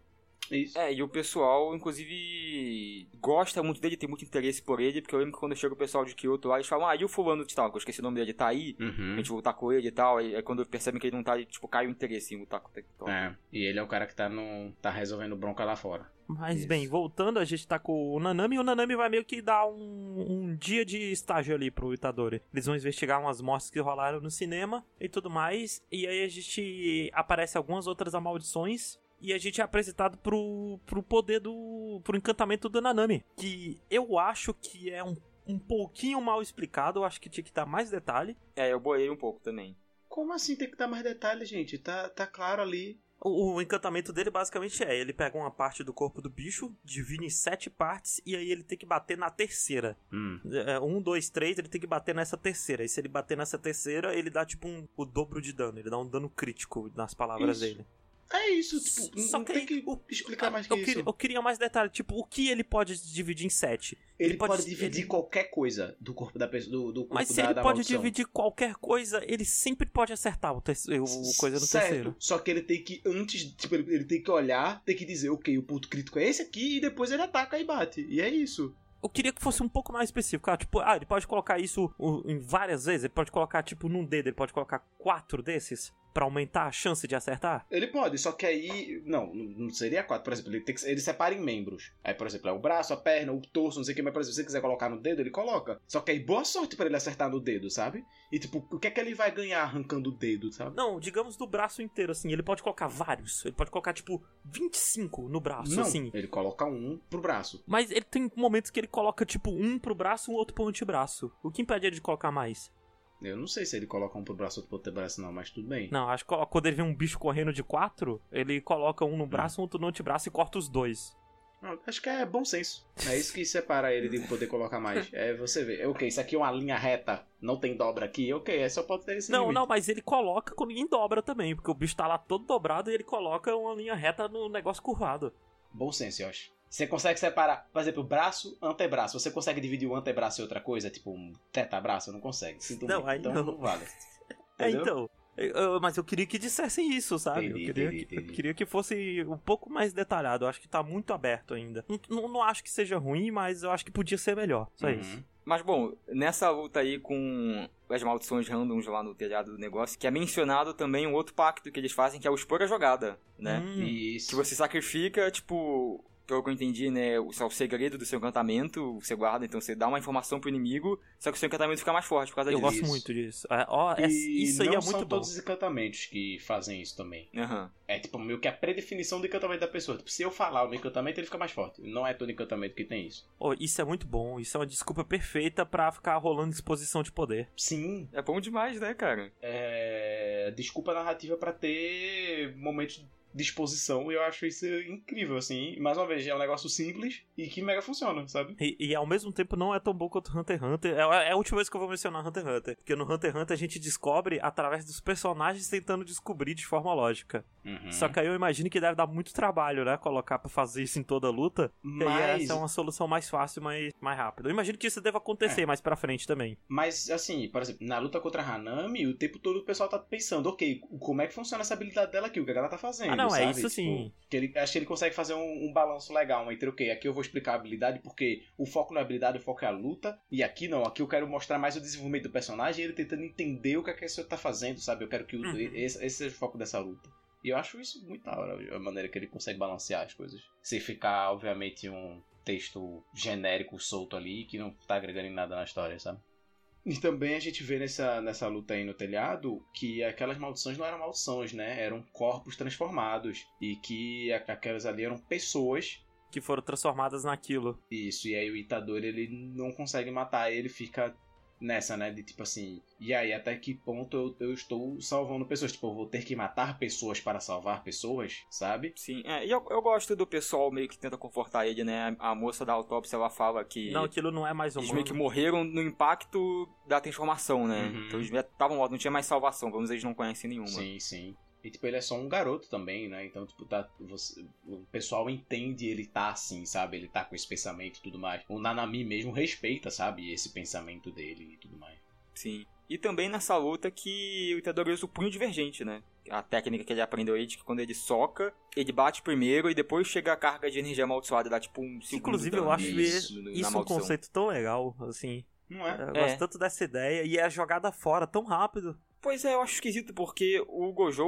Isso. É, e o pessoal, inclusive, gosta muito dele, tem muito interesse por ele, porque eu lembro que quando chega o pessoal de Kyoto lá, eles falam, ah, e o fulano de tal, que eu esqueci o nome dele, tá aí? A Uhum. gente lutar com ele e tal, aí, aí quando percebem que ele não tá, tipo, cai o interesse em lutar com o Tecton. É, e ele é o cara que tá, no, tá resolvendo bronca lá fora. Mas Isso. bem, voltando, a gente tá com o Nanami e o Nanami vai meio que dar um, um dia de estágio ali pro Itadori. Eles vão investigar umas mortes que rolaram no cinema e tudo mais. E aí a gente aparece algumas outras amaldições. E a gente é apresentado pro, pro poder do. pro encantamento do Nanami. Que eu acho que é um, um pouquinho mal explicado. Eu acho que tinha que dar mais detalhe. É, eu boiei um pouco também. Como assim tem que dar mais detalhes, gente? Tá, tá claro ali. O, o encantamento dele basicamente é: ele pega uma parte do corpo do bicho, divide em sete partes, e aí ele tem que bater na terceira. Hum. É, um, dois, três, ele tem que bater nessa terceira. E se ele bater nessa terceira, ele dá tipo um, o dobro de dano. Ele dá um dano crítico nas palavras Isso. dele. É isso, tipo, Só não que tem que o- explicar mais que eu, isso. queria, eu queria mais detalhe. Tipo, o que ele pode dividir em sete? Ele, ele pode, pode- dividir ele- qualquer coisa do corpo da pessoa, do, do corpo Mas se da, ele da pode maldição. dividir qualquer coisa, ele sempre pode acertar o, terceiro, o coisa no certo, terceiro. Só que ele tem que, antes, tipo, ele, ele tem que olhar, tem que dizer, ok, o ponto crítico é esse aqui, e depois ele ataca e bate. E é isso. Eu queria que fosse um pouco mais específico. Ah, tipo, ah, ele pode colocar isso em várias vezes. Ele pode colocar, tipo, num dedo. Ele pode colocar quatro desses pra aumentar a chance de acertar. Ele pode, só que aí. Não, não seria quatro. Por exemplo, ele, tem que, ele separa em membros. Aí, por exemplo, é o braço, a perna, o torso, não sei o que, mas por exemplo, se você quiser colocar no dedo, ele coloca. Só que aí, boa sorte pra ele acertar no dedo, sabe? E tipo, o que é que ele vai ganhar arrancando o dedo, sabe? Não, digamos do braço inteiro, assim. Ele pode colocar vários. Ele pode colocar, tipo, 25 no braço, não, assim. ele coloca um pro braço. Mas ele tem momentos que ele coloca, tipo, um pro braço e um outro pro antebraço. O que impede ele de colocar mais? Eu não sei se ele coloca um pro braço outro pro outro braço, não, mas tudo bem. Não, acho que quando ele vê um bicho correndo de quatro, ele coloca um no Hum. braço, um outro no antebraço e corta os dois. Não, Acho que é bom senso. É isso que separa ele de poder colocar mais. É você ver. Ok, isso aqui é uma linha reta, não tem dobra aqui. Ok, é só pode ter esse Não, limite. não, mas ele coloca quando ninguém dobra também, porque o bicho tá lá todo dobrado e ele coloca uma linha reta no negócio curvado. Bom senso, eu acho. Você consegue separar, por exemplo, braço, antebraço. Você consegue dividir o antebraço em outra coisa? Tipo um tetabraço? Não consegue. Sinto Não, muito. aí então não. não vale. É, então. eu- eu- mas eu queria que dissessem isso, sabe? Entendi, eu, queria entendi, que, eu entendi. queria que fosse um pouco mais detalhado. Eu acho que tá muito aberto ainda. Não, não, não acho que seja ruim, mas eu acho que podia ser melhor. Só Uhum. isso. Mas bom, nessa luta aí com as maldições randoms lá no telhado do negócio, que é mencionado também um outro pacto que eles fazem, que é o expor a jogada, né? Hum, Isso. Que você sacrifica, tipo, pelo que eu entendi, né, o, o segredo do seu encantamento, você guarda, então você dá uma informação pro inimigo, só que o seu encantamento fica mais forte por causa eu disso. gosto Isso. muito disso. É, ó, é- isso aí não é são muito bom. todos os encantamentos que fazem isso também. Aham. É tipo meio que a predefinição do encantamento da pessoa. Tipo, se eu falar o meu encantamento, ele fica mais forte. Não é todo encantamento que tem isso. Oh, isso é muito bom. Isso é uma desculpa perfeita pra ficar rolando exposição de poder. Sim, É bom demais, né, cara? é, desculpa narrativa pra ter momentos disposição e eu acho isso incrível, assim. Mais uma vez, é um negócio simples e que mega funciona, sabe? E, e ao mesmo tempo não é tão bom quanto Hunter x Hunter. É, é a última vez que eu vou mencionar Hunter x Hunter. Porque no Hunter x Hunter a gente descobre através dos personagens tentando descobrir de forma lógica. Uhum. Só que aí eu imagino que deve dar muito trabalho, né? Colocar pra fazer isso em toda a luta. E aí Mas, essa é uma solução mais fácil, mas mais rápida. Eu imagino que isso deva acontecer É. mais pra frente também. mas, assim, por exemplo, na luta contra a Hanami, o tempo todo o pessoal tá pensando, ok, como é que funciona essa habilidade dela aqui? O que ela tá fazendo? Ah, não, é sabe? isso Tipo, sim. Que ele, acho que ele consegue fazer um, um balanço legal entre, ok, aqui eu vou explicar a habilidade porque o foco não é habilidade, o foco é a luta. E aqui não, aqui eu quero mostrar mais o desenvolvimento do personagem e ele tentando entender o que, é que a pessoa tá fazendo, sabe? Eu quero que o, Uhum. esse, esse seja o foco dessa luta. E eu acho isso muito da hora, a maneira que ele consegue balancear as coisas. Sem ficar, obviamente, um texto genérico solto ali que não tá agregando em nada na história, sabe? E também a gente vê nessa, nessa luta aí no telhado que aquelas maldições não eram maldições, né? Eram corpos transformados. E que aquelas ali eram pessoas. Que foram transformadas naquilo. Isso, e aí o Itadori ele não consegue matar, ele fica nessa, né? De tipo assim, e aí até que ponto eu, eu estou salvando pessoas? Tipo, eu vou ter que matar pessoas para salvar pessoas, sabe? Sim, é, e eu, eu gosto do pessoal meio que tenta confortar ele, né? A, a moça da autópsia, ela fala que Não, aquilo não é mais eles humano. meio que morreram no impacto da transformação, né? Uhum. Então eles estavam mortos, não tinha mais salvação, pelo menos eles não conhecem nenhuma. Sim, sim. E tipo, ele é só um garoto também, né? Então, tipo, tá, você- o pessoal entende ele tá assim, sabe? Ele tá com esse pensamento e tudo mais. O Nanami mesmo respeita, sabe? Esse pensamento dele e tudo mais. Sim. E também nessa luta que o Itadori usa o punho divergente, né? A técnica que ele aprendeu aí de que quando ele soca, ele bate primeiro e depois chega a carga de energia amaldiçoada, dá tipo um segundo Inclusive, eu acho isso, Isso é um conceito tão legal, assim. Não é? Eu É. gosto tanto dessa ideia. E é a jogada fora tão rápido. Pois é, eu acho esquisito porque o Gojo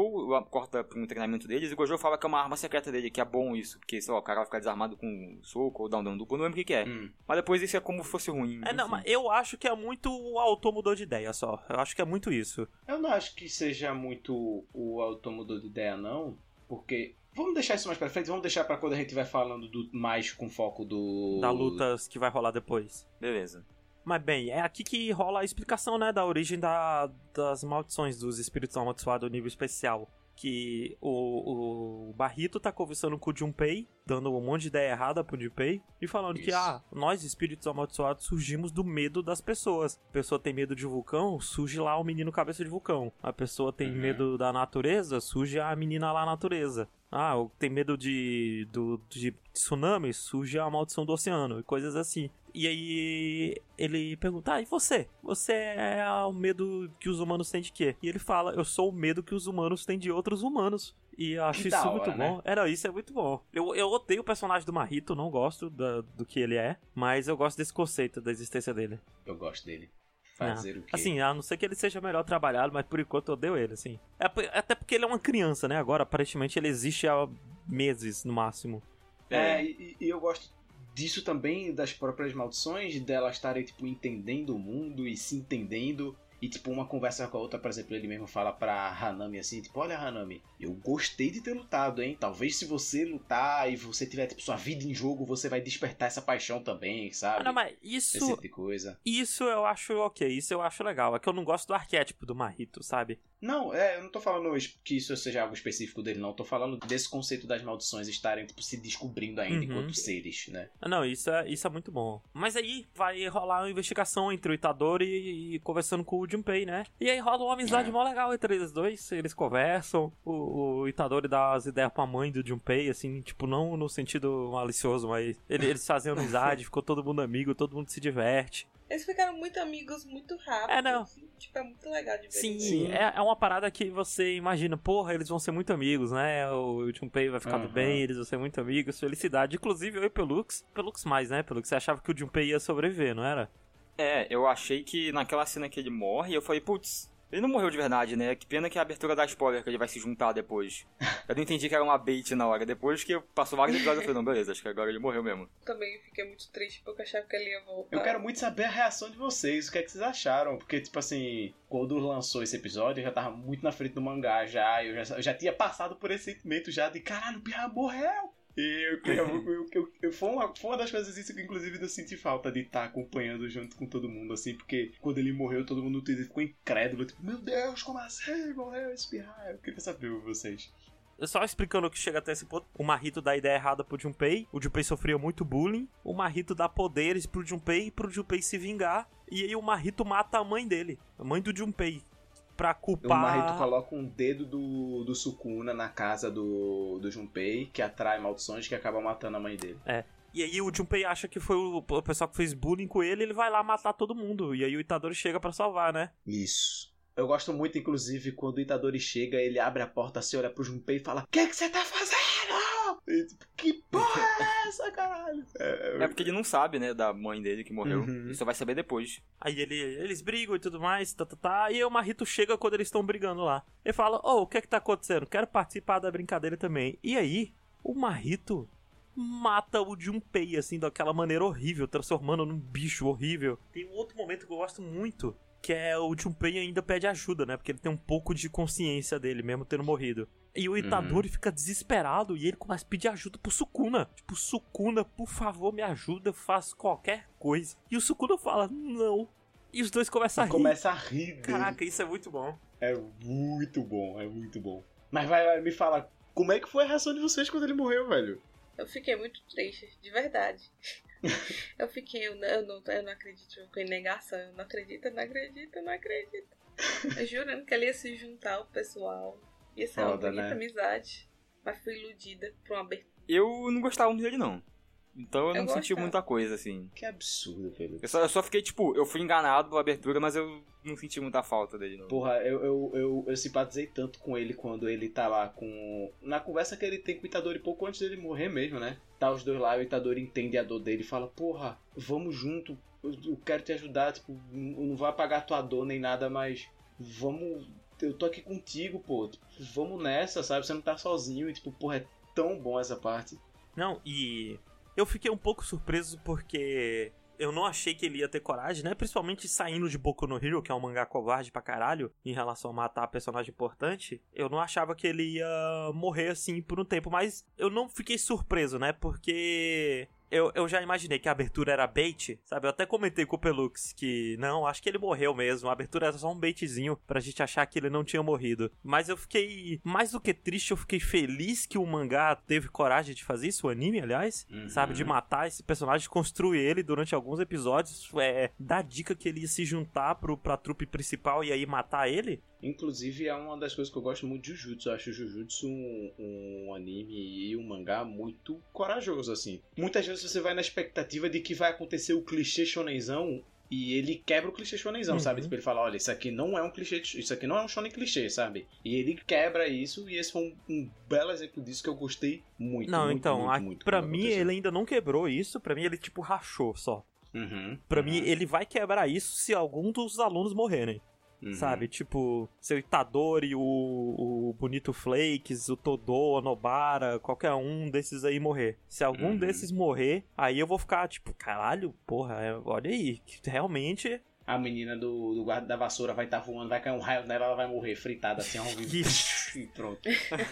corta pro treinamento deles e o Gojo fala que é uma arma secreta dele, que é bom isso, porque, sei lá, o cara vai ficar desarmado com um soco ou dar um dano duplo, não lembro o que, que é. Hum. Mas depois isso é como se fosse ruim. É, não, enfim. mas eu acho que é muito o autor mudou de ideia só. Eu acho que é muito isso. Eu não acho que seja muito o autor mudou de ideia, não. Porque. Vamos deixar isso mais pra frente, vamos deixar pra quando a gente vai falando do mais com foco do. Da luta que vai rolar depois. Beleza. Mas bem, é aqui que rola a explicação, né, da origem da, das maldições dos espíritos amaldiçoados nível especial. Que o, o Barrito tá conversando com o Junpei, dando um monte de ideia errada pro Junpei, e falando que, Isso. ah, nós espíritos amaldiçoados surgimos do medo das pessoas. A pessoa tem medo de vulcão, surge lá o menino cabeça de vulcão. A pessoa tem Uhum. medo da natureza, surge a menina lá na natureza. Ah, tem medo de, do, de tsunami, surge a maldição do oceano, e coisas assim. E aí ele pergunta, ah, e você? Você é o medo que os humanos têm de quê? E ele fala, eu sou o medo que os humanos têm de outros humanos. E eu acho Que isso da muito hora, né? bom. Era isso, é muito bom. Eu, eu odeio o personagem do Marrito, não gosto da- do que ele é, mas eu gosto desse conceito da existência dele. Eu gosto dele. Fazer o quê? Assim, a não ser que ele seja melhor trabalhado, mas por enquanto eu odeio ele, assim. É até porque ele é uma criança, né? Agora, aparentemente, ele existe há meses, no máximo. É, e, e eu gosto disso também, das próprias maldições, delas estarem, tipo, entendendo o mundo e se entendendo. E, tipo, uma conversa com a outra, por exemplo, ele mesmo fala pra Hanami assim, tipo, olha, Hanami, eu gostei de ter lutado, hein? Talvez se você lutar e você tiver, tipo, sua vida em jogo, você vai despertar essa paixão também, sabe? Não, mas Esse isso, tipo de coisa. isso eu acho ok, isso eu acho legal. É que eu não gosto do arquétipo do Marrito, sabe? Não, é, eu não tô falando que isso seja algo específico dele, não. Eu tô falando desse conceito das maldições estarem, tipo, se descobrindo ainda Uhum. enquanto seres, né? Ah, Não, isso é, isso é muito bom. Mas aí vai rolar uma investigação entre o Itadori e, e conversando com o Junpei, né? E aí rola uma amizade É. mó legal entre eles dois. Eles conversam. O, o Itadori dá as ideias pra mãe do Junpei, assim, tipo, não no sentido malicioso, mas ele- eles fazem amizade, ficou todo mundo amigo, todo mundo se diverte. Eles ficaram muito amigos muito rápido. É, não. assim, tipo, é muito legal de ver. Sim, Sim. É, é uma parada que você imagina, porra, eles vão ser muito amigos, né? O Junpei vai ficar do bem, eles vão ser muito amigos, felicidade. Inclusive eu e Pelux, Pelux mais, né? Pelux, você achava que o Junpei ia sobreviver, não era? É, eu achei que naquela cena que ele morre, eu falei, putz, ele não morreu de verdade, né? Que pena que é a abertura da spoiler que ele vai se juntar depois. Eu não entendi que era uma bait na hora. Depois que passou vários episódios, eu falei, não, beleza, acho que agora ele morreu mesmo. Também fiquei muito triste porque eu achava que ele ia voltar. Eu quero muito saber a reação de vocês, o que é que vocês acharam, porque, tipo assim, quando lançou esse episódio, eu já tava muito na frente do mangá já, eu já, eu já tinha passado por esse sentimento já de caralho, o Pirra morreu! E eu, eu, eu, eu- foi, uma, foi uma das coisas isso que, inclusive, eu senti falta de estar acompanhando junto com todo mundo, assim, porque quando ele morreu, todo mundo no Twitter ficou incrédulo, tipo, meu Deus, como assim? Morreu esse? Eu queria saber vocês. só explicando o que chega até esse ponto. O Marrito dá ideia errada pro Junpei. O Junpei sofria muito bullying. O Marrito dá poderes pro Junpei pro Junpei se vingar. E aí o Marrito mata a mãe dele, a mãe do Junpei. Pra culpar. O Marrito coloca um dedo do, do Sukuna na casa do, do Junpei, que atrai maldições que acaba matando a mãe dele. É. E aí o Junpei acha que foi o, o pessoal que fez bullying com ele, ele vai lá matar todo mundo. E aí o Itadori chega pra salvar, né? Isso. Eu gosto muito, inclusive, quando o Itadori chega, ele abre a porta, assim, olha pro Junpei e fala: O que você tá fazendo? E, tipo, que porra é essa, caralho? É, É porque ele não sabe, né, da mãe dele que morreu. Uhum. Ele só vai saber depois. Aí ele, eles brigam e tudo mais, tá, tá, tá. E aí o Marrito chega quando eles estão brigando lá. Ele fala, ô, o que é que tá acontecendo? Quero participar da brincadeira também. E aí, o Marrito mata o Junpei, assim, daquela maneira horrível, transformando num bicho horrível. Tem um outro momento que eu gosto muito, que é o Junpei ainda pede ajuda, né? Porque ele tem um pouco de consciência dele, mesmo tendo morrido. E o Itadori fica desesperado e ele começa a pedir ajuda pro Sukuna. Tipo, Sukuna, por favor, me ajuda, eu faço qualquer coisa. E o Sukuna fala, não. E os dois começam a rir. Começa a rir dele. Caraca, isso é muito bom. É muito bom, é muito bom. Mas vai, vai, me fala, como é que foi a reação de vocês quando ele morreu, velho? Eu fiquei muito triste, de verdade. eu fiquei, eu não, eu não, eu não acredito, eu fiquei em negação. Eu não acredito, eu não acredito, eu não acredito. Eu jurando que ele ia se juntar ao pessoal. Ia ser uma bonita né? amizade. Mas fui iludida por uma abertura. Eu não gostava muito dele, não. Então eu não Eu senti gostava. muita coisa, assim. Que absurdo, velho. Eu só, eu só fiquei, tipo, eu fui enganado pela abertura, mas eu não senti muita falta dele, não. Porra, eu, eu, eu, eu simpatizei tanto com ele quando ele tá lá com. Na conversa que ele tem com o Itadori pouco antes dele morrer mesmo, né? Tá os dois lá e o Itadori entende a dor dele e fala: Porra, vamos junto, eu, eu quero te ajudar, tipo, eu não vou apagar tua dor nem nada, mas vamos. Eu tô aqui contigo, pô. Tipo, vamos nessa, sabe? Você não tá sozinho e, tipo, porra, é tão bom essa parte. Não, e eu fiquei um pouco surpreso porque eu não achei que ele ia ter coragem, né? Principalmente saindo de Boku no Hero, que é um mangá covarde pra caralho, em relação a matar personagem importante. Eu não achava que ele ia morrer assim por um tempo, mas eu não fiquei surpreso, né? Porque eu, eu já imaginei que a abertura era bait, sabe? Eu até comentei com o Pelux que não, acho que ele morreu mesmo. A abertura era só um baitzinho pra gente achar que ele não tinha morrido. Mas eu fiquei, mais do que triste, eu fiquei feliz que o mangá teve coragem de fazer isso, o anime, aliás, Uhum. sabe? De matar esse personagem, construir ele durante alguns episódios, é, dar dica que ele ia se juntar pro, pra trupe principal e aí matar ele. Inclusive, é uma das coisas que eu gosto muito de Jujutsu. Eu acho o Jujutsu um, um anime e um mangá muito corajoso, assim. Muitas vezes você vai na expectativa de que vai acontecer o clichê shonenzão e ele quebra o clichê shonenzão, Uhum. sabe? Tipo, ele fala, olha, isso aqui não é um clichê, isso aqui não é um shonen clichê, sabe? E ele quebra isso e esse foi um, um belo exemplo disso que eu gostei muito, não, muito, então, muito, a- muito pra mim aconteceu. ele ainda não quebrou isso, pra mim ele tipo rachou só. Uhum, Pra uhum, mim ele vai quebrar isso se algum dos alunos morrerem. Uhum. Sabe? Tipo, seu Itadori, o, o Bonito Flakes, o Todô, a Nobara, qualquer um desses aí morrer. Se algum Uhum. desses morrer, aí eu vou ficar tipo, caralho, porra, é- olha aí, que realmente. A menina do, do guarda da vassoura vai estar voando, vai cair um raio nela, ela vai morrer fritada assim ao vivo. E pronto.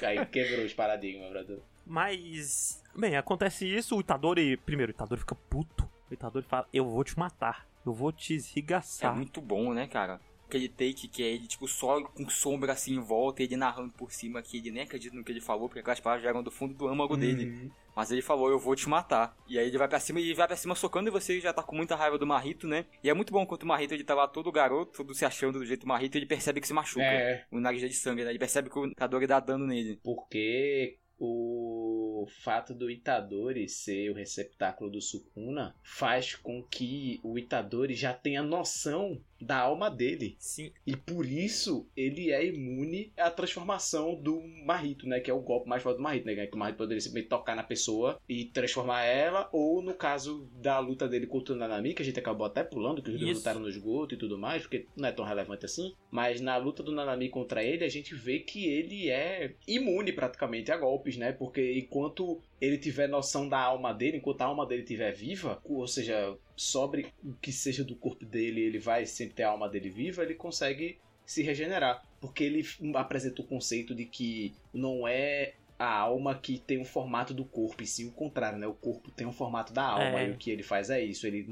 Aí quebrou os paradigmas, brother. Mas. Bem, acontece isso, o Itadori. Primeiro, o Itadori fica puto. O Itadori fala: Eu vou te matar. Eu vou te É esrigaçar. muito bom, né, cara? Aquele take que é ele, tipo, só com sombra assim em volta, e ele narrando por cima que ele nem acredita no que ele falou, porque aquelas palavras vieram do fundo do âmago dele. Uhum. Mas ele falou, eu vou te matar. E aí ele vai pra cima e vai pra cima socando e você já tá com muita raiva do Marrito, né? E é muito bom quanto o Marrito ele tá lá todo garoto, todo se achando do jeito do Marrito, ele percebe que se machuca. É, O nariz é de sangue, né? Ele percebe que o Itadori dá dano nele. porque o fato do Itadori ser o receptáculo do Sukuna faz com que o Itadori já tenha noção da alma dele. Sim, E por isso ele é imune à transformação do Marrito, né? Que é o golpe mais forte do Marrito, né? Que o Marrito poderia simplesmente tocar na pessoa e transformar ela, ou no caso da luta dele contra o Nanami, que a gente acabou até pulando, que os dois lutaram no esgoto e tudo mais, porque não é tão relevante assim. Mas na luta do Nanami contra ele, a gente vê que ele é imune praticamente a golpes, né? Porque enquanto ele tiver noção da alma dele, enquanto a alma dele estiver viva, ou seja, sobre o que seja do corpo dele, ele vai sempre ter a alma dele viva, ele consegue se regenerar. Porque ele apresenta o conceito de que não é a alma que tem o formato do corpo, e sim o contrário, né? O corpo tem o formato da alma, É. e o que ele faz é isso, ele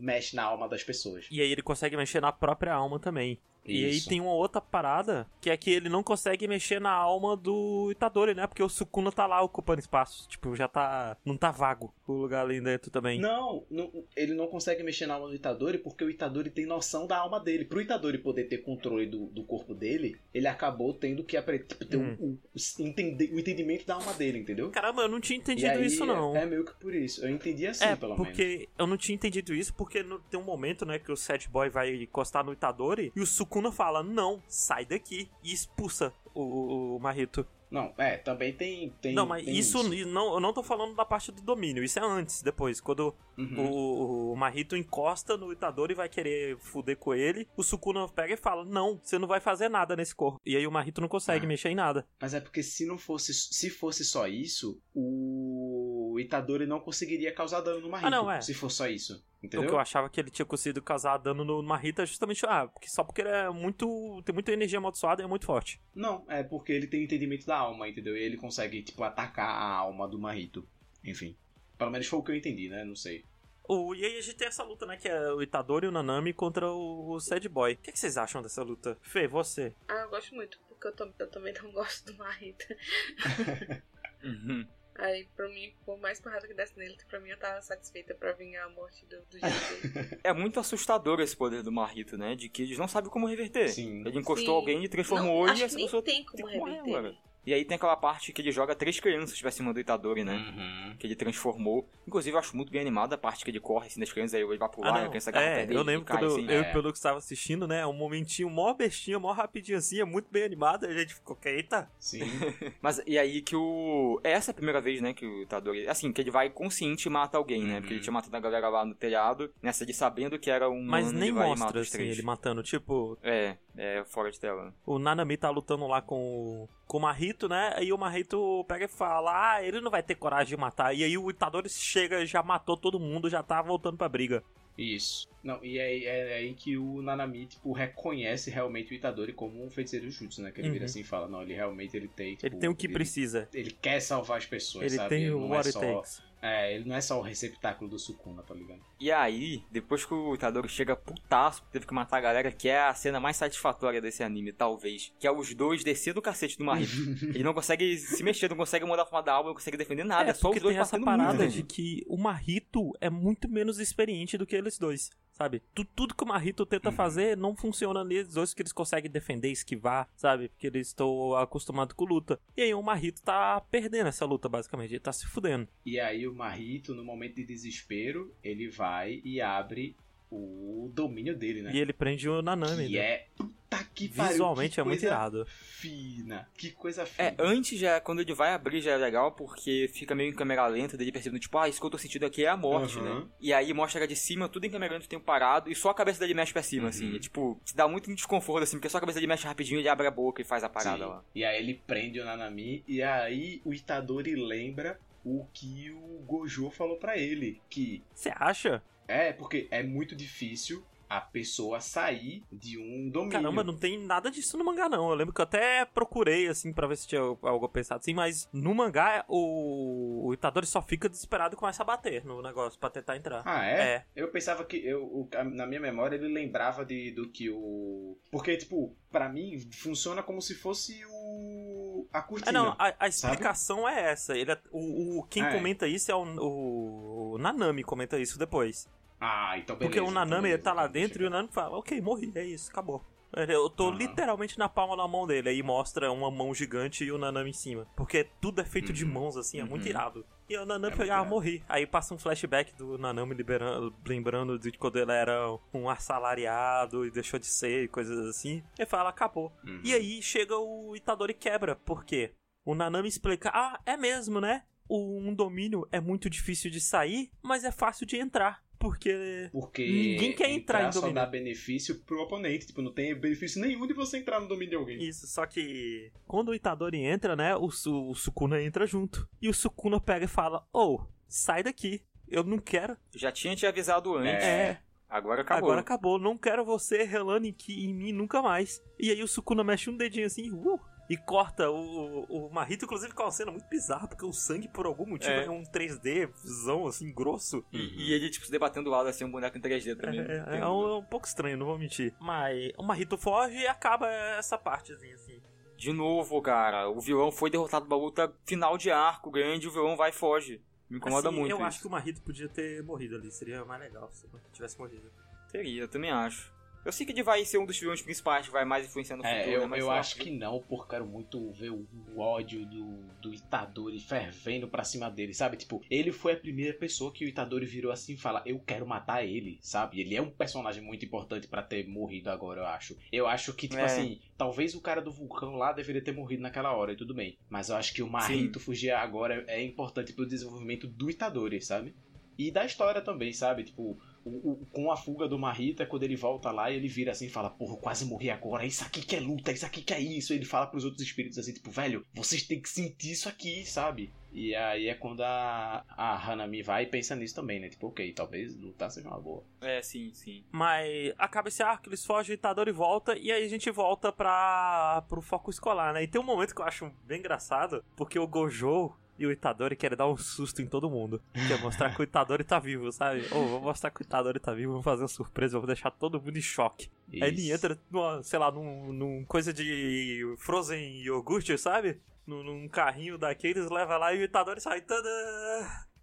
mexe na alma das pessoas. e aí ele consegue mexer na própria alma também. E aí tem uma outra parada, que é que ele não consegue mexer na alma do Itadori, né? Porque o Sukuna tá lá ocupando espaço. Tipo, já tá. Não tá vago o lugar ali dentro também. Não, não- ele não consegue mexer na alma do Itadori porque o Itadori tem noção da alma dele. Pro Itadori poder ter controle do, do corpo dele, ele acabou tendo que tipo, ter Hum. o, o- o entender- o entendimento da alma dele, entendeu? Caramba, eu não tinha entendido aí, isso, não. É, é meio que por isso. Eu entendi assim, É, pelo porque menos. eu não tinha entendido isso, porque no- tem um momento, né, que o Sad Boy vai encostar no Itadori e o Sukuna fala, não, sai daqui, e expulsa o, o, o Marito. Não, é, também tem. tem não, mas tem isso, Não, eu não tô falando da parte do domínio, isso é antes, depois, quando Uhum. o, o Marito encosta no Itadori e vai querer fuder com ele, o Sukuna pega e fala, não, você não vai fazer nada nesse corpo. E aí o Marito não consegue Ah. mexer em nada. Mas é porque se não fosse. Se fosse só isso, o Itadori não conseguiria causar dano no Marito. Ah, não, é. Se for só isso. O que Entendeu? eu achava que ele tinha conseguido causar dano no Marito é justamente, ah, porque, só porque ele é muito, tem muita energia amaldiçoada e é muito forte. Não, é porque ele tem entendimento da alma, entendeu? E ele consegue, tipo, atacar a alma do Marito. Enfim. Pelo menos foi o que eu entendi, né? Não sei. O, e aí a gente tem essa luta, né? Que é o Itadori e o Nanami contra o, o Sad Boy. O que, que vocês acham dessa luta? Fê, você. Ah, eu gosto muito, porque eu, tam- eu também não gosto do Marita. Uhum. Aí, pra mim, por mais porrada que desse nele, pra mim eu tava satisfeita pra vingar a morte do, do GT. É muito assustador esse poder do Marrito, né? De que eles não sabem como reverter. Sim. Ele encostou Sim. alguém e transformou não, e acho essa que nem pessoa tem como tem morrer reverter. agora. E aí tem aquela parte que ele joga três crianças pra cima do Itadori, né? Uhum. Que ele transformou. Inclusive, eu acho muito bem animada a parte que ele corre assim das crianças, aí ele vai pular, Ah, e a não. criança agarra É, dele eu lembro cai, quando assim. eu é. e o Pelux estava assistindo, né? Um momentinho mó bestinha, mó rapidinho assim, é muito bem animado. A gente ficou, eita. Sim. Mas e aí que o. Essa é a primeira vez, né, que o Itadori. Assim, que ele vai consciente e mata alguém, né? Porque ele Uhum. tinha matado a galera lá no telhado, nessa de sabendo que era um. Mas nem mostra assim, ele matando. Tipo, É, é fora de tela. o Nanami tá lutando lá com o, com o Marito, né? Aí o Marito pega e fala: Ah, ele não vai ter coragem de matar. E aí o Itadori chega, já matou todo mundo, já tá voltando pra briga. Isso. Não, e é, é aí que o Nanami, tipo, reconhece realmente o Itadori como um feiticeiro jutsu, né? Que ele Uhum. vira assim e fala, não, ele realmente ele tem, tipo, Ele tem o que ele, precisa. Ele quer salvar as pessoas, Ele sabe? tem Ele o não what é só, takes. É, ele não é só o receptáculo do Sukuna, tá ligado? E aí, depois que o Itadori chega putaço, teve que matar a galera, que é a cena mais satisfatória desse anime, talvez. Que é os dois descendo o cacete do Marito. ele não consegue se mexer, não consegue mudar a forma da alma, não consegue defender nada. É, só porque os dois tem essa parada muito. de que o Marito é muito menos experiente do que eles dois, sabe? Tu- tudo que o Marito tenta Uhum. fazer não funciona neles dois, que eles conseguem defender, esquivar, sabe? Porque eles estão acostumados com luta. E aí o Marito tá perdendo essa luta, basicamente. Ele tá se fudendo. E aí o Marito, no momento de desespero, ele vai e abre o domínio dele, né? E ele prende o Nanami. que né? é... Puta que pariu, Visualmente que é muito irado. Fina. Que coisa fina. É, antes já, quando ele vai abrir já é legal, porque fica meio em câmera lenta, dele percebendo, tipo, ah, isso que eu tô sentindo aqui é a morte, Aham. né? E aí mostra de cima, tudo em câmera lenta, tem um parado, e só a cabeça dele mexe pra cima, Uhum. assim. É, tipo, te dá muito desconforto, assim, porque só a cabeça dele mexe rapidinho, ele abre a boca e faz a parada Sim. lá. E aí ele prende o Nanami e aí o Itadori lembra o que o Gojo falou pra ele, que Você acha? É porque é muito difícil a pessoa sair de um domínio. Caramba, não tem nada disso no mangá, não. Eu lembro que eu até procurei, assim, pra ver se tinha algo pensado assim, mas no mangá o, o Itadori só fica desesperado e começa a bater no negócio pra tentar entrar. Ah, é? É. Eu pensava que eu, na minha memória ele lembrava de, do que o. Porque, tipo, pra mim funciona como se fosse o. a cortina. É, não, a, a explicação é essa. Ele é- o, o- quem Ah, comenta isso é o, o, o Nanami, comenta isso depois. Ah, então beleza. Porque o Nanami então ele tá lá beleza, dentro e o Nanami fala, ok, morri, é isso, acabou. Eu tô Aham. literalmente na palma da mão dele, aí mostra uma mão gigante e o Nanami em cima. Porque tudo é feito de Uhum. mãos, assim, é muito Uhum. irado. E o Nanami É muito ah, morri. Aí passa um flashback do Nanami liberando, lembrando de quando ele era um assalariado e deixou de ser e coisas assim. Ele fala, acabou. Uhum. E aí chega o Itadori e quebra. Por quê? O Nanami explica: Ah, é mesmo, né? O- Um domínio é muito difícil de sair, mas é fácil de entrar. Porque. Porque Ninguém quer entrar em só domínio. dá benefício pro oponente. Tipo, não tem benefício nenhum de você entrar no domínio de alguém. Isso, só que. Quando o Itadori entra, né? O, Su- o Sukuna entra junto. E o Sukuna pega e fala: Ô, sai daqui. Eu não quero. Já tinha te avisado antes, É. agora acabou. Agora acabou. Não quero você relando em, que- em mim nunca mais. E aí o Sukuna mexe um dedinho assim. Uh, e corta o, o, o Marrito, inclusive com uma cena muito bizarra, porque o sangue, por algum motivo, é, É. um 3Dzão, assim, grosso. E, e ele, tipo, se debatendo lado assim, um boneco em 3D também. É, Tem- é um, é um pouco estranho, não vou mentir. Mas o Marrito foge e acaba essa partezinha, assim. De novo, cara, o vilão foi derrotado numa luta final de arco grande, o vilão vai e foge. Me incomoda Assim, muito Eu isso. acho que o Marrito podia ter morrido ali, seria mais legal se ele tivesse morrido. Teria, eu também acho. Eu sei que ele vai ser um dos vilões principais que vai mais influenciar no É, futuro, eu, né? Eu acho que não, porque eu quero muito ver o, o ódio do, do Itadori fervendo pra cima dele, sabe? Tipo, ele foi a primeira pessoa que o Itadori virou assim e fala, eu quero matar ele, sabe? Ele é um personagem muito importante pra ter morrido agora, eu acho. Eu acho que, tipo É. assim, talvez o cara do vulcão lá deveria ter morrido naquela hora, e tudo bem. Mas eu acho que o Marrito fugir agora é importante pro desenvolvimento do Itadori, sabe? E da história também, sabe? Tipo, o- o- com a fuga do Marrita, quando ele volta lá, ele vira assim e fala: Porra, quase morri agora, isso aqui que é luta, isso aqui que é isso. Ele fala pros outros espíritos assim, tipo, velho, vocês têm que sentir isso aqui, sabe? E aí é quando a, a Hanami vai e pensa nisso também, né? Tipo, ok, talvez lutar seja uma boa. É, sim, sim. Mas acaba esse arco, eles fogem, Itadori volta, e aí a gente volta pra, pro foco escolar, né? E tem um momento que eu acho bem engraçado, porque o Gojo e o Itadori querem dar um susto em todo mundo. Quer mostrar que o Itadori tá vivo, sabe? Ô, vou mostrar que o Itadori tá vivo, vou fazer uma surpresa, vou deixar todo mundo em choque. Aí ele Isso. entra, numa, sei lá, num, num coisa de Frozen iogurte, sabe? Num, num carrinho daqueles, leva lá e o Itadori sai. Tadã!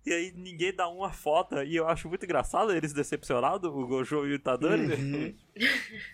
E aí ninguém dá uma foto. E eu acho muito engraçado eles decepcionados, o Gojo e o Itadori. Uhum.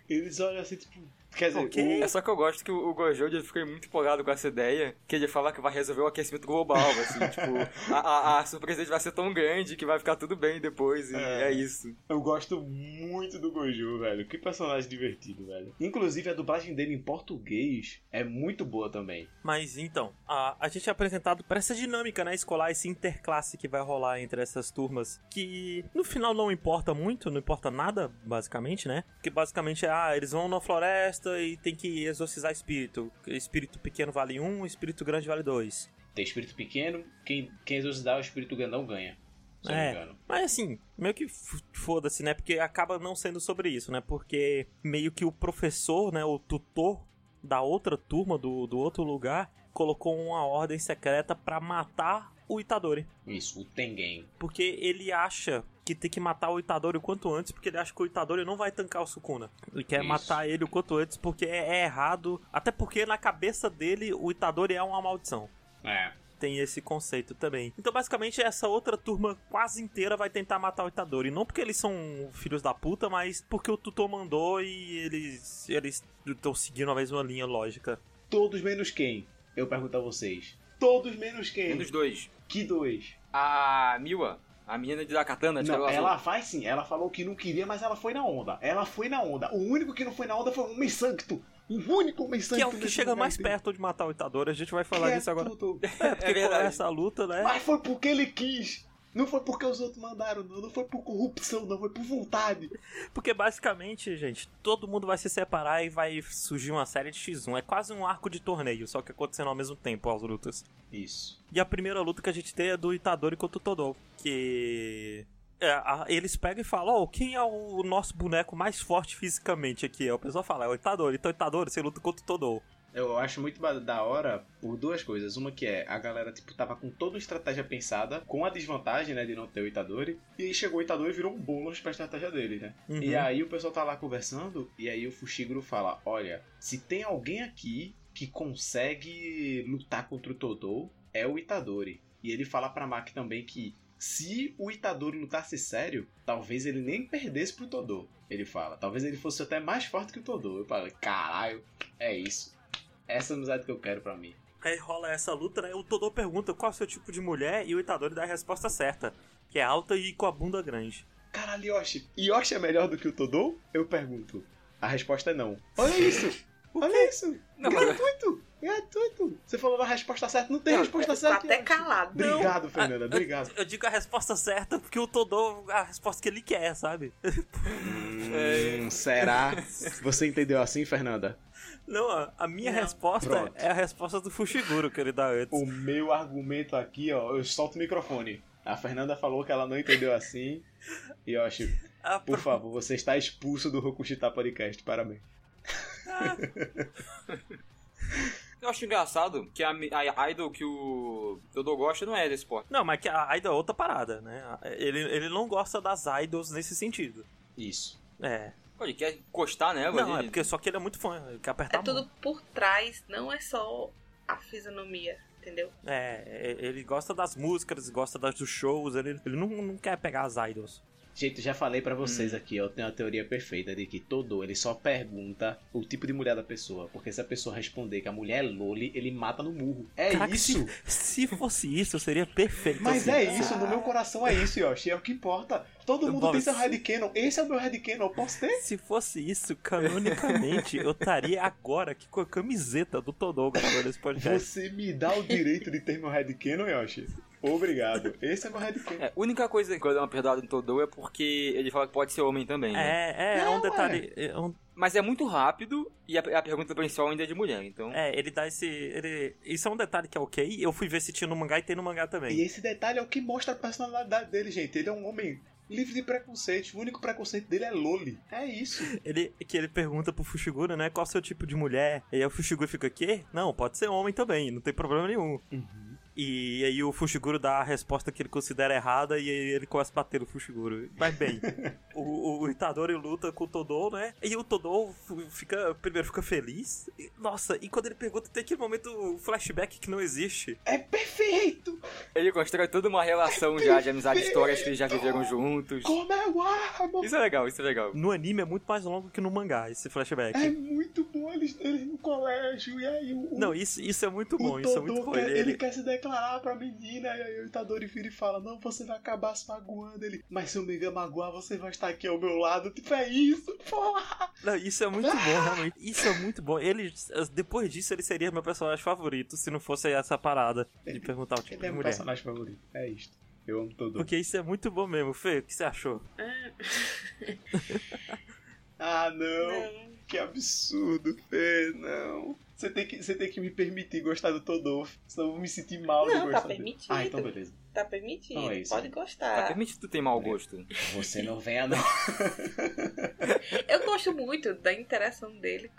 Eles olham assim, tipo. Quer dizer, Ok. o- É só que eu gosto que o, o Gojo ele fica muito empolgado com essa ideia, que ele fala que vai resolver o aquecimento global, assim, tipo, a, a, a surpresa vai ser tão grande que vai ficar tudo bem depois, e É. é, isso. Eu gosto muito do Gojo, velho. Que personagem divertido, velho. Inclusive, a dublagem dele em português é muito boa também. Mas então, a, a gente é apresentado para essa dinâmica, né, escolar, esse interclasse que vai rolar entre essas turmas, que no final não importa muito, não importa nada, basicamente, né? Porque basicamente é, ah, eles vão na floresta e tem que exorcizar espírito. Espírito pequeno vale um, espírito grande vale dois. Tem espírito pequeno, quem, quem exorcizar o espírito grandão ganha. Se eu não É. me engano. Mas assim, meio que foda-se, né? Porque acaba não sendo sobre isso, né? Porque meio que o professor, né? O tutor da outra turma, do, do outro lugar, colocou uma ordem secreta pra matar o Itadori. Isso, o Tengen. Porque ele acha que tem que matar o Itadori o quanto antes, porque ele acha que o Itadori não vai tancar o Sukuna. Ele quer Isso. matar ele o quanto antes, porque é, é errado. Até porque na cabeça dele, o Itadori é uma maldição É. tem esse conceito também. Então, basicamente, essa outra turma quase inteira vai tentar matar o Itadori. Não porque eles são filhos da puta, mas porque o tutor mandou e eles eles estão seguindo a mesma linha lógica. Todos menos quem? Eu pergunto a vocês. Todos menos quem? Dos dois. Que dois? A Miwa, a menina de da katana, de Não, cabelo azul. ela vai sim. Ela falou que não queria, mas ela foi na onda. Ela foi na onda. O único que não foi na onda foi o Homem Sancto. O único Homem Sancto. Que é o que chega mais perto de matar o Itadori. A gente vai falar Que é disso agora. tudo. É, porque É essa luta, né? Mas foi porque ele quis. Não foi porque os outros mandaram, não. Não foi por corrupção, não. Foi por vontade. Porque basicamente, gente, todo mundo vai se separar e vai surgir uma série de X1. É quase um arco de torneio, só que acontecendo ao mesmo tempo as lutas. Isso. E a primeira luta que a gente tem é do Itadori contra o Todou. Que. é, a- eles pegam e falam: Ó, quem é o nosso boneco mais forte fisicamente aqui? Aí o pessoal fala: É o Itadori. Então, Itadori, você luta contra o Todou. Eu acho muito da hora por duas coisas. Uma que é, a galera, tipo, tava com toda a estratégia pensada, com a desvantagem, né, de não ter o Itadori. E aí chegou o Itadori e virou um bônus pra estratégia dele, né? Uhum. E aí o pessoal tá lá conversando, e aí o Fushiguro fala: Olha, se tem alguém aqui que consegue lutar contra o Todou, é o Itadori. E ele fala pra Maki também que se o Itadori lutasse sério, talvez ele nem perdesse pro Todou. Ele fala, talvez ele fosse até mais forte que o Todou. Eu falo, caralho, é isso. Essa é a amizade que eu quero pra mim. Aí rola essa luta, né? O Todou pergunta qual é o seu tipo de mulher e o Itadori dá a resposta certa, que é alta e com a bunda grande. Caralho, Yoshi, Yoshi é melhor do que o Todou? Eu pergunto. A resposta é não. Olha isso! Olha isso! Não, mas- gratuito! Gratuito! Você falou a resposta certa, não tem Não, resposta Tá certa. até Yoshi. calado. Obrigado, Fernanda, obrigado. Eu digo a resposta certa porque o Todou, a resposta que ele quer, sabe? Hum, será? Você entendeu assim, Fernanda? Não, a, minha Não. resposta Pronto. é a resposta do Fushiguro que ele dá antes. O meu argumento aqui, ó, eu solto o microfone. A Fernanda falou que ela não entendeu assim. Yoshi, A por favor, você está expulso do Rokushita Podcast. Parabéns. Eu acho engraçado que a, a idol que o Dodô gosta não é desse esporte. Não, mas que a idol é outra parada, né? Ele, ele não gosta das idols nesse sentido. Isso. É. Pô, ele quer encostar nela. Não, ele... é porque só que ele é muito fã, ele quer apertar É a mão. tudo por trás, não é só a fisionomia, entendeu? É, ele gosta das músicas, gosta das, dos shows, ele, ele não, não quer pegar as idols. Gente, já falei pra vocês aqui, eu tenho a teoria perfeita de que todo ele só pergunta o tipo de mulher da pessoa. Porque se a pessoa responder que a mulher é Loli, ele mata no murro. É Caraca, isso! Se, se fosse isso, seria perfeito. Mas assim. é isso, no meu coração é isso, Yoshi. É o que importa. Todo mundo Bom, tem seu se- headcanon. Esse é o meu headcanon, eu posso ter? Se fosse isso, canonicamente, eu estaria agora aqui com a camiseta do Todô gravando esse podcast. Você me dá o direito de ter meu headcanon, Yoshi? Obrigado. Esse é meu headcanon. É, a única coisa que eu dou uma perdoada no Todô é porque ele fala que pode ser homem também, né? É, é, é um Não, detalhe. É, um- Mas é muito rápido e a, a pergunta principal ainda é de mulher, então... é, ele dá esse. Ele, isso é um detalhe que é ok. Eu fui ver se tinha no mangá e tem no mangá também. E esse detalhe é o que mostra a personalidade dele, gente. Ele é um homem livre de preconceito. O único preconceito dele é Loli. É isso. Ele, que ele pergunta pro Fushiguro, né? Qual é o seu tipo de mulher? E aí o Fushiguro fica, quê? Não, pode ser homem também, não tem problema nenhum. E aí o Fushiguro dá a resposta que ele considera errada e aí ele começa a bater no Fushiguro. Mas bem, o, o, o Itadori luta com o Todou, né? E o Todou fica, primeiro fica feliz. E, nossa, e quando ele pergunta, tem aquele momento flashback que não existe. É perfeito! Ele constrói toda uma relação já de amizade, histórias que eles já viveram juntos. Como eu amo! Isso é legal, isso é legal. No anime é muito mais longo que no mangá, esse flashback. É muito bom eles, eles no colégio. E aí o, Não, isso, isso é muito o bom, isso é muito bom. quer, ele ele- quer se declarar pra menina. E aí o Itadori vira e fala: Não, você vai acabar se magoando. Ele, mas se eu me magoar, você vai estar aqui ao meu lado. Tipo, é isso, porra! Não, isso é muito bom, realmente. Isso é muito bom. Ele, depois disso, ele seria meu personagem favorito se não fosse essa parada de perguntar o tipo Ele é de meu mulher. personagem favorito. É isto. Eu amo Todô. Porque isso é muito bom mesmo. Fê, o que você achou? Ah, não. Não. Que absurdo, Fê, não. Você tem, que, você tem que me permitir gostar do Todô, senão eu vou me sentir mal de Não, gostar tá dele. permitido. Ah, então beleza. Tá permitido, Não, é isso, pode né? Tá gostar. permite tu ter mau gosto. Você não venha, não. Eu gosto muito da interação dele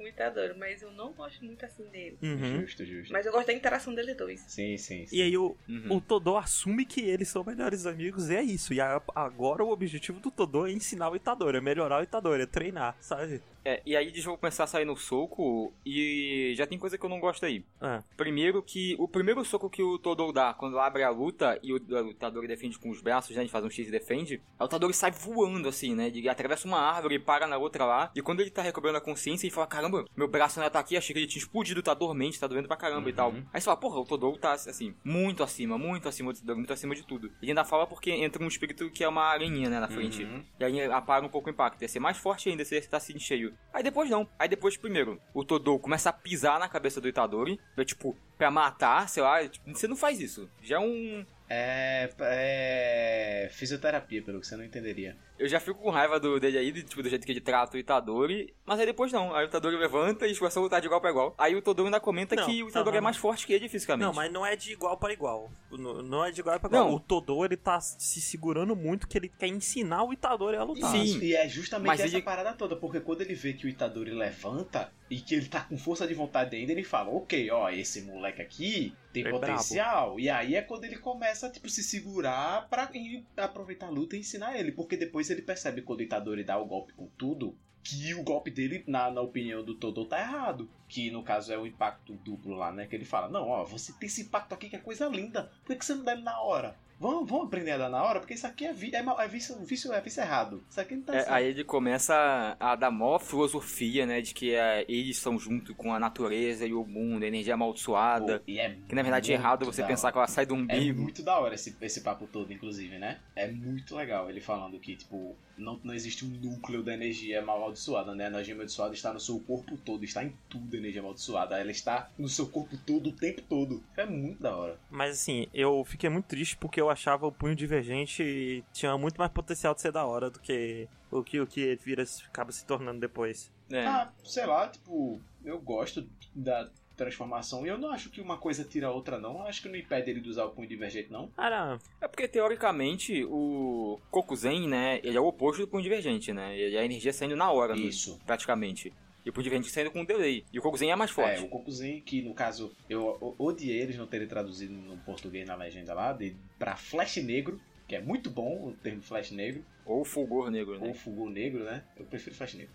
com, o Itadori, mas eu não gosto muito assim dele. Uhum. Justo, justo. Mas eu gosto da interação dele dois. Sim, sim, sim. E aí o, Uhum. o Todô assume que eles são melhores amigos e é isso. E a- agora o objetivo do Todô é ensinar o Itadori, é melhorar o Itadori, é treinar, sabe? É, e aí eles vão começar a sair no soco e já tem coisa que eu não gosto aí. Ah, Primeiro que o primeiro soco que o Todou dá quando abre a luta e o, o Tadori defende com os braços, né? Ele faz um X e defende. Aí o Tadori sai voando assim, né? Ele atravessa uma árvore e para na outra lá. E quando ele tá recobrando a consciência, ele fala: Caramba, meu braço ainda tá aqui, achei que ele tinha explodido, tá dormente, tá doendo pra caramba e tal. Aí você fala: Porra, o Todou tá assim, muito acima, muito acima do muito acima de tudo. Ele ainda fala porque entra um espírito que é uma aranha, né? Na frente. Uhum. E aí apaga um pouco o impacto. Ia ser mais forte ainda se ele tá assim cheio. Aí depois não. Aí depois, primeiro, o Todou começa a pisar na cabeça do Itadori. Tipo, pra matar, sei lá. tipo, você não faz isso. Já é um. É, é. Fisioterapia, pelo que você não entenderia. Eu já fico com raiva do, dele aí, de, tipo, do jeito que ele trata o Itadori. Mas aí depois não. Aí o Itadori levanta e eles começam a lutar de igual pra igual. Aí o Todou ainda comenta Não, que o Itadori não, é mais forte que ele fisicamente. Não, mas não é de igual para igual. Não, não é de igual para igual. Não. O Todô, ele tá se segurando muito que ele quer ensinar o Itadori a lutar. Sim. Isso, e é justamente Mas essa ele- parada toda, porque quando ele vê que o Itadori levanta e que ele tá com força de vontade ainda, ele fala, ok, ó, esse moleque aqui tem É potencial. E aí é quando ele começa, tipo, se segurar pra aproveitar a luta e ensinar ele, porque depois ele percebe quando o Itadori dá o golpe com tudo, que o golpe dele, na, na opinião do Todo, tá errado. Que no caso é o impacto duplo lá, né? Que ele fala, não, ó, você tem esse impacto aqui que é coisa linda. Por que, que você não dá ele na hora? Vamos, vamos aprender a dar na hora, porque isso aqui é, vi é, mal- é vício, vício, é vício errado. Isso aqui não tá É, certo. aí ele começa a dar mó filosofia, né? De que é, eles são junto com a natureza e o mundo, a energia amaldiçoada. Pô, e é Que na verdade é errado você pensar que ela sai do É umbigo. muito da hora esse, esse papo todo, inclusive, né? É muito legal ele falando que, tipo, não, não existe um núcleo da energia amaldiçoada, né? A energia amaldiçoada está no seu corpo todo, está em tudo a energia amaldiçoada. Ela está no seu corpo todo o tempo todo. É muito da hora. Mas assim, eu fiquei muito triste porque eu achava o punho divergente tinha muito mais potencial de ser da hora do que o que o que ele vira acaba se tornando depois. É. Ah, sei lá, tipo, eu gosto da transformação e eu não acho que uma coisa tira a outra, não. Eu acho que não impede ele de usar o punho divergente, não. Cara, É porque, teoricamente, o Kokuzen, né, ele é o oposto do punho divergente, né? Ele é a energia saindo na hora, mesmo, Isso. praticamente. E o Punho Divergente saindo com um delay. E o Kokuzen é mais forte. É, o Kokuzen, que no caso, eu odiei eles não terem traduzido no português na legenda lá, de, pra Flash Negro, que é muito bom o termo Flash Negro, Ou Fulgor Negro, né? ou Fulgor Negro, né? Eu prefiro Flash Negro.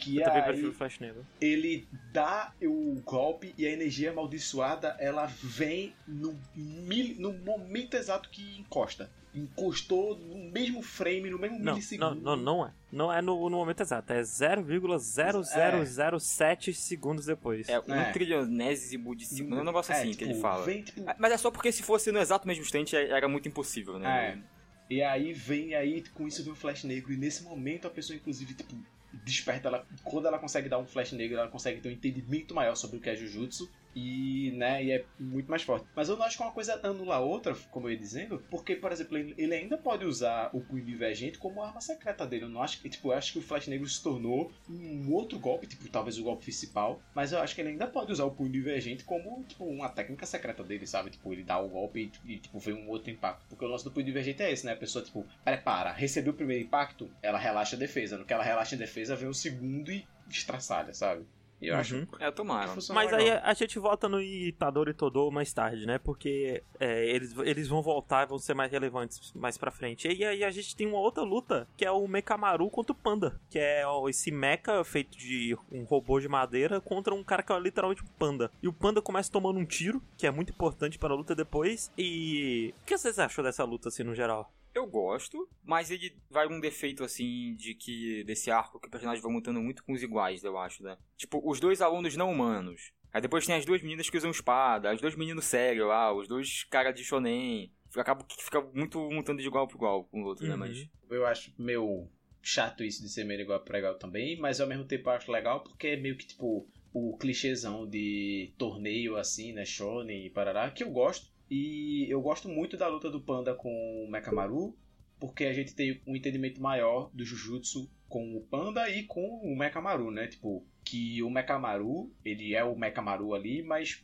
Que Eu também aí prefiro Flash Negro. ele dá o golpe e a energia amaldiçoada ela vem no, mil, no momento exato que encosta. Encostou no mesmo frame, no mesmo Não, não, milissegundo. não, não é. Não é no, no momento exato. É 0,0007 segundos depois. É um É. trilionésimo de segundo. É um negócio assim que tipo, ele fala. Vem, tipo, Mas é só porque se fosse no exato mesmo instante é- era muito impossível, né? É. E aí vem aí, com isso vem o flash negro. E nesse momento a pessoa, inclusive, tipo, desperta ela. Quando ela consegue dar um flash negro, ela consegue ter um entendimento maior sobre o que é Jujutsu. E, né, e é muito mais forte. Mas eu não acho que uma coisa anula a outra, como eu ia dizendo, porque, por exemplo, ele, ainda pode usar o punho divergente como arma secreta dele. Eu não acho que, tipo, eu acho que o Flash Negro se tornou um outro golpe, tipo, talvez o golpe principal, mas eu acho que ele ainda pode usar o punho divergente como, tipo, uma técnica secreta dele, sabe? Tipo, ele dá o golpe e, tipo, vem um outro impacto. Porque o lance do punho divergente é esse, né? A pessoa, tipo, prepara, recebeu o primeiro impacto, ela relaxa a defesa. No que ela relaxa a defesa, vem o segundo e estraçalha, sabe? E eu acho Uhum. É, tomara. que funciona Mas aí legal. a, a gente volta no Itadori e Todo mais tarde, né? Porque é, eles, eles vão voltar e vão ser mais relevantes mais pra frente. E aí a gente tem uma outra luta, que é o Mekamaru contra o Panda. Que é ó, esse mecha feito de um robô de madeira contra um cara que é literalmente um panda. E o panda começa tomando um tiro, que é muito importante para a luta depois. E... O que vocês acham dessa luta, assim, no geral? Eu gosto, mas ele vai um defeito assim de que desse arco que o personagem vai montando muito com os iguais, eu acho, né? Tipo, os dois alunos não humanos. Aí depois tem as duas meninas que usam espada, os dois meninos sérios lá, os dois caras de shonen. Acaba que fica muito montando de igual para igual com o outro, né? Uhum. Mas eu acho meio chato isso de ser meio igual pra igual também, mas ao mesmo tempo eu acho legal porque é meio que tipo o clichêzão de torneio assim, né, shonen e parará, que eu gosto. E eu gosto muito da luta do Panda com o Mekamaru, porque a gente tem um entendimento maior do Jujutsu com o Panda e com o Mekamaru, né? Tipo, que o Mekamaru, ele é o Mekamaru ali, mas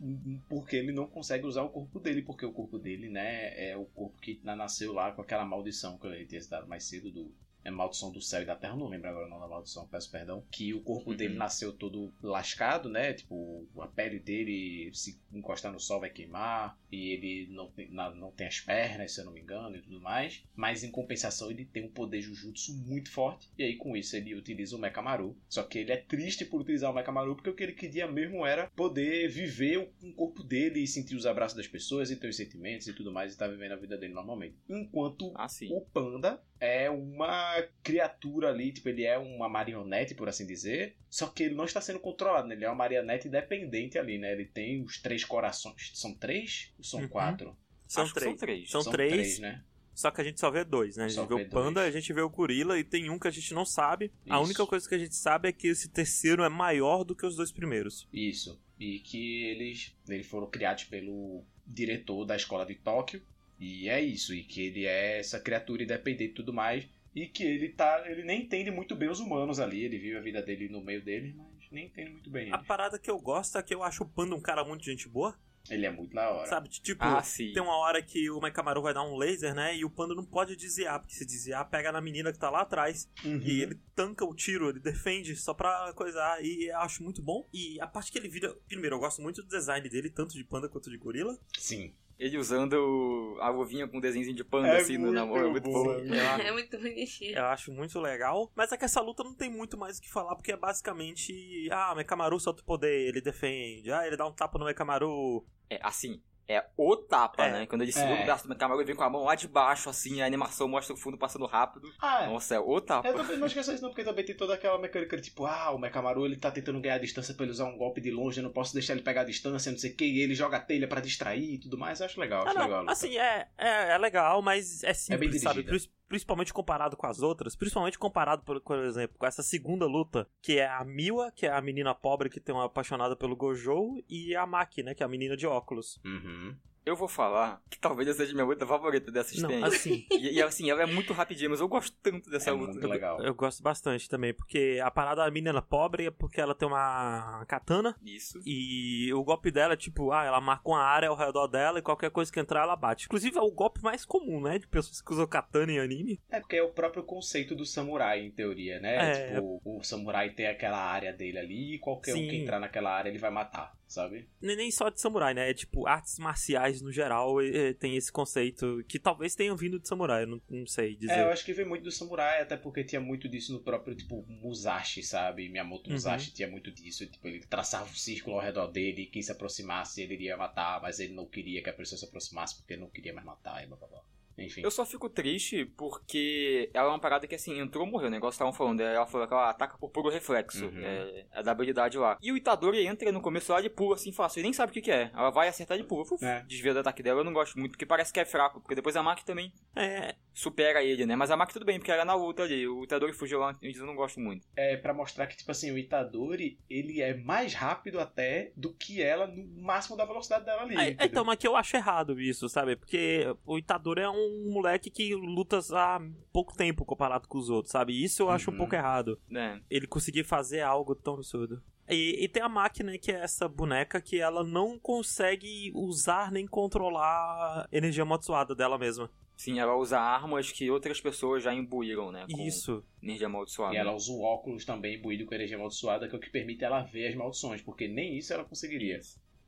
porque ele não consegue usar o corpo dele, porque o corpo dele, né, é o corpo que nasceu lá com aquela maldição que eu tinha citado mais cedo do é Maldição do Céu e da Terra, não lembro agora o nome da maldição, peço perdão. Que o corpo Uhum. dele nasceu todo lascado, né? Tipo, a pele dele, se encostar no sol, vai queimar. E ele não tem, não tem as pernas, se eu não me engano, e tudo mais. Mas em compensação, ele tem um poder Jujutsu muito forte. E aí, com isso, ele utiliza o Mekamaru. Só que ele é triste por utilizar o Mekamaru, porque o que ele queria mesmo era poder viver com o corpo dele e sentir os abraços das pessoas e ter os sentimentos e tudo mais, e estar vivendo a vida dele normalmente. Enquanto ah, o panda é uma criatura ali, tipo, ele é uma marionete, por assim dizer. Só que ele não está sendo controlado, né? Ele é uma marionete independente ali, né? Ele tem os três corações. São três ou são Uhum. quatro? São três. São três. São três. né? Só que a gente só vê dois, né? A gente Só vê vê o Panda, dois. a gente vê o Gorila e tem um que a gente não sabe. A Isso. única coisa que a gente sabe é que esse terceiro é maior do que os dois primeiros. Isso. E que eles, eles foram criados pelo diretor da escola de Tóquio. E é isso. E que ele é essa criatura independente e tudo mais. E que ele tá. Ele nem entende muito bem os humanos ali. Ele vive a vida dele no meio deles, mas nem entende muito bem A eles. parada que eu gosto é que eu acho o Panda um cara muito gente boa, Ele é muito da hora. sabe? Tipo, Ah, sim. tem uma hora que o Mekamaru vai dar um laser, né? E o Panda não pode desviar, porque se desviar, pega na menina que tá lá atrás. Uhum. E ele tanca o tiro, ele defende só pra coisar. E eu acho muito bom. E a parte que ele vira. Primeiro, eu gosto muito do design dele, tanto de panda quanto de gorila. Sim. Ele usando a luvinha com um desenhozinho de panda É assim no na mão. É muito bom. É muito bonitinho. Eu acho muito legal. Mas é que essa luta não tem muito mais o que falar, porque é basicamente. Ah, o Mekamaru solta o poder, ele defende. Ah, ele dá um tapa no Mekamaru. É, assim, é o tapa, É. né? Quando ele segura É. o braço do Mekamaru e vem com a mão lá de baixo, assim, a animação mostra o fundo passando rápido. Ah, é. Nossa, é o tapa. Eu também não esqueço isso não, porque também tem toda aquela mecânica de tipo, ah, o Mekamaru ele tá tentando ganhar distância pra ele usar um golpe de longe, eu não posso deixar ele pegar a distância, não sei o que, e ele joga a telha pra distrair e tudo mais, eu acho legal, Ah, acho legal. a não, luta. assim, é, é, é legal, mas é bem simples, sabe? dirigida. Principalmente comparado com as outras, principalmente comparado, por, por exemplo, com essa segunda luta, que é a Miwa, que é a menina pobre que tem uma apaixonada pelo Gojo, e a Maki, né, que é a menina de óculos. Uhum. Eu vou falar que talvez essa seja minha luta favorita dessas Não, tem. assim, E, e, assim, ela é muito rapidinha, mas eu gosto tanto dessa É luta. muito legal. eu gosto bastante também, porque a parada da menina pobre é porque ela tem uma katana Isso. e o golpe dela é tipo, ah, ela marca uma área ao redor dela e qualquer coisa que entrar ela bate. Inclusive é o golpe mais comum, né, de pessoas que usam katana em anime. É porque é o próprio conceito do samurai, em teoria, né? É. Tipo, o samurai tem aquela área dele ali e qualquer um Sim. que entrar naquela área ele vai matar, sabe? Nem só de samurai, né? É tipo, artes marciais no geral eh, tem esse conceito que talvez tenham vindo de samurai, eu não, não sei dizer. É, eu acho que vem muito do samurai, até porque tinha muito disso no próprio, tipo, Musashi, sabe? Miyamoto Uhum. Musashi tinha muito disso. Tipo, ele traçava um círculo ao redor dele e quem se aproximasse ele iria matar, mas ele não queria que a pessoa se aproximasse porque ele não queria mais matar e blá blá blá. Enfim. Eu só fico triste porque ela é uma parada que assim, entrou morreu, o negócio estavam falando. Ela falou que ela ataca por puro reflexo. Uhum. É, é da habilidade lá. E o Itadori entra no começo lá de pula assim fácil. Ele nem sabe o que, que é. Ela vai acertar de pula. Uf, É. Desvia do ataque dela, eu não gosto muito, porque parece que é fraco. Porque depois a Maki também É, supera ele, né? Mas a Maki tudo bem, porque ela é na luta ali. O Itadori fugiu lá, eu não gosto muito. É pra mostrar que, tipo assim, o Itadori, ele é mais rápido até do que ela no máximo da velocidade dela ali. É, então, mas que eu acho errado isso, sabe? Porque o Itadori é um moleque que luta há pouco tempo comparado com os outros, sabe? Isso eu acho um Uhum. pouco errado. né? Ele conseguir fazer algo tão absurdo. E, e tem a máquina, que é essa boneca que ela não consegue usar nem controlar a energia amaldiçoada dela mesma. Sim, ela usa armas que outras pessoas já imbuíram, né? Com Isso. energia amaldiçoada. E ela usa o óculos também imbuído com energia amaldiçoada, que é o que permite ela ver as maldições, porque nem isso ela conseguiria.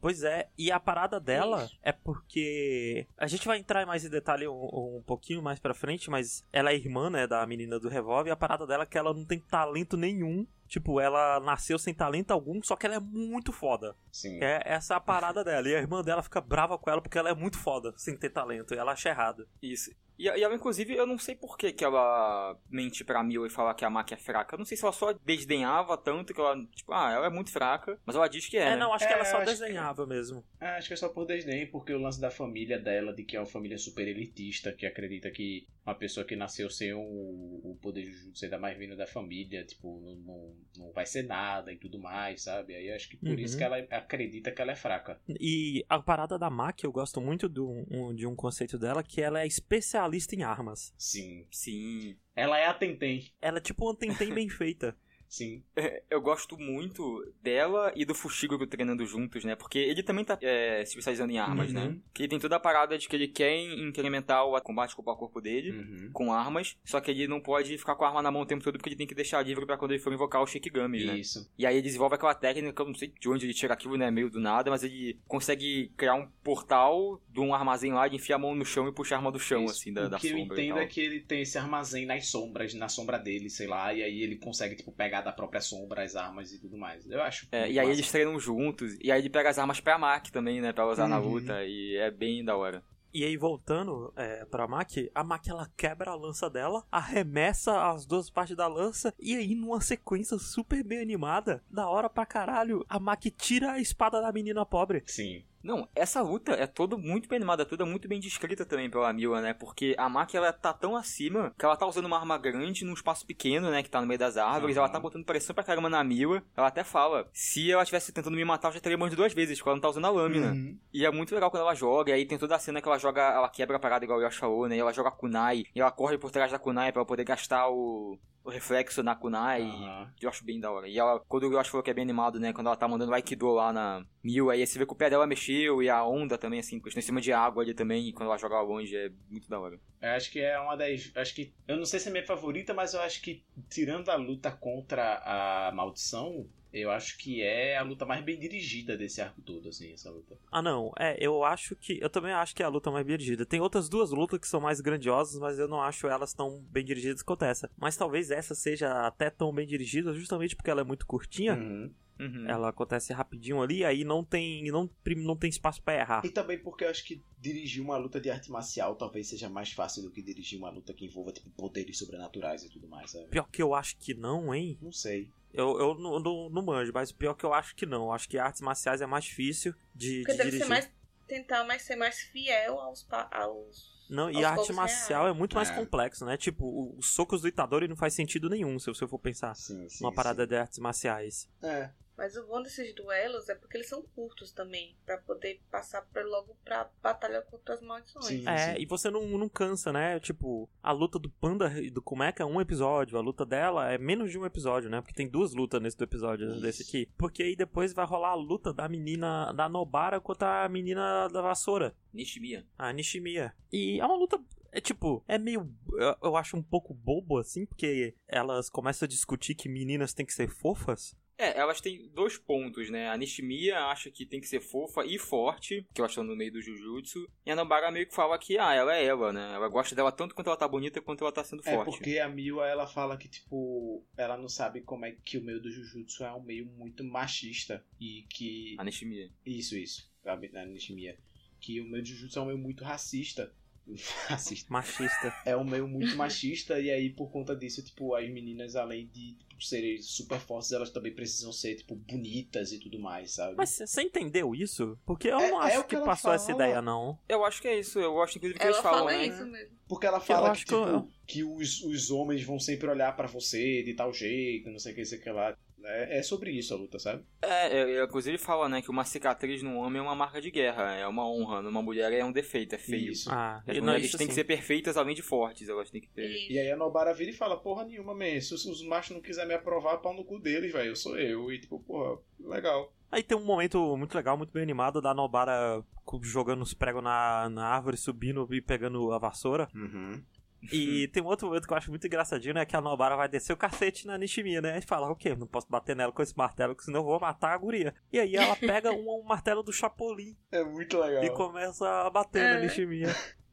Pois é, e a parada dela é porque. A gente vai entrar mais em detalhe um, um pouquinho mais pra frente, mas ela é irmã, né, da menina do revólver, e a parada dela é que ela não tem talento nenhum. Tipo, ela nasceu sem talento algum, só que ela é muito foda. Sim. É essa a parada dela. E a irmã dela fica brava com ela porque ela é muito foda, sem ter talento. E ela acha errado. Isso. E, e ela, inclusive, eu não sei por que, que ela mente pra Mila e fala que a Maki é fraca. Eu não sei se ela só desdenhava tanto que ela, tipo, ah, ela é muito fraca, mas ela diz que é, É, né? não, acho que É, ela só eu acho desenhava mesmo. Ah, acho que é só por desdém, porque o lance da família dela, de que é uma família super elitista, que acredita que uma pessoa que nasceu sem o, o poder de jujutsu ainda mais vindo da família, tipo, não, não, não vai ser nada e tudo mais, sabe? Aí eu acho que por Uhum. isso que ela acredita que ela é fraca. E a parada da Maki, eu gosto muito do, um- de um conceito dela, que ela é especialista em armas. Sim. Sim. Ela é a Tentem. Ela é tipo uma Tentem bem feita. Sim. Eu gosto muito dela e do Fushiguro treinando juntos, né? Porque ele também tá é, se especializando em armas, Uhum. né? Que ele tem toda a parada de que ele quer incrementar o combate corpo a corpo dele. Uhum. Com armas, só que ele não pode ficar com a arma na mão o tempo todo porque ele tem que deixar livre pra quando ele for invocar os Shikigamis, né? Isso. E aí ele desenvolve aquela técnica, que eu não sei de onde ele tira aquilo, né? Meio do nada, mas ele consegue criar um portal de um armazém lá, de enfiar a mão no chão e puxar a arma do chão, Isso. assim, da, o da que eu sombra. e entendo é que ele tem esse armazém nas sombras, na sombra dele, sei lá, e aí ele consegue, tipo, pegar da própria sombra as armas e tudo mais. Eu acho. É, e aí eles treinam juntos, e aí ele pega as armas pra Maki também, né? Pra usar na Uhum. luta, e é bem da hora. E aí, voltando é, pra Maki, a Maki ela quebra a lança dela, arremessa as duas partes da lança, e aí, numa sequência super bem animada, da hora pra caralho, a Maki tira a espada da menina pobre. Sim. Não, essa luta é toda muito bem animada, toda muito bem descrita também pela Mila, né? Porque a Maki, ela tá tão acima que ela tá usando uma arma grande num espaço pequeno, né? Que tá no meio das árvores. Uhum. Ela tá botando pressão pra caramba na Mila. Ela até fala, se ela tivesse tentando me matar, eu já teria morrido duas vezes, porque ela não tá usando a lâmina. Uhum. E é muito legal quando ela joga, e aí tem toda a cena que ela joga, ela quebra a parada igual o Yosh falou, né? E ela joga a kunai, e ela corre por trás da kunai pra ela poder gastar o, o reflexo na kunai. Aham. Eu acho bem da hora. E ela, quando o Yoshi falou que é bem animado, né? Quando ela tá mandando o Aikido lá na Mil, aí você vê que o pé dela mexeu e a onda também, assim, encostou em cima de água ali também. E quando ela joga longe é muito da hora. Eu acho que é uma das. Acho que. Eu não sei se é minha favorita, mas eu acho que, tirando a luta contra a maldição, eu acho que é a luta mais bem dirigida desse arco todo, assim, essa luta. Ah, não, é, eu acho que. Eu também acho que é a luta mais bem dirigida. Tem outras duas lutas que são mais grandiosas, mas eu não acho elas tão bem dirigidas quanto essa. Mas talvez essa seja até tão bem dirigida, justamente porque ela é muito curtinha. Uhum. Uhum. Ela acontece rapidinho ali, aí não tem não, não tem espaço pra errar. E também porque eu acho que dirigir uma luta de arte marcial talvez seja mais fácil do que dirigir uma luta que envolva, tipo, poderes sobrenaturais e tudo mais, sabe? Pior que eu acho que não, hein? Não sei. Eu, eu não, não, não manjo, mas pior que eu acho que não. Eu acho que artes marciais é mais difícil de, Porque de deve dirigir. ser mais. Tentar mais ser mais fiel aos. aos... Não, e aos a arte marcial reais. é muito mais É. complexo, né? Tipo, o- os socos do Itadori não faz sentido nenhum, se você for pensar Sim, sim. numa parada de artes marciais. sim. É. Mas o bom desses duelos é porque eles são curtos também, Pra poder passar pra, logo pra batalha contra as maldições. Sim. É, e você não, não cansa, né? Tipo, a luta do Panda e do Kumeca é um episódio, a luta dela é menos de um episódio, né? Porque tem duas lutas nesse episódio Isso. desse aqui. Porque aí depois vai rolar a luta da menina da Nobara contra a menina da vassoura, Nishimiya. a Nishimiya. E é uma luta. É tipo, é meio. Eu, eu acho um pouco bobo assim, porque elas começam a discutir que meninas têm que ser fofas. É, elas têm dois pontos, né? A Nishimiya acha que tem que ser fofa e forte, que elas estão no meio do Jujutsu. E a Nobara meio que fala que, ah, ela é ela, né? Ela gosta dela tanto quanto ela tá bonita quanto ela tá sendo É forte. porque a Miwa ela fala que, tipo, ela não sabe como é que o meio do Jujutsu é um meio muito machista. E que. A Nishimiya. Isso, isso. A a Nishimiya. Que o meio do Jujutsu é um meio muito racista. racista. Machista. É um meio muito machista, e aí por conta disso, tipo, as meninas, além de tipo, serem super fortes, elas também precisam ser, tipo, bonitas e tudo mais, sabe? Mas você entendeu isso? Porque eu É- não é acho o que que, passou essa fala. ideia, não. Eu acho que é isso. Eu inclusive, que Ela eles falam, fala né? isso mesmo. Porque ela fala acho que, que eu- tipo, que os, os homens vão sempre olhar pra você de tal jeito, não sei o que, sei o que lá. É, é sobre isso a luta, sabe? É, é, é, inclusive ele fala, né, que uma cicatriz num homem é uma marca de guerra, é uma honra. Numa mulher é um defeito, é feio. Isso. Ah, As não, mulheres isso têm que ser perfeitas além de fortes, elas têm que ter. E- E aí a Nobara vira e fala, porra nenhuma, man, se os, os machos não quiserem me aprovar, pau no cu deles, velho, eu sou eu. E tipo, porra, legal. Aí tem um momento muito legal, muito bem animado da Nobara jogando os pregos na, na árvore, subindo e pegando a vassoura. Uhum. E tem um outro momento que eu acho muito engraçadinho, né? Que a Nobara vai descer o cacete na Nishimiya, né? E fala, o quê? Não posso bater nela com esse martelo, que senão eu vou matar a guria. E aí ela pega um, um martelo do Chapolin É muito legal. e começa a bater na É. Nishimiya.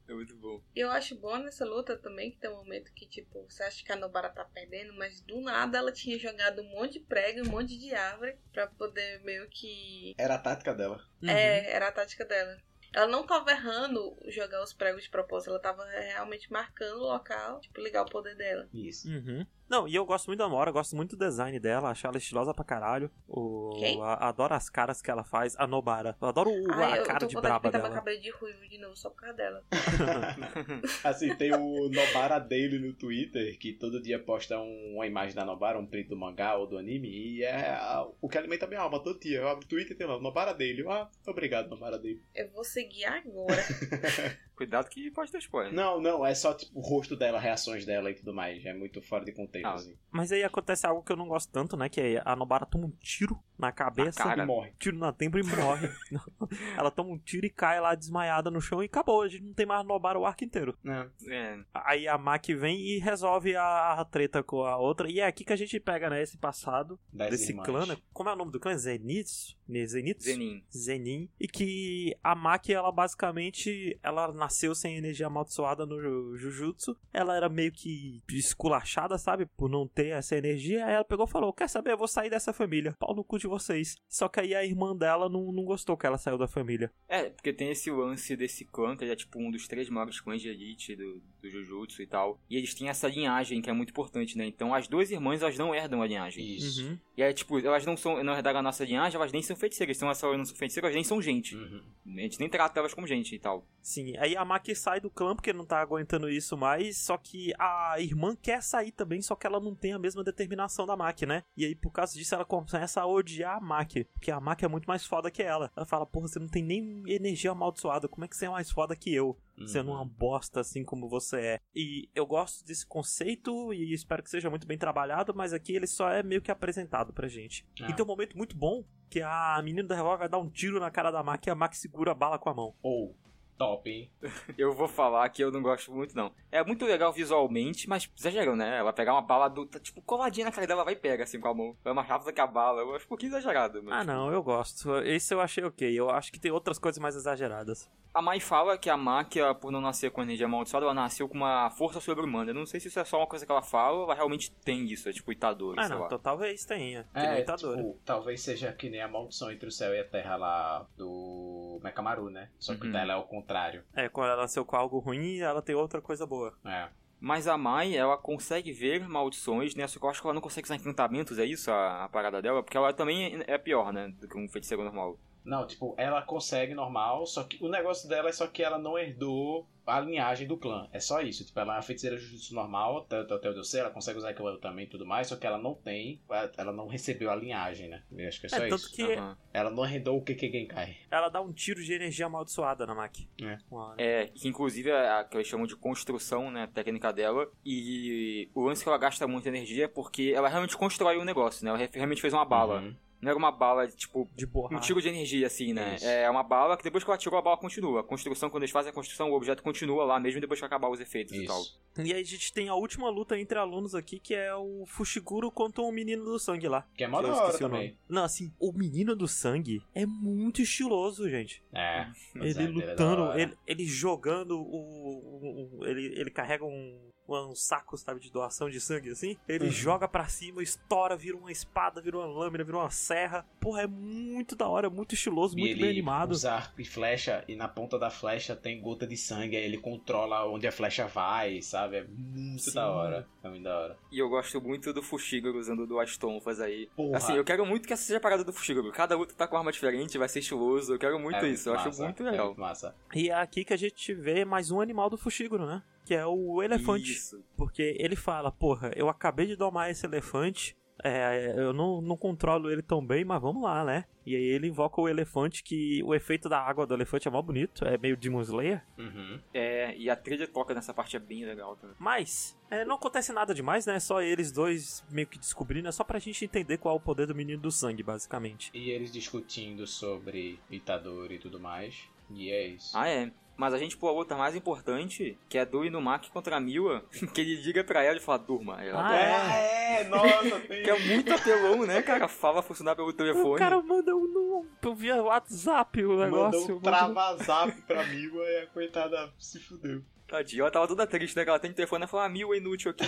É muito bom. E eu acho bom nessa luta também que tem um momento que, tipo, você acha que a Nobara tá perdendo, mas do nada ela tinha jogado um monte de prego, um monte de árvore, pra poder meio que. Era a tática dela. Uhum. É, era a tática dela. Ela não tava errando jogar os pregos de propósito, ela tava realmente marcando o local, tipo, ligar o poder dela. Isso. Uhum. Não, e eu gosto muito da Mora, gosto muito do design dela, acho ela estilosa pra caralho. O... Quem? a- adoro as caras que ela faz, a Nobara. Eu adoro o- Ai, a eu cara tô de braba meu dela. cabelo de ruivo de novo só por causa dela. assim, tem o Nobara dele no Twitter, que todo dia posta um- uma imagem da Nobara, um print do mangá ou do anime, e é a- o que alimenta minha alma todo dia. Eu abro o Twitter e tem lá, Nobara dele. Eu, Ah, obrigado, Nobara dele. Eu vou seguir agora. Cuidado que pode ter spoiler. Não, não, é só tipo o rosto dela, reações dela e tudo mais. É muito fora de contexto, Ah. assim. Mas aí acontece algo que eu não gosto tanto, né? Que é a Nobara toma um tiro na cabeça, Na cara. E morre. tiro na tempra e morre. ela toma um tiro e cai lá desmaiada no chão e acabou. A gente não tem mais Nobara o arco inteiro. Não. É, Aí a Maki vem e resolve a, a treta com a outra. E é aqui que a gente pega, né, esse passado Das desse irmãs. clã, né? Como é o nome do clã? Zenitsu? Ne- Zenitsu? Zenin. Zenin. E que a Maki, ela basicamente, ela nasceu sem energia amaldiçoada no Ju- Jujutsu. Ela era meio que esculachada, sabe? Por não ter essa energia. Aí ela pegou e falou, quer saber? Eu vou sair dessa família. Pau no cu de vocês. Só que aí a irmã dela não, não gostou que ela saiu da família. É, porque tem esse lance desse clã, que é tipo um dos três maiores clãs de elite do, do Jujutsu e tal. E eles têm essa linhagem que é muito importante, né? Então as duas irmãs, elas não herdam a linhagem. Isso. Uhum. E aí, tipo, elas não são, não herdaram a nossa linhagem, elas nem são feiticeiras. Então elas não são feiticeiras, elas nem são gente. Uhum. A gente nem trata elas como gente e tal. Sim, aí a Maki sai do clã porque não tá aguentando isso mais, só que a irmã quer sair também, só que ela não tem a mesma determinação da Maki, né? E aí por causa disso ela começa a odiar a Maki, porque a Maki é muito mais foda que ela. Ela fala, porra, você não tem nem energia amaldiçoada, como é que você é mais foda que eu? Sendo Uhum. uma bosta assim como você é. E eu gosto desse conceito e espero que seja muito bem trabalhado, mas aqui ele só é meio que apresentado pra gente. Ah. E tem um momento muito bom que a menina da revólver vai dar um tiro na cara da Maki e a Maki segura a bala com a mão. Ou, top, hein? Eu vou falar que eu não gosto muito, não. É muito legal visualmente, mas exagerando, né? Ela pegar uma bala do. tá, tipo, coladinha na cara dela, vai e pega assim com a mão. Vai mais rápido que a bala. Eu acho um pouquinho exagerado. Mas, Ah, não, eu gosto. Esse eu achei ok. Eu acho que tem outras coisas mais exageradas. A Mai fala que a máquina, por não nascer com energia amaldiçoada, ela nasceu com uma força sobre-humana. Eu não sei se isso é só uma coisa que ela fala ou ela realmente tem isso. É tipo Itadori, Ah, sei não, lá. então talvez tenha. Que É, Itadori. tipo, talvez seja que nem a maldição entre o céu e a terra lá do Mekamaru, né? Só que Uhum. o dela é o contrário. É, quando ela nasceu com algo ruim, ela tem outra coisa boa. É. Mas a Mai, ela consegue ver maldições, né? Só que eu acho que ela não consegue usar encantamentos, é isso a, a parada dela? Porque ela também é pior, né? Do que um feiticeiro normal. Não, tipo, ela consegue normal, só que o negócio dela é só que ela não herdou a linhagem do clã. É só isso. Tipo, ela é uma feiticeira jutsu normal, até, até onde eu sei, ela consegue usar aquilo também e tudo mais, só que ela não tem, ela não recebeu a linhagem, né? Eu acho que é só É, tanto isso. que Aham. Ela não herdou o Keke Genkai. ela dá um tiro de energia amaldiçoada na Maki. É. É, que inclusive é a que eles chamam de construção, né, a técnica dela. E o lance que ela gasta muita energia é porque ela realmente constrói um negócio, né? Ela realmente fez uma bala. Uhum. Não era uma bala, tipo, De um tiro de energia, assim, né? Isso. É uma bala que depois que ela tirou a bala continua. A construção, quando eles fazem a construção, o objeto continua lá, mesmo depois que acabar os efeitos e tal. Isso. E aí a gente tem a última luta entre alunos aqui, que é o Fushiguro contra o menino do sangue lá. Que é mó da hora também. nome. Não, assim, o menino do sangue é muito estiloso, gente. É. ele é, dele é lutando, ele, ele jogando o. o- o- ele, ele carrega um. Um saco, sabe, de doação de sangue assim. Ele Uhum. joga pra cima, estoura, vira uma espada, vira uma lâmina, vira uma serra. Porra, é muito da hora, muito estiloso, E muito ele bem animado. usa arco e flecha, e na ponta da flecha tem gota de sangue, aí ele controla onde a flecha vai, sabe? É muito Sim. da hora. É muito da hora. E eu gosto muito do Fushiguro usando duas tonfas aí. Porra. Assim, eu quero muito que essa seja a parada do Fushiguro. Cada luta tá com arma diferente, vai ser estiloso. Eu quero muito É isso, eu acho massa, muito é legal. muito massa. E é aqui que a gente vê mais um animal do Fushiguro, né? Que é o elefante. Isso. Porque ele fala, porra, eu acabei de domar esse elefante. É, eu não, não controlo ele tão bem, mas vamos lá, né? E aí ele invoca o elefante, que o efeito da água do elefante é mó bonito, é meio Demon Slayer. Uhum. É, e a trilha toca nessa parte é bem legal também. Mas, é, não acontece nada demais, né? Só eles dois meio que descobrindo, é só pra gente entender qual é o poder do menino do sangue, basicamente. E eles discutindo sobre Itadori e tudo mais. E é isso. Ah, é. Mas a gente pô a luta mais importante, que é do Inumaki contra a Miwa, que ele liga pra ela e fala, durma. Ela Ah, dorme. é, é, nossa, tem. Que é muito apelão, né, cara? Fala funcionar pelo telefone. O cara manda um, um via WhatsApp o negócio. Mandou um manda- trava-zap pra Miwa e a coitada se fudeu. Tadinha, ela tava toda triste, né? Que ela tem telefone e fala, ah, Miwa é inútil aqui.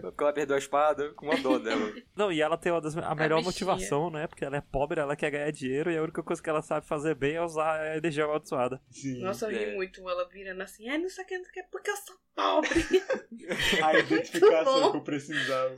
Porque ela perdeu a espada, com uma dó dela. Não, e ela tem uma das, a melhor bichinha. motivação, né? Porque ela é pobre, ela quer ganhar dinheiro e a única coisa que ela sabe fazer bem é usar a energia amaldiçoada. Sim. Nossa, eu ri É. muito ela virando assim, ai, não sei o que, não sei o que, porque eu sou pobre. A identificação que eu precisava.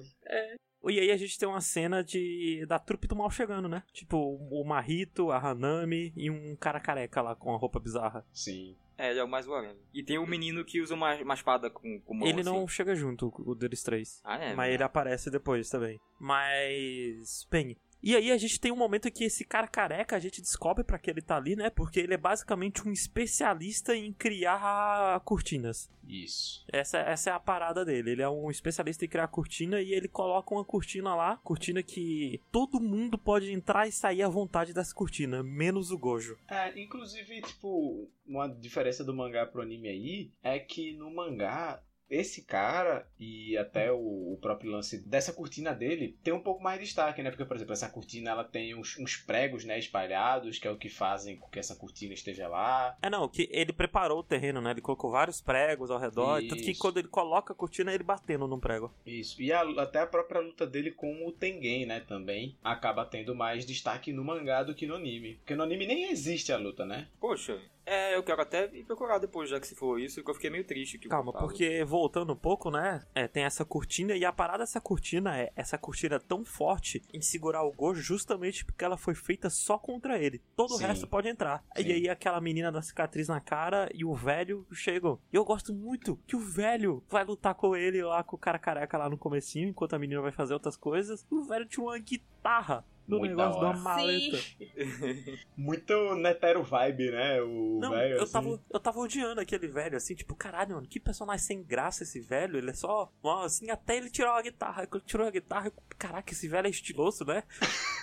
E aí a gente tem uma cena de da trupe do mal chegando, né? Tipo, o Marito, a Hanami e um cara careca lá com a roupa bizarra. Sim. É, ele é o mais whatever. E tem o menino que usa uma, uma espada com, com mão, ele assim. não chega junto, o deles três. Ah, é? mas ele aparece depois também. Mas. Bem. E aí a gente tem um momento que esse cara careca, a gente descobre pra que ele tá ali, né? Porque ele é basicamente um especialista em criar cortinas. Isso. Essa, essa é a parada dele. Ele é um especialista em criar cortina e ele coloca uma cortina lá, cortina que todo mundo pode entrar e sair à vontade dessa cortina, menos o Gojo. É, inclusive, tipo, uma diferença do mangá pro anime aí é que no mangá. Esse cara e até o, o próprio lance dessa cortina dele tem um pouco mais de destaque, né? Porque, por exemplo, essa cortina ela tem uns, uns pregos, né, espalhados, que é o que fazem com que essa cortina esteja lá. É não, que ele preparou o terreno, né? Ele colocou vários pregos ao redor, tanto que Isso. quando ele coloca a cortina, ele batendo num prego. Isso. E a- até a própria luta dele com o Tengen, né, também acaba tendo mais destaque no mangá do que no anime. Porque no anime nem existe a luta, né? Poxa, é, eu quero até ir procurar depois, já que se for isso, que eu fiquei meio triste. Que Calma, porque voltando um pouco, né? É, tem essa cortina e a parada dessa cortina é essa cortina tão forte em segurar o Gojo justamente porque ela foi feita só contra ele. Todo Sim. o resto pode entrar. Sim. E aí aquela menina da cicatriz na cara e o velho chegam. E eu gosto muito que o velho vai lutar com ele lá com o cara careca lá no comecinho, enquanto a menina vai fazer outras coisas. E o velho tinha uma guitarra no Muito negócio da da hora. maleta. Muito Netero vibe, né? O Não, velho, eu, assim. tava, eu tava odiando aquele velho, assim, tipo, caralho, mano, que personagem sem graça esse velho. Ele é só, assim, até ele tirou a guitarra. Quando ele tirou a guitarra, eu, caraca, esse velho é estiloso, né?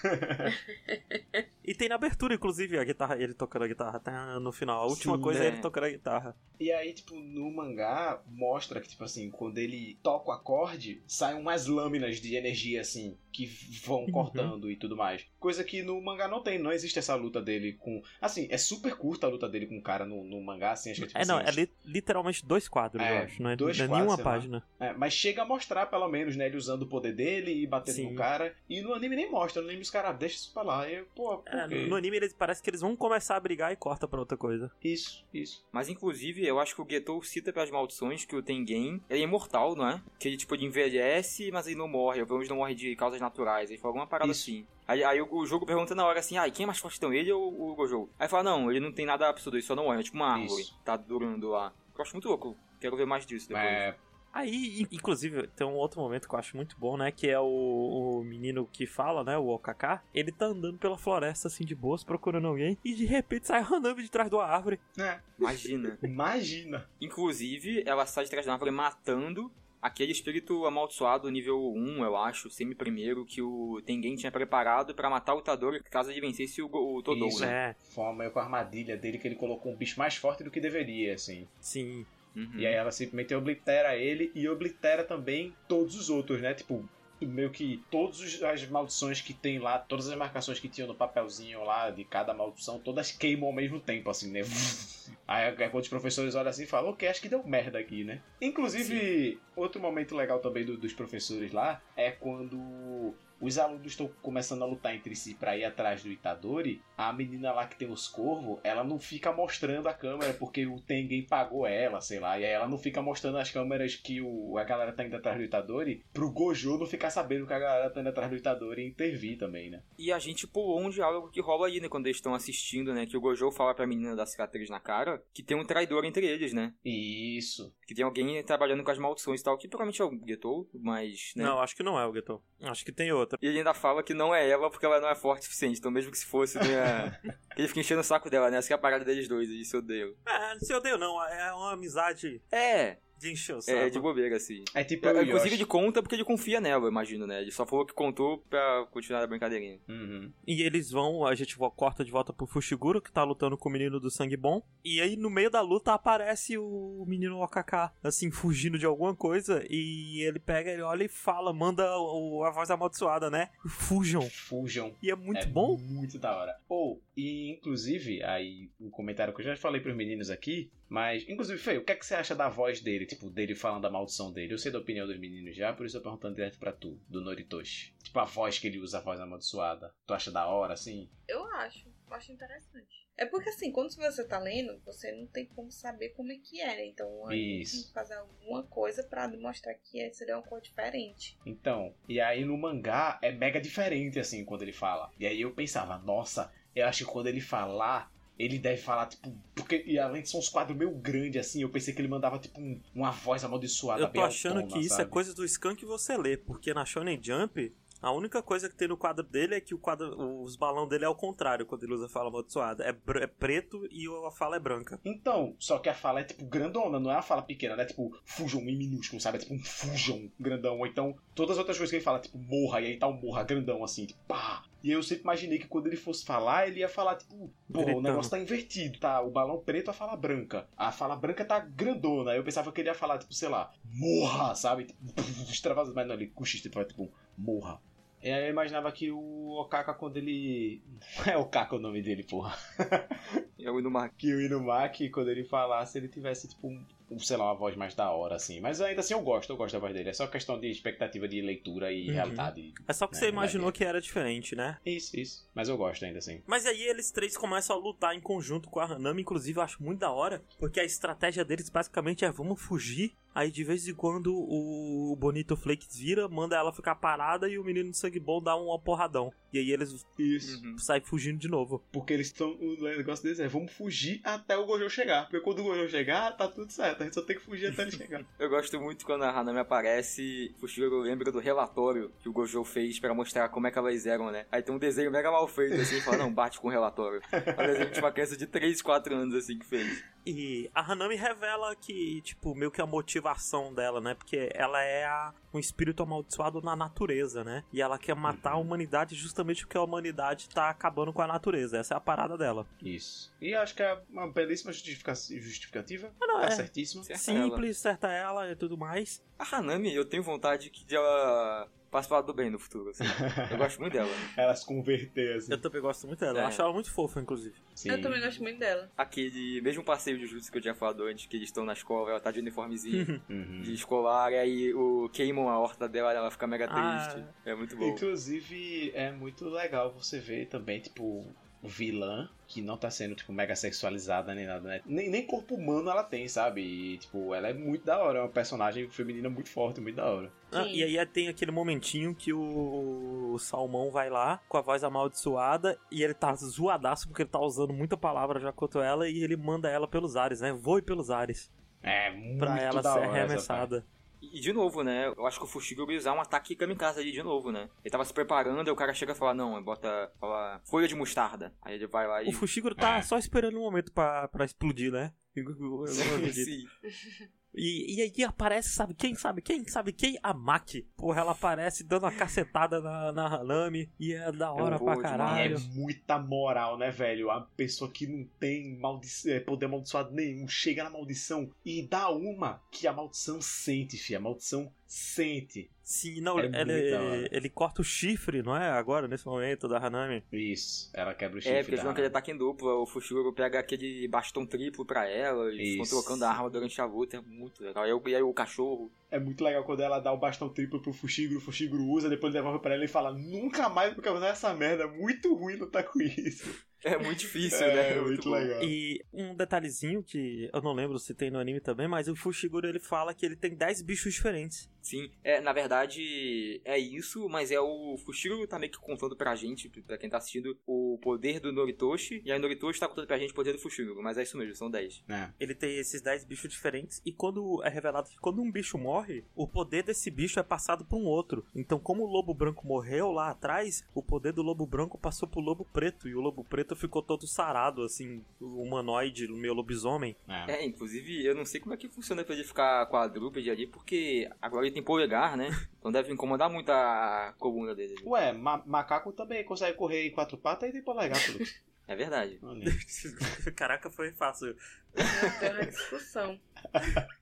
e tem na abertura, inclusive, a guitarra, ele tocando a guitarra, tá no final. A última Sim, coisa é né? ele tocando a guitarra. E aí, tipo, no mangá, mostra que, tipo assim, quando ele toca o acorde, saem umas lâminas de energia, assim, que vão Uhum. cortando e tudo mais. Coisa que no mangá não tem, não existe essa luta dele com... Assim, é super curta a luta dele com o cara no, no mangá, assim, acho que é, tipo, É, não, assim, é li- literalmente dois quadros, É, eu acho, não é, dois não é quadros, nenhuma página. É, mas chega a mostrar, pelo menos, né? Ele usando o poder dele e batendo Sim. no cara. E no anime nem mostra. No anime os caras deixam isso pra lá. E, eu, pô, por É, quê? no anime eles, parece que eles vão começar a brigar e corta pra outra coisa. Isso, isso. Mas inclusive, eu acho que o Getou cita pelas maldições que o Tengen ele é imortal, não é? Que ele tipo ele envelhece, mas ele não morre. Ou pelo menos não morre de causas naturais. Ele fala alguma parada Isso. assim. Aí, aí o, o jogo pergunta na hora assim, ah, quem é mais forte então, ele ou o Gojo? Aí fala, não, ele não tem nada absurdo, ele só não morre, é tipo uma árvore, Isso. tá durando lá. Eu acho muito louco, quero ver mais disso depois. É, Aí, in- inclusive, tem um outro momento que eu acho muito bom, né? Que é o, o menino que fala, né? O OKK. Ele tá andando pela floresta, assim, de boas, procurando alguém. E de repente sai a Hanami de trás de uma árvore. é, Imagina. imagina. Inclusive, ela sai de trás da árvore matando aquele espírito amaldiçoado nível 1, eu acho, semi-primeiro, que o Tengen tinha preparado pra matar o Itadori caso ele vencesse o, o Todou, Isso. né? É, Forma meio com a armadilha dele que ele colocou um bicho mais forte do que deveria, assim. sim. Uhum. E aí ela simplesmente oblitera ele e oblitera também todos os outros, né? Tipo, meio que todas as maldições que tem lá, todas as marcações que tinham no papelzinho lá de cada maldição, todas queimam ao mesmo tempo, assim, né? Aí quando os professores olham assim e falam, ok, acho que deu merda aqui, né? Inclusive, outro momento legal também do- dos professores lá é quando os alunos estão começando a lutar entre si pra ir atrás do Itadori, a menina lá que tem os corvos, ela não fica mostrando a câmera porque o Tengen pagou ela, sei lá, e aí ela não fica mostrando as câmeras que o, a galera tá indo atrás do Itadori, pro Gojo não ficar sabendo que a galera tá indo atrás do Itadori e intervir também, né? E a gente pulou um diálogo que rola aí, né, quando eles estão assistindo, né, que o Gojo fala pra menina da cicatriz na cara que tem um traidor entre eles, né? Isso. Que tem alguém trabalhando com as maldições e tal, que provavelmente é o Getou, mas, né? Não, acho que não é o Geto. Acho que tem outra. E ele ainda fala que não é ela porque ela não é forte o suficiente. Então, mesmo que se fosse, não ia... ele fica enchendo o saco dela, né? Essa que é a parada deles dois, isso eu odeio. É, não se odeio não. É uma amizade É, de encher o saco. é de bobeira, assim. É tipo eu e Inclusive, ele conta porque ele confia nela, eu imagino, né? Ele só falou que contou pra continuar a brincadeirinha. Uhum. E eles vão, a gente corta de volta pro Fushiguro, que tá lutando com o menino do sangue bom. E aí, no meio da luta, aparece o menino OKK, assim, fugindo de alguma coisa. E ele pega, ele olha e fala, manda o- a voz amaldiçoada, né? Fujam. Fujam. E é muito é bom. Muito da hora. Ou, e inclusive, aí um comentário que eu já falei pros meninos aqui, mas, inclusive, Fê, o que é que você acha da voz dele, tipo, dele falando da maldição dele? Eu sei da opinião dos meninos já, por isso eu tô perguntando direto pra tu, do Noritoshi. Tipo, a voz que ele usa, a voz amaldiçoada. Tu acha da hora, assim? Eu acho, eu acho interessante. É porque assim, quando você tá lendo, você não tem como saber como é que é, né? Então a Isso. tem que fazer alguma coisa pra demonstrar que é- seria uma cor diferente. Então, e aí no mangá é mega diferente, assim, quando ele fala. E aí eu pensava, nossa, eu acho que quando ele falar, ele deve falar, tipo, porque, e além de ser uns quadros meio grandes, assim, eu pensei que ele mandava, tipo, um- uma voz amaldiçoada Eu tô achando que isso sabe? é coisa do Scan que você lê, porque na Shonen Jump, a única coisa que tem no quadro dele é que o quadro, os balão dele é ao contrário quando ele usa a fala amaldiçoada. É, é preto e a fala é branca. Então, só que a fala é tipo grandona, não é uma fala pequena, não é tipo fujam em minúsculo, sabe? É tipo um fujam grandão. Ou então, todas as outras coisas que ele fala, tipo morra, e aí tá um morra grandão assim, tipo pá. E eu sempre imaginei que quando ele fosse falar, ele ia falar tipo, pô, o Gritando. negócio tá invertido, tá? O balão preto, a fala branca. A fala branca tá grandona. Aí eu pensava que ele ia falar, tipo, sei lá, morra, sabe? Tipo, extravasado, mas não, ele cochicha, tipo, tipo, morra. E aí eu imaginava que o Okaka, quando ele. Não é Okaka o nome dele, porra É o Inumaki. que o Inumaki, quando ele falasse, ele tivesse, tipo, sei lá, uma voz mais da hora, assim. Mas ainda assim eu gosto, eu gosto da voz dele. É só questão de expectativa de leitura e Uhum. realidade. É só que É, você imaginou que era diferente, né? Isso, isso. Mas eu gosto ainda assim. Mas aí eles três começam a lutar em conjunto com a Hanami, inclusive eu acho muito da hora, porque a estratégia deles basicamente é vamos fugir. Aí de vez em quando o Bonito Flakes vira, manda ela ficar parada e o menino de sangue bom dá um porradão. E aí eles Isso. Uhum. saem fugindo de novo. Porque eles estão. O negócio deles é vamos fugir até o Gojo chegar. Porque quando o Gojo chegar, tá tudo certo. A gente só tem que fugir até ele chegar. Eu gosto muito quando a Hanami aparece, o Shiro lembra do relatório que o Gojo fez pra mostrar como é que elas eram, né? Aí tem um desenho mega mal feito, assim, e fala, não, bate com o relatório. É um desenho de uma criança de 3, 4 anos, assim, que fez. E a Hanami revela que, tipo, meio que a motivação dela, né? Porque ela é a- um espírito amaldiçoado na natureza, né? E ela quer matar a humanidade justamente porque a humanidade tá acabando com a natureza. Essa é a parada dela. Isso. E acho que é uma belíssima justifica- justificativa. não, tá é. certíssima. Certo Simples, certa ela e tudo mais. A Hanami, eu tenho vontade que de ela participar do bem no futuro, assim. Eu gosto muito dela. Ela se converter, assim. Eu também gosto muito dela. É. Eu acho ela muito fofa, inclusive. Sim. Eu também gosto muito dela. Aquele mesmo passeio de jutsu que eu tinha falado antes, que eles estão na escola, ela tá de uniformezinho Uhum. de escolar, e aí o queimam a horta dela, ela fica mega Ah. triste. É muito bom. Inclusive, é muito legal você ver também, tipo, vilã que não tá sendo, tipo, mega sexualizada nem nada, né? Nem, nem corpo humano ela tem, sabe? E, tipo, ela é muito da hora. É uma personagem feminina muito forte, muito da hora. Ah, e aí tem aquele momentinho que o Salmão vai lá com a voz amaldiçoada e ele tá zoadaço porque ele tá usando muita palavra já contra ela e ele manda ela pelos ares, né? Voe pelos ares. É muito Pra ela da ser hora essa arremessada. E de novo, né? Eu acho que o Fushiguro ia usar um ataque kamikaze ali de novo, né? Ele tava se preparando, aí o cara chega e fala, não, bota fala, folha de mostarda. Aí ele vai lá e. O Fushiguro tá É. só esperando um momento pra, pra explodir, né? Igual eu acredito. Sim. E, e aí aparece, sabe quem? Sabe quem? Sabe quem? A Maki. Porra, ela aparece dando uma cacetada na, na Hanami. E é da hora pra demais. É caralho. muita moral, né, velho? A pessoa que não tem maldi é, poder amaldiçoado nenhum chega na maldição e dá uma que a maldição sente, fi. A maldição sente. Sim, não, É muito ele, ele corta o chifre, não é? Agora, nesse momento, da Hanami. Isso. Ela quebra o chifre. É, porque eles vão aquele ataque em dupla, o Fushiguro pega aquele bastão triplo pra ela, eles ficam Isso. trocando a arma durante a luta, é muito legal. E aí, o- e aí o cachorro. É muito legal quando ela dá o bastão triplo pro Fushiguro, o Fushiguro usa, depois devolve pra ela e fala: Nunca mais vou usar essa merda, é muito ruim lutar com isso. É muito difícil, é, né? muito bom. legal. E um detalhezinho que eu não lembro se tem no anime também, mas o Fushiguro ele fala que ele tem 10 bichos diferentes. Sim, é, na verdade é isso, mas é o Fushiguro tá meio que contando pra gente, pra quem tá assistindo, o poder do Noritoshi, e aí o Noritoshi tá contando pra gente o poder do Fushiguro, mas é isso mesmo, são 10. É. Ele tem esses 10 bichos diferentes e quando é revelado que quando um bicho morre, o poder desse bicho é passado pra um outro. Então, como o lobo branco morreu lá atrás, o poder do lobo branco passou pro lobo preto e o lobo preto ficou todo sarado, assim, o humanoide, o meu lobisomem. É. É, inclusive, eu não sei como é que funciona pra ele ficar quadrúpede ali, porque agora tem polegar, né? Então deve incomodar muito a coluna dele. Ué, ma- macaco também consegue correr em quatro patas e tem polegar tudo. É verdade. Caraca, foi fácil. Uma discussão.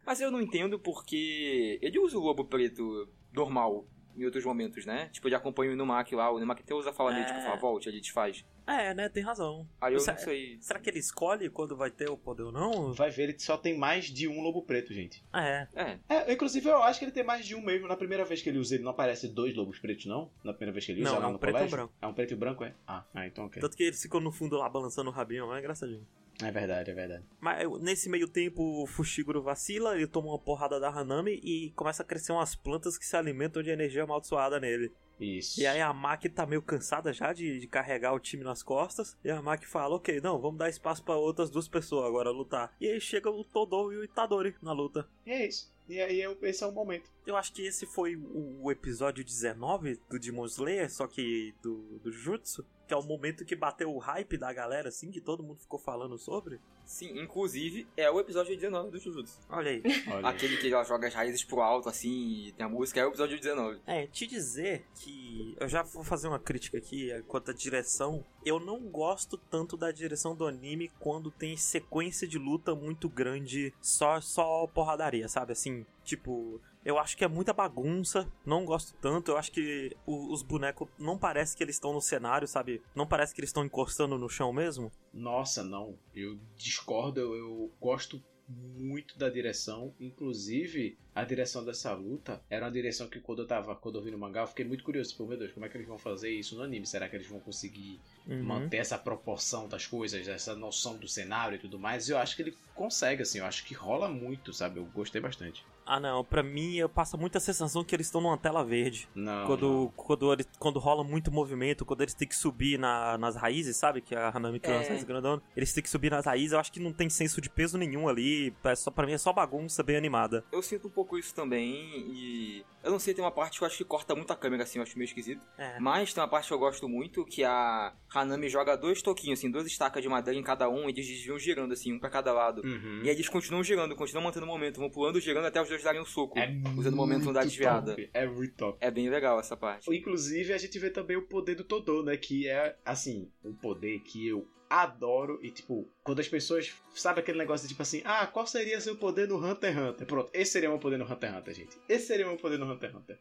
Mas eu não entendo porque ele usa o lobo preto normal em outros momentos, né? Tipo, ele acompanha o Inumaki lá, o Inumaki até usa fala meio, tipo, É. fala, volte, ele desfaz. É, né? Tem razão. Aí eu não sei. Será que ele escolhe quando vai ter o poder ou não? Vai ver, ele só tem mais de um lobo preto, gente. É. É, É, inclusive eu acho que ele tem mais de um mesmo. Na primeira vez que ele usa, ele não aparece dois lobos pretos, não? Na primeira vez que ele usa Não, é um no preto e colégio? branco. É um preto e branco, é? Ah, ah então ok. Tanto que eles ficam no fundo lá balançando o rabinho, é engraçadinho. É verdade, é verdade. Mas nesse meio tempo o Fushiguro vacila, ele toma uma porrada da Hanami e começa a crescer umas plantas que se alimentam de energia amaldiçoada nele. Isso. E aí a Maki tá meio cansada já de, de carregar o time nas costas. E a Maki fala, ok, não, vamos dar espaço pra outras duas pessoas agora lutar. E aí chega o Todo e o Itadori na luta. E é isso. E aí é- esse é o momento. Eu acho que esse foi o, episódio 19 do Demon Slayer, só que do, do Jutsu. Que é o momento que bateu o hype da galera, assim, que todo mundo ficou falando sobre. sim, inclusive é o episódio 19 do Jujutsu. Olha aí. Olha. Aquele que ela joga as raízes pro alto, assim, e tem a música, é o episódio 19. É, te dizer que eu já vou fazer uma crítica aqui eh, quanto à direção. Eu não gosto tanto da direção do anime quando tem sequência de luta muito grande, só só porradaria, sabe? Assim, tipo, eu acho que é muita bagunça, não gosto tanto. Eu acho que o- os bonecos não parece que eles estão no cenário, sabe? Não parece que eles estão encostando no chão mesmo. Nossa, não. Eu discordo, eu, eu gosto muito da direção. Inclusive, a direção dessa luta era uma direção que quando eu tava, quando eu vi no mangá, eu fiquei muito curioso. Tipo, meu Deus, como é que eles vão fazer isso no anime? Será que eles vão conseguir Uhum. manter essa proporção das coisas, essa noção do cenário e tudo mais? E eu acho que ele consegue, assim, eu acho que rola muito, sabe? Eu gostei bastante. Ah, não, pra mim eu passa muita sensação que eles estão numa tela verde. Não. Quando, quando, eles- quando rola muito movimento, quando eles têm que subir na- nas raízes, sabe? Que a Hanami criou É. nas raízes grandona. Eles têm que subir nas raízes, eu acho que não tem senso de peso nenhum ali. É só, pra mim é só bagunça bem animada. Eu sinto um pouco isso também, e eu não sei, tem uma parte que eu acho que corta muito a câmera, assim, eu acho meio esquisito. É. Mas tem uma parte que eu gosto muito, que a Hanami joga dois toquinhos, assim, duas estacas de madeira em cada um, e eles desviam girando, assim, um pra cada lado. Uhum. E aí eles continuam girando, continuam mantendo o momento, vão pulando, girando até os dois darem um soco. É usando o momento muito desviada. top, É muito top. É bem legal essa parte. Inclusive, a gente vê também o poder do Todô, né? Que é, assim, um poder que eu adoro. E, tipo, quando as pessoas. Sabe aquele negócio de tipo assim: ah, qual seria seu poder no Hunter x Hunter? Pronto, esse seria meu poder no Hunter x Hunter, gente. Esse seria meu poder no Hunter x Hunter.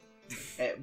É.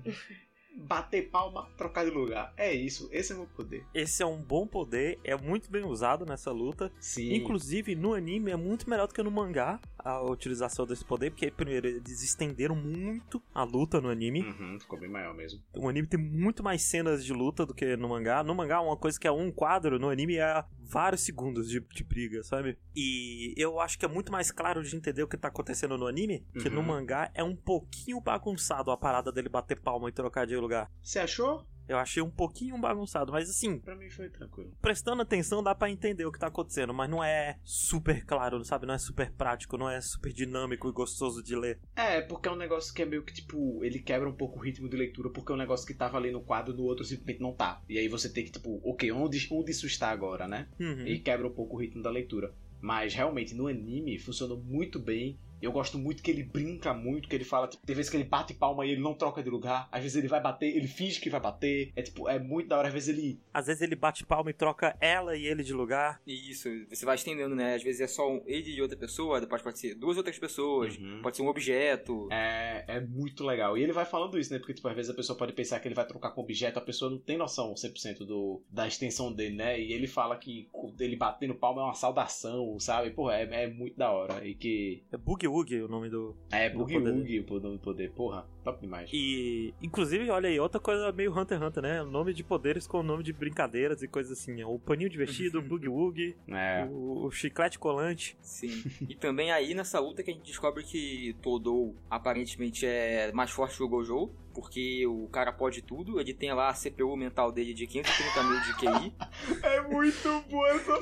bater palma, trocar de lugar. É isso, esse é o meu poder. Esse é um bom poder, é muito bem usado nessa luta. Sim. Inclusive, no anime é muito melhor do que no mangá a utilização desse poder, porque primeiro eles estenderam muito a luta no anime. Uhum, ficou bem maior mesmo. O anime tem muito mais cenas de luta do que no mangá. No mangá, uma coisa que é um quadro, no anime é vários segundos de, de briga, sabe? E eu acho que é muito mais claro de entender o que tá acontecendo no anime, que no Uhum. mangá é um pouquinho bagunçado a parada dele bater palma e trocar de lugar. Você achou? Eu achei um pouquinho bagunçado, mas assim, Pra mim foi tranquilo. prestando atenção dá pra entender o que tá acontecendo, mas não é super claro, sabe? Não é super prático, não é super dinâmico e gostoso de ler. É, porque é um negócio que é meio que, tipo, ele quebra um pouco o ritmo de leitura, porque é um negócio que tava ali no quadro, no outro simplesmente não tá. E aí você tem que, tipo, ok, onde, onde isso está agora, né? Uhum. E quebra um pouco o ritmo da leitura. Mas realmente, no anime, funcionou muito bem. Eu gosto muito que ele brinca muito, que ele fala, tipo, tem vezes que ele bate palma e ele não troca de lugar. Às vezes ele vai bater, ele finge que vai bater. É tipo, é muito da hora. Às vezes ele. Às vezes ele bate palma e troca ela e ele de lugar. Isso, você vai estendendo, né? Às vezes é só um ele e outra pessoa, depois pode ser duas outras pessoas, Uhum. pode ser um objeto. É, é muito legal. E ele vai falando isso, né? Porque, tipo, às vezes a pessoa pode pensar que ele vai trocar com objeto, a pessoa não tem noção 100% do, da extensão dele, né? E ele fala que ele batendo palma é uma saudação, sabe? Pô, é, é muito da hora. E que. É Boogie Woogie o nome do. É, Do Boogie poder Woogie o nome do poder. Porra, top demais. E, inclusive, olha aí, outra coisa meio Hunter x Hunter, né? Nome de poderes com nome de brincadeiras e coisas assim. O paninho divertido, o Boogie Woogie, É. o, o chiclete colante. Sim. e também aí nessa luta que a gente descobre que Todou aparentemente é mais forte que o Gojo, porque o cara pode tudo, ele tem lá a CPU mental dele de 530 mil de QI. É muito boa essa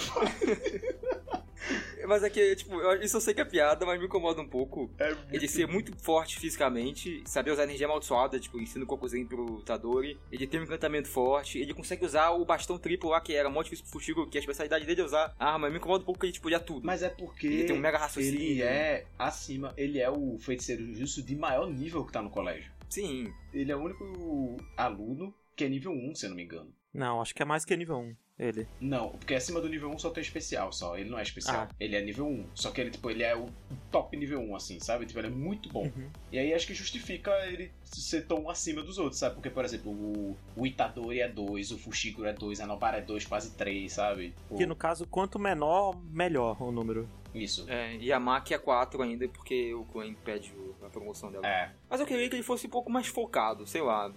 Mas é que, tipo, eu- isso eu sei que é piada, mas me incomoda um pouco. É muito Ele ser muito forte fisicamente, saber usar energia amaldiçoada, tipo, ensina o Kokuzen pro Tadori. Ele tem um encantamento forte, ele consegue usar o bastão triplo lá, que era mó difícil pro Fuxigo, que a especialidade dele é usar arma. Me incomoda um pouco que ele, tipo, ia tudo. Mas é porque Ele tem um mega raciocínio. ele é acima, ele é o feiticeiro justo de maior nível que tá no colégio. Sim, Ele é o único aluno que é nível 1, se eu não me engano. Não, acho que é mais que nível 1. Ele. Não, porque acima do nível 1 só tem especial, só. Ele não é especial. Ah. Ele é nível 1. Só que ele, tipo, ele é o top nível 1, assim, sabe? Tipo, ele é muito bom. Uhum. E aí acho que justifica ele ser tão acima dos outros, sabe? Porque, por exemplo, o, o Itadori é 2, o Fushiguro é 2, a Nobara é 2, quase 3, sabe? Tipo, Que no caso, quanto menor, melhor o número. Isso. é, e a Maki é 4 ainda, porque o Koen pede o- a promoção dela. É. Mas eu queria que ele fosse um pouco mais focado, sei lá.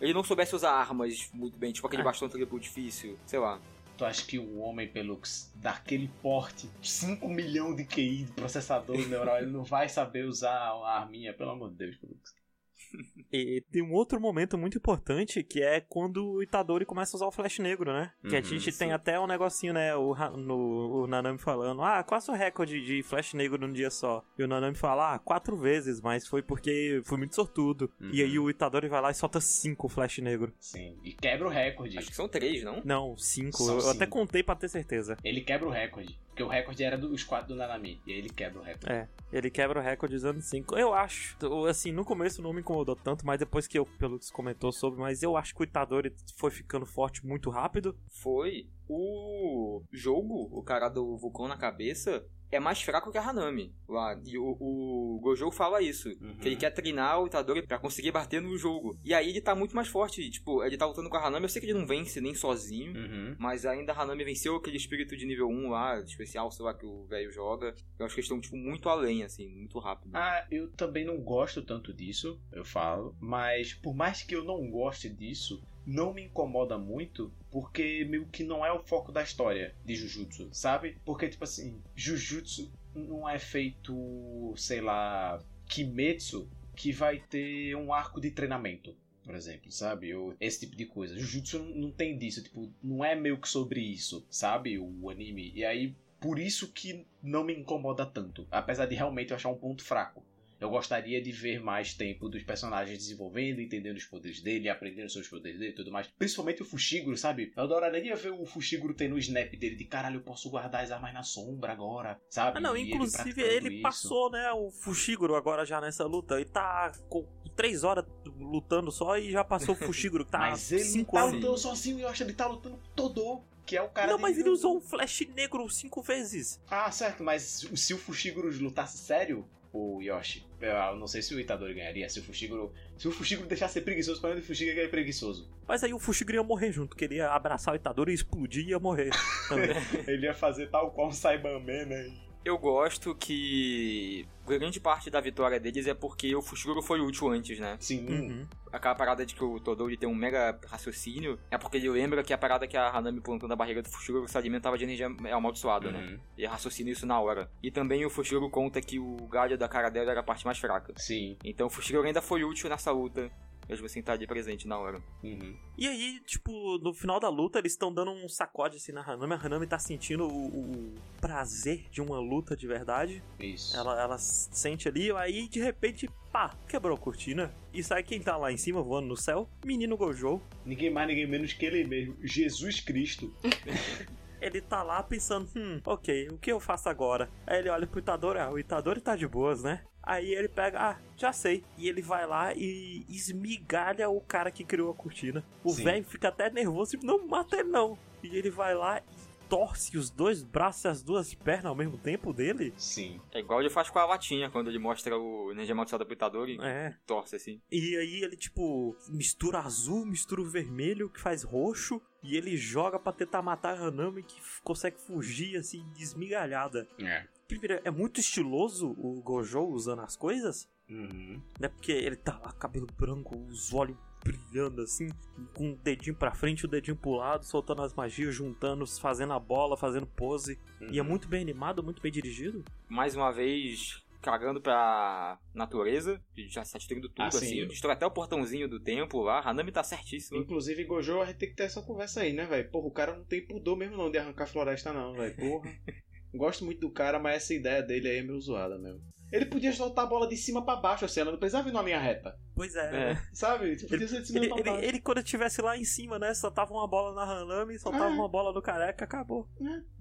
Ele não soubesse usar armas muito bem, tipo aquele Ah. bastão triplo difícil, sei lá. Tu acha que um homem Pelux daquele porte, 5 milhões de QI de processador neural, ele não vai saber usar uma arminha? Pelo amor de Deus, Pelux. E tem um outro momento muito importante que é quando o Itadori começa a usar o Flash Negro, né? que a Uhum, gente sim. tem até um negocinho, né? O, no, o Nanami falando: Ah, qual é o seu recorde de Flash Negro num dia só? E o Nanami fala: Ah, quatro vezes, mas foi porque fui muito sortudo. Uhum. E aí o Itadori vai lá e solta cinco Flash Negro. Sim. E quebra o recorde. Acho que são três, não? Não, cinco. São eu cinco. até contei pra ter certeza. Ele quebra o recorde. Porque o recorde era dos quatro do Nanami. E aí ele quebra o recorde. É, ele quebra o recorde usando 5. Eu acho, assim, no começo não me incomodou tanto, mas depois que eu, pelo que você comentou sobre, mas eu acho que o Itadori foi ficando forte muito rápido. Foi. O jogo, o cara do vulcão na cabeça, é mais fraco que a Hanami lá. E o, o Gojo fala isso. Uhum. Que ele quer treinar o Itadori pra conseguir bater no jogo. E aí ele tá muito mais forte. Tipo, ele tá lutando com a Hanami. Eu sei que ele não vence nem sozinho. Uhum. Mas ainda a Hanami venceu aquele espírito de nível 1 lá, especial, sei lá, que o velho joga. Eu acho que eles estão, tipo, muito além, assim, muito rápido. Ah, eu também não gosto tanto disso, eu falo. Mas por mais que eu não goste disso, não me incomoda muito, porque meio que não é o foco da história de Jujutsu, sabe? Porque, tipo assim, Jujutsu não é feito, sei lá, Kimetsu, que vai ter um arco de treinamento. Por exemplo, sabe? Ou esse tipo de coisa. Jujutsu não- tem disso, tipo, não é meio que sobre isso, sabe? O anime. E aí, por isso que não me incomoda tanto. Apesar de realmente eu achar um ponto fraco. Eu gostaria de ver mais tempo dos personagens desenvolvendo, entendendo os poderes dele, aprendendo sobre os poderes dele e tudo mais. Principalmente o Fushiguro, sabe? Eu adoraria ver o Fushiguro tendo o snap dele de caralho, eu posso guardar as armas na sombra agora, sabe? Ah, não, E ele inclusive ele, isso. passou, né, o Fushiguro agora já nessa luta. E tá com três horas lutando só e já passou o Fushiguro, que tá Mas ele cinco tá lutando sozinho, eu acho que ele tá lutando todo. Que é o cara Não, mas ele usou um Flash Negro cinco vezes. Ah, certo, mas se o Fushiguro lutasse sério, o Yoshi. Eu não sei se o Itadori ganharia, se o Fushiguro. Se o Fushiguro deixasse ser preguiçoso, para o Fushiguro é preguiçoso. Mas aí o Fushiguro ia morrer junto, queria abraçar o Itadori e explodir e ia morrer. Ele ia fazer tal qual um Saibaman, né? Eu gosto que grande parte da vitória deles é porque o Fushiguro foi útil antes, né? Sim. Uhum. Aquela parada de que o Todori tem um mega raciocínio é porque ele lembra que a parada que a Hanami plantou na barriga do Fushiguro se alimentava de energia amaldiçoada, né? Uhum. E raciocina isso na hora. E também o Fushiguro conta que o galho da cara dela era a parte mais fraca. Sim. Então o Fushiguro ainda foi útil nessa luta, mesmo sem estar ali presente na hora. Uhum. E aí, tipo, no final da luta, eles estão dando um sacode assim na Hanami. A Hanami tá sentindo o, o prazer de uma luta de verdade. Isso. Ela, ela sente ali, aí de repente, pá, quebrou a cortina. E sai quem tá lá em cima voando no céu? Menino Gojo. Ninguém mais, ninguém menos que ele mesmo. Jesus Cristo. Ele tá lá pensando, hum, ok, o que eu faço agora? Aí ele olha pro Itadori, ah, o Itadori tá de boas, né? Aí ele pega, ah, já sei. E ele vai lá e esmigalha o cara que criou a cortina. O velho fica até nervoso e não mata ele não. E ele vai lá e torce os dois braços e as duas pernas ao mesmo tempo dele. Sim. É igual ele faz com a latinha, quando ele mostra o energia amaldiçoada pro Itadori e É. torce assim. E aí ele, tipo, mistura azul, mistura o vermelho, que faz roxo. E ele joga pra tentar matar a Hanami, que consegue fugir, assim, desmigalhada. É. Primeiro, é muito estiloso o Gojo usando as coisas, Uhum. né? Porque ele tá lá, cabelo branco, os olhos brilhando assim, com o dedinho pra frente o dedinho pro lado, soltando as magias, juntando, fazendo a bola, fazendo pose. E é Uhum. muito bem animado, muito bem dirigido. Mais uma vez, cagando pra natureza, que já está destruindo tudo, Ah, sim. assim. Destrói até o portãozinho do templo lá. Hanami tá certíssimo. Inclusive, Gojo, a gente tem que ter essa conversa aí, né, velho? Porra, o cara não tem pudor mesmo não de arrancar floresta, não, velho. Porra. Gosto muito do cara, mas essa ideia dele aí é meio zoada mesmo. Ele podia soltar a bola de cima pra baixo, assim, ela não precisava ir numa linha reta. Pois é, É. né? Sabe? Tipo, podia ser de cima Ele, pra ele, baixo. ele, quando estivesse lá em cima, né? Soltava uma bola na Hanami, soltava Ah. uma bola no careca, acabou.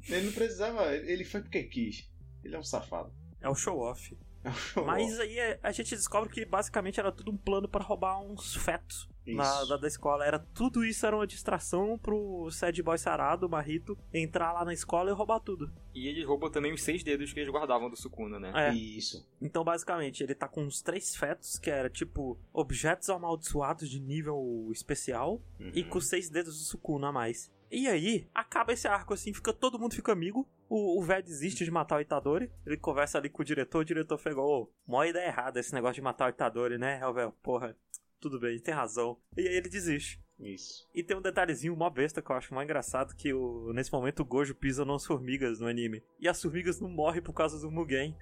Ele não precisava, ele foi porque quis. Ele é um safado. É o show off. É show Mas off. aí é- a gente descobre que basicamente era tudo um plano pra roubar uns fetos na, da, da escola. Era tudo isso era uma distração pro sad boy sarado, Marito, entrar lá na escola e roubar tudo. E eles roubam também os seis dedos que eles guardavam do Sukuna, né? É. Isso. Então, basicamente, ele tá com uns três fetos, que era tipo objetos amaldiçoados de nível especial, e Uhum. com seis dedos do Sukuna a mais. E aí, acaba esse arco assim, fica todo mundo fica amigo. O, o velho desiste de matar o Itadori. Ele conversa ali com o diretor. O diretor pegou, ô, mó ideia errada esse negócio de matar o Itadori, né? É o velho, porra, tudo bem, tem razão. E aí ele desiste. Isso. E tem um detalhezinho, mó besta, que eu acho mais engraçado, que o, nesse momento o Gojo pisa nas formigas no anime. E as formigas não morrem por causa do Mugen.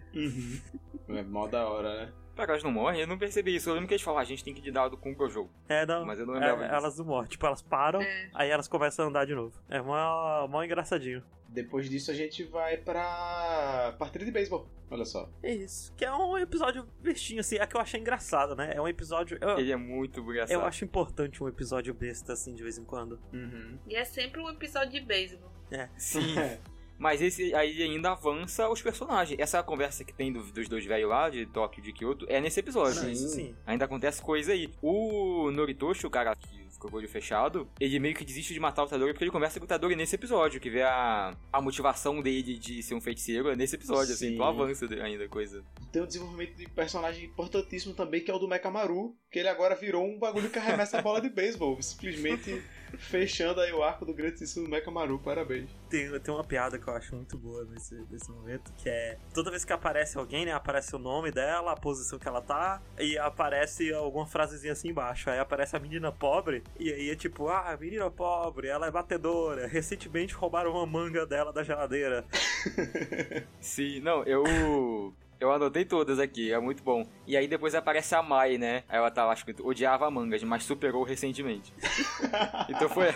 É mó da hora, né? Pera, elas não morrem? Eu não percebi isso. Eu lembro que eles falaram, a gente tem que ir de dado com o Gojo. É, não. Mas eu não é, disso. elas não morrem. Tipo, elas param, É. aí elas começam a andar de novo. É mó, mó engraçadinho. Depois disso a gente vai pra partida de beisebol. Olha só. É isso. Que é um episódio bestinho, assim. É que eu achei engraçado, né? É um episódio. Eu, Ele é muito engraçado. eu acho importante um episódio besta, assim, de vez em quando. Uhum. E é sempre um episódio de beisebol. Sim. Mas esse aí ainda avança os personagens. Essa conversa que tem do- dos dois velhos lá, de Tóquio e de Kyoto, é nesse episódio. Isso sim. Ainda acontece coisa aí. O Noritoshi, o cara que ficou com o olho fechado, ele meio que desiste de matar o Tadori porque ele conversa com o Tadori nesse episódio, que vê a, a motivação dele de ser um feiticeiro é nesse episódio, assim, Sim. então avança ainda a coisa. Tem um desenvolvimento de personagem importantíssimo também, que é o do Mekamaru, que ele agora virou um bagulho que arremessa a bola de beisebol. Simplesmente fechando aí o arco do grandíssimo Mekamaru. Parabéns. Tem, tem uma piada que eu acho muito boa nesse, nesse momento, que é toda vez que aparece alguém, né? Aparece o nome dela, a posição que ela tá, e aparece alguma frasezinha assim embaixo. Aí aparece a menina pobre, e aí é tipo, ah, menina pobre, ela é batedora. Recentemente roubaram uma manga dela da geladeira. Sim, não, eu. Eu anotei todas aqui, é muito bom. E aí depois aparece a Mai, né? Aí ela tava escrito, odiava mangas, mas superou recentemente. então foi.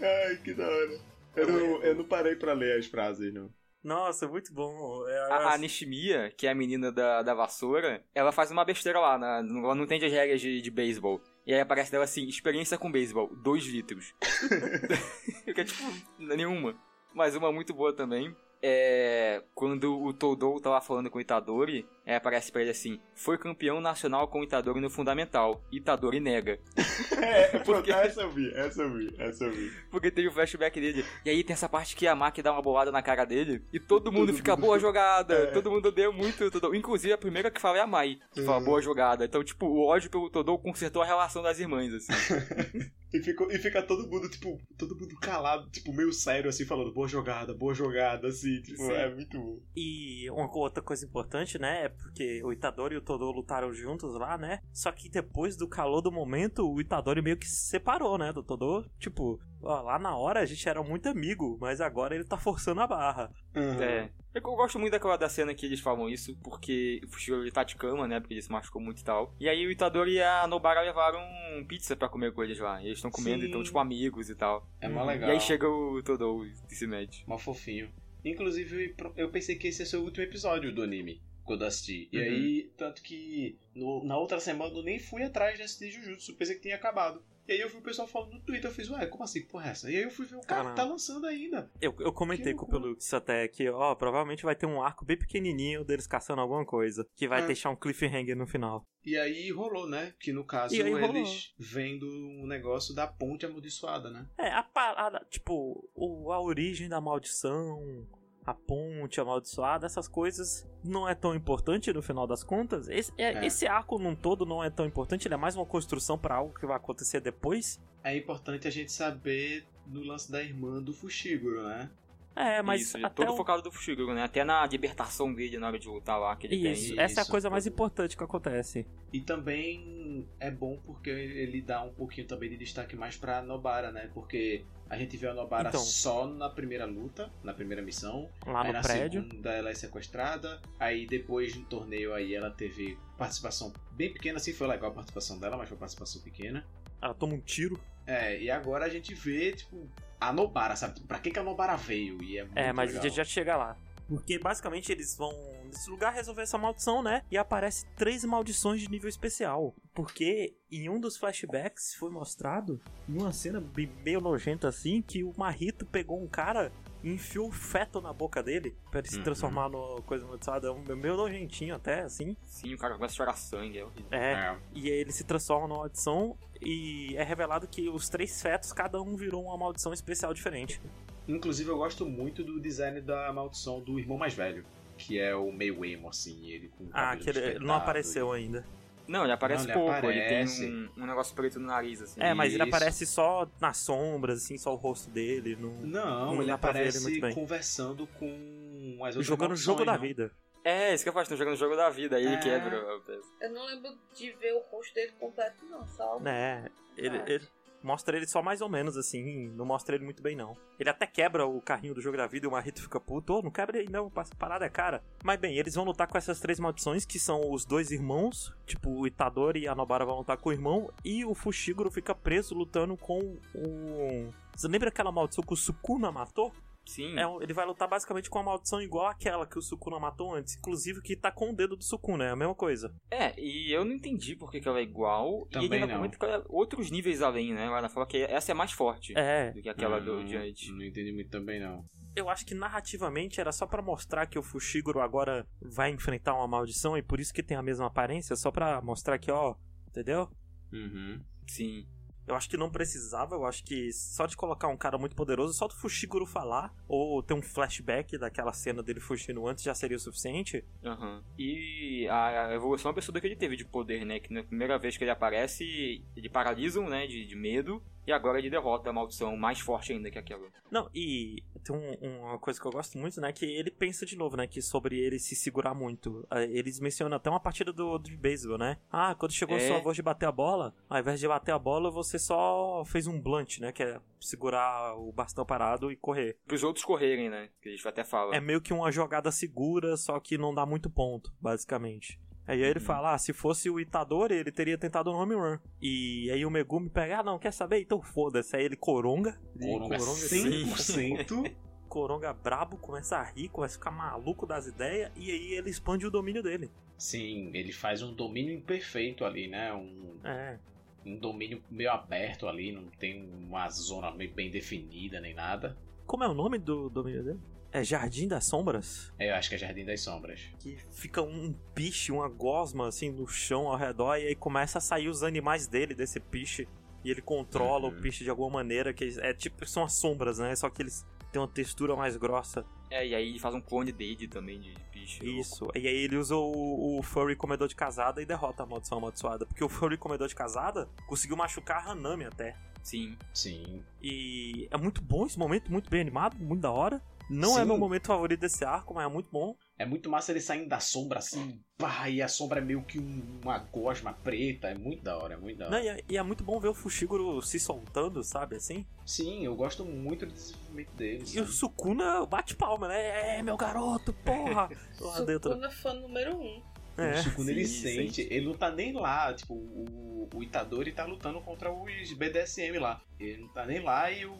Ai, que da hora. Eu não, eu não parei pra ler as frases, não. Nossa, muito bom. É, A, a Nishimiya, que é a menina da, da vassoura, ela faz uma besteira lá, na, ela não entende as regras de, de beisebol. E aí aparece dela assim, experiência com beisebol, 2 litros. Fica tipo, nenhuma. Mas uma muito boa também é quando o Todou tava falando com o Itadori, é, aparece pra ele assim, foi campeão nacional com o Itadori no Fundamental. Itadori nega. É, porque... essa eu vi, essa eu vi, essa eu vi. Porque tem o flashback dele. E aí tem essa parte que a Maki dá uma bolada na cara dele e todo mundo todo fica, mundo... boa jogada. É. Todo mundo odeia muito o Todou. Inclusive a primeira que fala é a Mai, que fala, boa jogada. Então, tipo, o ódio pelo Todou consertou a relação das irmãs, assim. e, fica, e fica todo mundo, tipo, todo mundo calado, tipo, meio sério, assim, falando, boa jogada, boa jogada, assim, tipo, Sim. é muito bom. E uma outra coisa importante, né, é porque o Itadori e o Todou lutaram juntos lá, né, só que depois do calor do momento, o Itadori meio que se separou, né, do Todou, tipo, ó, lá na hora a gente era muito amigo, mas agora ele tá forçando a barra. Uhum. É. Eu gosto muito daquela da cena que eles falam isso, porque o Fushiro ele tá de cama, né? Porque ele se machucou muito e tal. E aí o Itadori e a Nobara levaram pizza pra comer com eles lá. E eles estão comendo, então, tipo, amigos e tal. É mó legal. E aí chega o Todou e se mete. Mó fofinho. Inclusive, eu pensei que esse ia ser o último episódio do anime quando assisti. E uhum. aí, tanto que no, na outra semana eu nem fui atrás de assistir Jujutsu, pensei que tinha acabado. E aí eu vi o pessoal falando no Twitter, eu fiz, ué, como assim, porra é essa? E aí eu fui ver o cara tá lançando ainda. Eu, eu comentei com o Pelux até que, ó, provavelmente vai ter um arco bem pequenininho deles caçando alguma coisa, que vai é. deixar um cliffhanger no final. E aí rolou, né? Que no caso eles vendo o um negócio da ponte amaldiçoada, né? É, a parada, tipo, o, a origem da maldição, a ponte amaldiçoada, essas coisas não é tão importante no final das contas. Esse, é, é. esse arco num todo não é tão importante, ele é mais uma construção para algo que vai acontecer depois. É importante a gente saber no lance da irmã do Fushiguro, né? É, mas isso, até todo o... focado do Fushiguro, né? Até na libertação dele na hora de lutar lá, que ele isso, tem. Essa é a coisa mais importante que acontece. E também é bom porque ele dá um pouquinho também de destaque mais pra Nobara, né? Porque a gente viu a Nobara então, só na primeira luta, na primeira missão. Lá aí no na prédio. segunda ela é sequestrada. Aí depois no torneio aí ela teve participação bem pequena, assim foi legal a participação dela, mas foi participação pequena. Ela toma um tiro. É, e agora a gente vê, tipo, a Nobara, sabe? Pra que, que a Nobara veio? E é, é mas legal. a gente já chega lá. Porque basicamente eles vão nesse lugar resolver essa maldição, né? E aparece três maldições de nível especial. Porque em um dos flashbacks foi mostrado, em uma cena meio nojenta assim, que o Marrito pegou um cara e enfiou o feto na boca dele pra ele se uhum. transformar no coisa amaldiçoada. É meio nojentinho até, assim. Sim, o cara começa a chorar sangue, é horrível. É, é. e aí ele se transforma numa maldição e é revelado que os três fetos, cada um virou uma maldição especial diferente. Inclusive, eu gosto muito do design da maldição do irmão mais velho, que é o meio emo, assim, ele com Ah, que ele não apareceu e... ainda. Não, ele aparece não, ele pouco, aparece. ele tem um, um, negócio preto no nariz, assim. É, mas Isso. ele aparece só nas sombras, assim, só o rosto dele. Não, não, não ele aparece ele conversando com as outras Jogando o jogo da vida. É, isso que eu faço, estão jogando o jogo da vida, aí é. ele quebra o peso. Eu não lembro de ver o rosto dele completo, não, só. É, ele, ele, mostra ele só mais ou menos, assim, não mostra ele muito bem, não. Ele até quebra o carrinho do jogo da vida e o Marrito fica puto, oh, não quebra ele não, essa parada é cara. Mas bem, eles vão lutar com essas três maldições, que são os dois irmãos, tipo, o Itadori e a Nobara vão lutar com o irmão, e o Fushiguro fica preso lutando com o... Você lembra aquela maldição que o Sukuna matou? Sim. É, ele vai lutar basicamente com uma maldição igual àquela que o Sukuna matou antes. Inclusive que tá com o dedo do Sukuna, é a mesma coisa. É, e eu não entendi porque que ela é igual. Também e ele não. comenta que ela é outros níveis além, né? Ela fala que essa é mais forte é. do que aquela não, do diante. Não entendi muito também, não. Eu acho que narrativamente era só para mostrar que o Fushiguro agora vai enfrentar uma maldição e por isso que tem a mesma aparência, só para mostrar que, ó, entendeu? Uhum. Sim. Eu acho que não precisava, eu acho que só de colocar um cara muito poderoso, só do Fushiguro falar, ou ter um flashback daquela cena dele fugindo antes já seria o suficiente. Uhum. E a evolução absurda que ele teve de poder, né? Que na primeira vez que ele aparece, ele paralisa, né? De, de medo, e agora ele derrota a maldição mais forte ainda que aquela. Não, e tem um, uma coisa que eu gosto muito, né? Que ele pensa de novo, né? Que sobre ele se segurar muito. Eles mencionam até uma partida do, do beisebol, né? Ah, quando chegou é. sua voz de bater a bola, ao invés de bater a bola, você só fez um blunt, né? Que é segurar o bastão parado e correr. Para os outros correrem, né? Que a gente até fala. É meio que uma jogada segura, só que não dá muito ponto, basicamente. Aí ele uhum. fala, ah, se fosse o Itadori, ele teria tentado um home run. E aí o Megumi pega, ah, não, quer saber? Então foda-se. Aí ele coronga. Coronga, coronga 100%. coronga brabo, começa a rir, começa a ficar maluco das ideias. E aí ele expande o domínio dele. Sim, ele faz um domínio imperfeito ali, né? Um, é. um domínio meio aberto ali, não tem uma zona bem definida nem nada. Como é o nome do domínio dele? É Jardim das Sombras? É, eu acho que é Jardim das Sombras. Que fica um piche, uma gosma assim no chão ao redor e aí começa a sair os animais dele desse piche. E ele controla Uhum. o piche de alguma maneira, que é tipo, são as sombras, né? Só que eles têm uma textura mais grossa. É, e aí ele faz um clone dele também de bicho. Isso. E aí ele usa o, o Furry comedor de casada e derrota a maldição amaldiçoada. Porque o Furry comedor de casada conseguiu machucar a Hanami até. Sim. Sim. E é muito bom esse momento, muito bem animado, muito da hora. Não é Sim. meu momento favorito desse arco, mas é muito bom. É muito massa ele saindo da sombra assim, pá, e a sombra é meio que um- uma gosma preta. É muito da hora, é muito da hora. Não, e, é, e é muito bom ver o Fushiguro se soltando, sabe, assim. Sim, eu gosto muito do desenvolvimento dele. E o sabe? Sukuna bate palma, né? É, meu garoto, porra! Lá dentro. Sukuna fã número um. É. O Sukuna ele sim, sente, ele não tá nem lá, tipo, o, o Itadori tá lutando contra os BDSM lá. Ele não tá nem lá e o.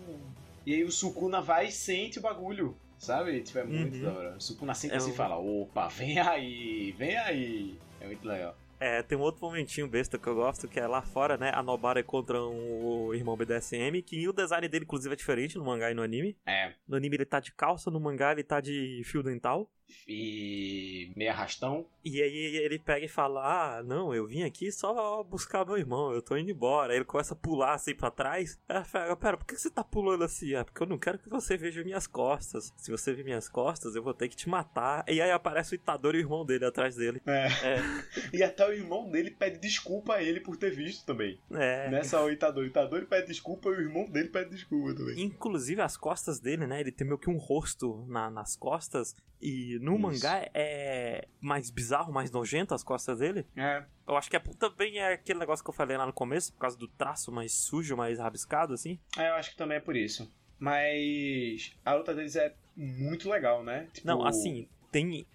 E aí o Sukuna vai e sente o bagulho. Sabe? Tipo, é muito Uhum. da hora. O Sukuna sempre É assim o- fala, opa, vem aí, vem aí. É muito legal. É, tem um outro momentinho besta que eu gosto, que é lá fora, né? A Nobara contra um- o irmão BDSM, que o design dele, inclusive, é diferente no mangá e no anime. É. No anime ele tá de calça, no mangá ele tá de fio dental. E. meio arrastão. E aí ele pega e fala: Ah, não, eu vim aqui só buscar meu irmão, eu tô indo embora. Aí ele começa a pular assim pra trás. Ela fala, pera, por que você tá pulando assim? Ah, porque eu não quero que você veja minhas costas. Se você ver minhas costas, eu vou ter que te matar. E aí aparece o Itadori e o irmão dele atrás dele. É. É, E até o irmão dele pede desculpa a ele por ter visto também. é. Nessa o Itadori. O Itadori pede desculpa e o irmão dele pede desculpa também. Inclusive as costas dele, né? Ele tem meio que um rosto na- nas costas. E no Isso. mangá é mais bizarro, mais nojento as costas dele. É. Eu acho que é, também é aquele negócio que eu falei lá no começo, por causa do traço mais sujo, mais rabiscado, assim. É, eu acho que também é por isso. Mas a luta deles é muito legal, né? Tipo, Não, assim, tem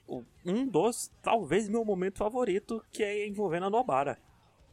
um dos, talvez meu momento favorito, que é envolvendo a Nobara.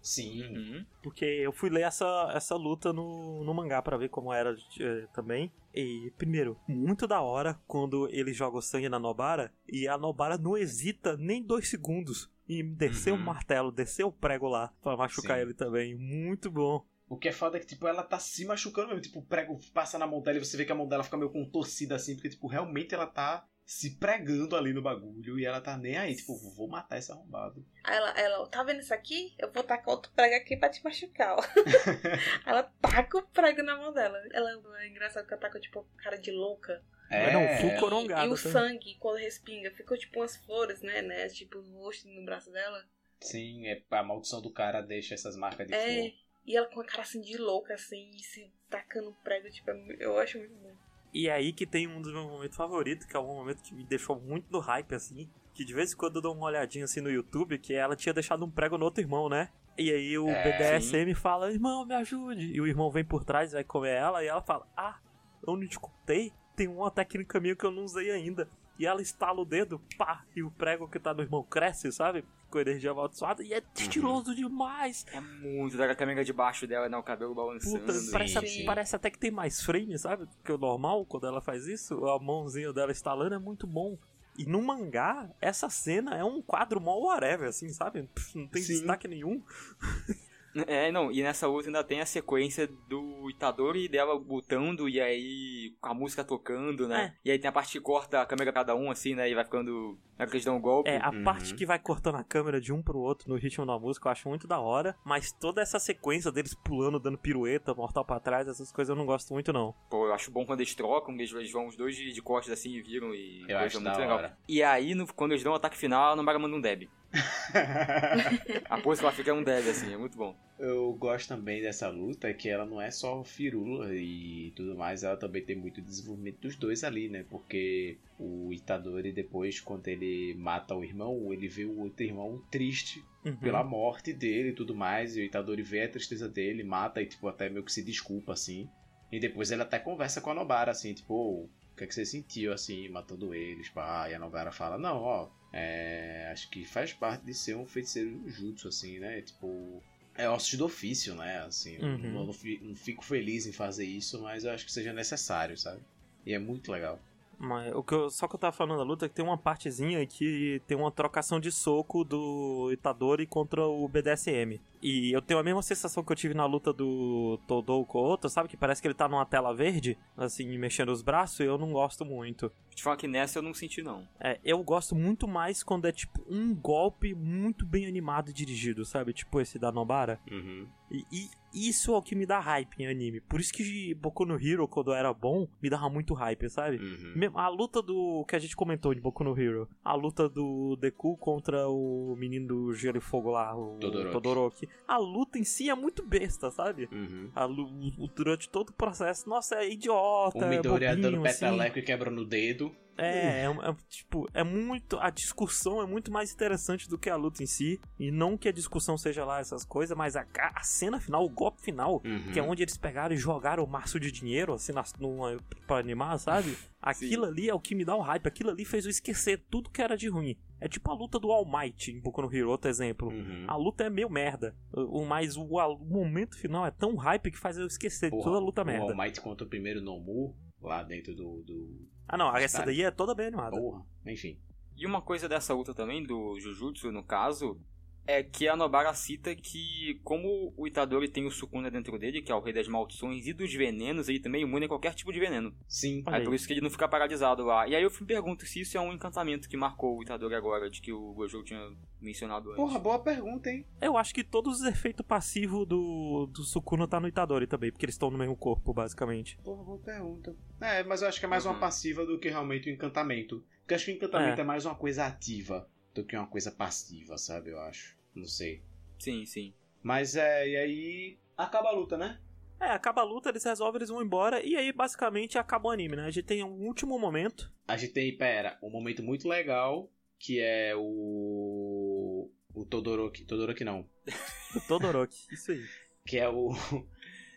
Sim. Uhum. Porque eu fui ler essa, essa luta no, no mangá pra ver como era eh, também. E, primeiro, muito da hora quando ele joga o sangue na Nobara e a Nobara não hesita nem dois segundos em descer o Uhum. martelo, descer o prego lá pra machucar Sim. ele também. Muito bom. O que é foda é que, tipo, ela tá se machucando mesmo. Tipo, o prego passa na mão dela e você vê que a mão dela fica meio contorcida assim, porque, tipo, realmente ela tá se pregando ali no bagulho e ela tá nem aí, tipo, vou matar esse arrombado. Aí ela, ela, tá vendo isso aqui? Eu vou tacar outro prego aqui pra te machucar, ó. ela taca o prego na mão dela. Ela é engraçado que ela taca, tipo, cara de louca. É, não, full E- corongada E, o também. sangue, quando respinga, ficou tipo umas flores, né? né? Tipo, no rosto no braço dela. Sim, é, a maldição do cara deixa essas marcas de É. flor. E ela com a cara assim de louca, assim, e se tacando prego, tipo, é eu acho muito bom. E é aí que tem um dos meus momentos favoritos, que é um momento que me deixou muito no hype, assim. Que de vez em quando eu dou uma olhadinha assim no YouTube, que ela tinha deixado um prego no outro irmão, né? E aí o É, BDSM fala, irmão, me ajude. E o irmão vem por trás, vai comer ela, e ela fala, ah, eu não te contei? Tem uma técnica minha que eu não usei ainda. E ela estala o dedo, pá, e o prego que tá no irmão cresce, sabe? Com energia amaldiçoada, e é estiloso demais. É muito da câmera de baixo dela, né? O cabelo balançando. Puta, parece, sim. parece até que tem mais frame, sabe? Que o normal, quando ela faz isso, a mãozinha dela estalando é muito bom. E no mangá, essa cena é um quadro mó whatever, assim, sabe? Não tem Sim. destaque nenhum. É, não, e nessa outra ainda tem a sequência do Itadori dela lutando e aí com a música tocando, né? E aí tem a parte que corta a câmera cada um, assim, né? E vai ficando. Na hora que eles dão um golpe. É, a Uhum. parte que vai cortando a câmera de um pro outro no ritmo da música eu acho muito da hora. Mas toda essa sequência deles pulando, dando pirueta, mortal pra trás, essas coisas eu não gosto muito, não. Pô, eu acho bom quando eles trocam, eles, eles vão os dois de, de costas assim e viram e Eu acho muito da legal. hora. E aí, no- quando eles dão o ataque final, a Namara manda um deb. A pose que ela fica é um deb, assim, é muito bom. Eu gosto também dessa luta, é que ela não é só firula e tudo mais, ela também tem muito desenvolvimento dos dois ali, né? Porque o Itadori depois, quando ele mata o irmão, ele vê o outro irmão triste Uhum. pela morte dele e tudo mais, e o Itadori vê a tristeza dele, mata e tipo até meio que se desculpa assim. E depois ele até conversa com a Nobara assim, tipo, "Ô, o que é que você sentiu assim, matando eles, pá? E a Nobara fala: "Não, ó, é, acho que faz parte de ser um feiticeiro jutsu assim, né? Tipo, é ossos do ofício, né? Assim, eu Uhum. não, não fi- não fico feliz em fazer isso, mas eu acho que seja necessário, sabe? E é muito legal. Mas o que eu- só que eu tava falando da luta é que tem uma partezinha que tem uma trocação de soco do Itadori contra o BDSM. E eu tenho a mesma sensação que eu tive na luta do Todou com o outro, sabe? Que parece que ele tá numa tela verde, assim, mexendo os braços, e eu não gosto muito. Te falar que nessa eu não senti, não. É, eu gosto muito mais quando é, tipo, um golpe muito bem animado e dirigido, sabe? Tipo esse da Nobara. Uhum. E, e isso é o que me dá hype em anime. Por isso que Boku no Hero, quando era bom, me dava muito hype, sabe? Uhum. A luta do que a gente comentou de Boku no Hero, a luta do Deku contra o menino do Gelo e Fogo lá, o Todoroki. Todoroki. A luta em si é muito besta, sabe? Uhum. A o- durante todo o processo, nossa, é idiota, O é Midoriya dando bobinho, assim. peteleco e quebrando o dedo. É, é, é, tipo, é muito. A discussão é muito mais interessante do que a luta em si. E não que a discussão seja lá essas coisas, mas a, a cena final, o golpe final, Uhum. que é onde eles pegaram e jogaram o maço de dinheiro, assim, nas, numa, pra animar, sabe? Aquilo ali é o que me dá o hype. Aquilo ali fez eu esquecer tudo que era de ruim. É tipo a luta do All Might em Boku no Hero, outro exemplo. Uhum. A luta é meio merda. O, o- mas o, a- o momento final é tão hype que faz eu esquecer de Porra, toda a luta o merda. All Might contra o primeiro Nomu, lá dentro do... do... Ah, não, essa daí é toda bem animada. Porra, enfim. E uma coisa dessa luta também, do Jujutsu, no caso, é que a Nobara cita que, como o Itadori tem o Sukuna dentro dele, que é o rei das maldições e dos venenos, ele também é imune a qualquer tipo de veneno. Sim. É aí. por isso que ele não fica paralisado lá. E aí eu me pergunto se isso é um encantamento que marcou o Itadori agora, de que o Gojo tinha mencionado antes. Porra, boa pergunta, hein? Eu acho que todos os efeitos passivos do, do Sukuna tá no Itadori também, porque eles estão no mesmo corpo, basicamente. Porra, boa pergunta. É, mas eu acho que é mais uma Uhum. passiva do que realmente o encantamento. Porque eu acho que o encantamento é. mais uma coisa ativa do que uma coisa passiva, sabe? Eu acho. Não sei. Sim, sim. Mas é, e aí. Acaba a luta, né? É, acaba a luta, eles resolvem, eles vão embora, e aí basicamente acaba o anime, né? A gente tem um último momento. A gente tem, pera, um momento muito legal que é o. O Todoroki. Todoroki não. do Todoroki, isso aí. Que é o.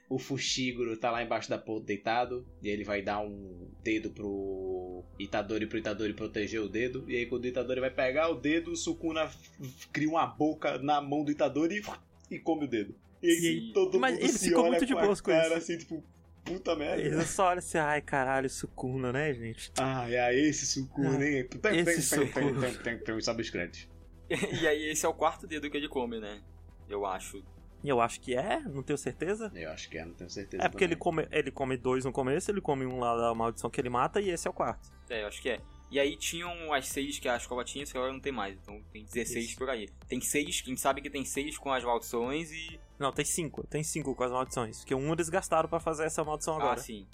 O Fushiguro tá lá embaixo da ponte deitado. E ele vai dar um dedo pro Itadori pro Itadori proteger o dedo. E aí quando o Itadori vai pegar o dedo, o Sukuna cria uma boca na mão do Itadori e, e come o dedo. E aí E aí- todo mas mundo ele se ficou olha muito de boas com cara assim, tipo, puta merda. Eles só olham assim, ai caralho, Sukuna, né, gente? Ah, é esse Sukuna, hein? Tem, tem, esse tem, tem, Sukuna. tem, tem, tem, sabe os créditos. e aí esse é o quarto dedo que ele come, né? Eu acho. E eu acho que é, não tenho certeza. Eu acho que é, não tenho certeza. É porque ele come, ele come dois no começo, ele come um lá da maldição que ele mata, e esse é o quarto. É, eu acho que é. E aí tinham as seis que a escola tinha, só que agora não tem mais. Então tem 16 Isso. por aí. Tem seis, quem sabe que tem seis com as maldições e. Não, tem cinco, tem cinco com as maldições. Porque um eles gastaram pra fazer essa maldição Ah, agora. sim.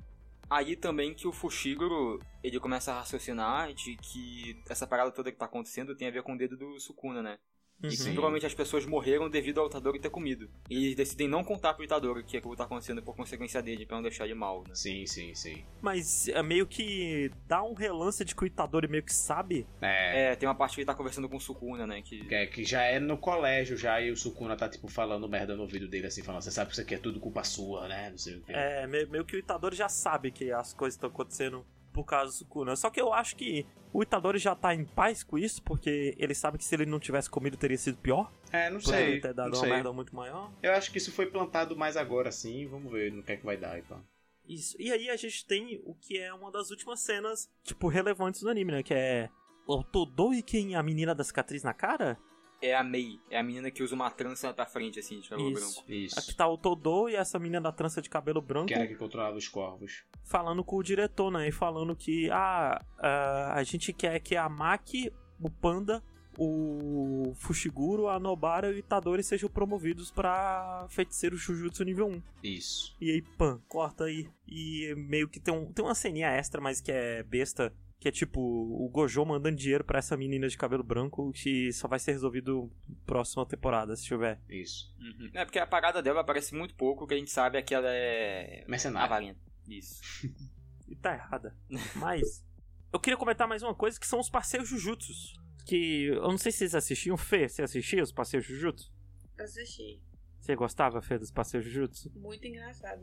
Aí também que o Fushiguro, ele começa a raciocinar de que essa parada toda que tá acontecendo tem a ver com o dedo do Sukuna, né? Uhum. E Sim. provavelmente as pessoas morreram devido ao Itadori ter comido. E eles decidem não contar pro Itadori que aquilo tá acontecendo por consequência dele, pra não deixar ele mal, né? Sim, sim, sim. Mas é meio que dá um relance de que o Itadori meio que sabe. É, É, tem uma parte que ele tá conversando com o Sukuna, né? Que... que, é- que já é no colégio já e o Sukuna tá, tipo, falando merda no ouvido dele, assim, falando, você sabe que isso aqui é tudo culpa sua, né? Não sei o que. É, me- meio que o Itadori já sabe que as coisas estão acontecendo por causa do Sukuna. Só que eu acho que o Itadori já tá em paz com isso, porque ele sabe que se ele não tivesse comido teria sido pior. É, não Poderia sei. ter dado uma sei. merda muito maior. Eu acho que isso foi plantado mais agora, sim. Vamos ver no que é que vai dar, então. Isso. E aí a gente tem o que é uma das últimas cenas, tipo, relevantes do anime, né? Que é o Todoi quem a menina da cicatriz na cara? É a Mei, é a menina que usa uma trança pra frente, assim, de cabelo Isso. branco. Isso. Aqui tá o Todoi e essa menina da trança de cabelo branco Que era que controlava os corvos. falando com o diretor, né? E falando que ah, ah, a gente quer que a Maki, o Panda, o Fushiguro, a Nobara e o Itadori sejam promovidos pra feiticeiro Jujutsu nível 1. Isso. E aí, pã, corta aí. E meio que tem, um, tem uma ceninha extra, mas que é besta. Que é tipo o Gojo mandando dinheiro pra essa menina de cabelo branco que só vai ser resolvido próxima temporada, se tiver. Isso. Uhum. É porque a parada dela aparece muito pouco, o que a gente sabe é que ela é. Mercenário. avarenta. Isso. E tá errada. Mas eu queria comentar mais uma coisa que são os passeios Jujutsus. Que eu não sei se vocês assistiam. Fê, você assistia os passeios Jujutsu? Assisti. Você gostava, Fê, dos passeios Jujutsu? Muito engraçado.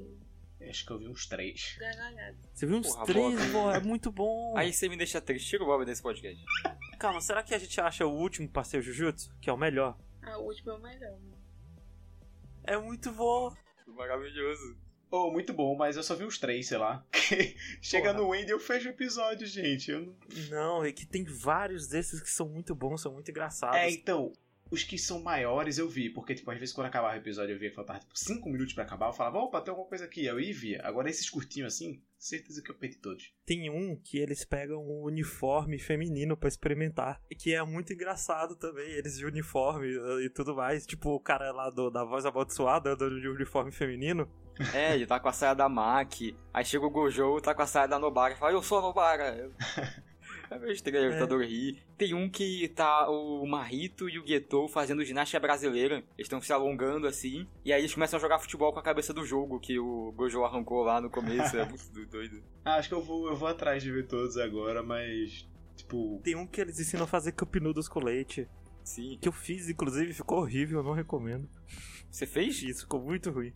Acho que eu vi uns três. Você viu uns Porra, três, Bob. é muito bom. Aí você me deixa triste, tira o Bob desse podcast. Calma, será que a gente acha o último passeio Jujutsu? Que é o melhor? A última é o melhor. né? É muito bom. Maravilhoso. Oh, muito bom, mas eu só vi uns três, sei lá. Chega Porra. no Wendy e eu fecho o episódio, gente. Eu não... Não, é que tem vários desses que são muito bons, são muito engraçados. É, então, os que são maiores eu vi, porque, tipo, às vezes quando acabava o episódio eu via que faltava, tipo, 5 minutos pra acabar, eu falava, opa, tem alguma coisa aqui, eu ia e via. Agora esses curtinhos assim, certeza que eu perdi todos. Tem um que eles pegam um uniforme feminino pra experimentar. E que é muito engraçado também, eles de uniforme e tudo mais. Tipo, o cara lá do, da voz amaldiçoada andando de uniforme feminino. É, ele tá com a saia da Maki. Aí chega o Gojo, tá com a saia da Nobara. Fala, eu sou a Nobara. É meio estranho, o Tador ri. Tem um que tá o Marrito e o Guetou fazendo ginástica brasileira. Eles estão se alongando assim. E aí eles começam a jogar futebol com a cabeça do jogo que o Gojo arrancou lá no começo. É muito doido. Ah, acho que eu vou, eu vou atrás de ver todos agora, mas. Tipo. Tem um que eles ensinam a fazer cup noodles com leite. Sim. Que eu fiz, inclusive, ficou horrível, eu não recomendo. Você fez? Isso, ficou muito ruim.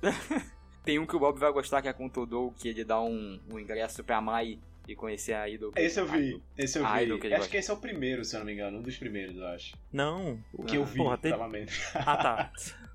Tem um que o Bob vai gostar, que é com o Todou, que ele dá um, um ingresso pra Mai e conhecer a Idol. Esse eu vi, esse eu vi. Idol que acho gosta. que esse é o primeiro, se eu não me engano. Um dos primeiros, eu acho. Não. O que eu vi, Porra, menos. Ah, tá.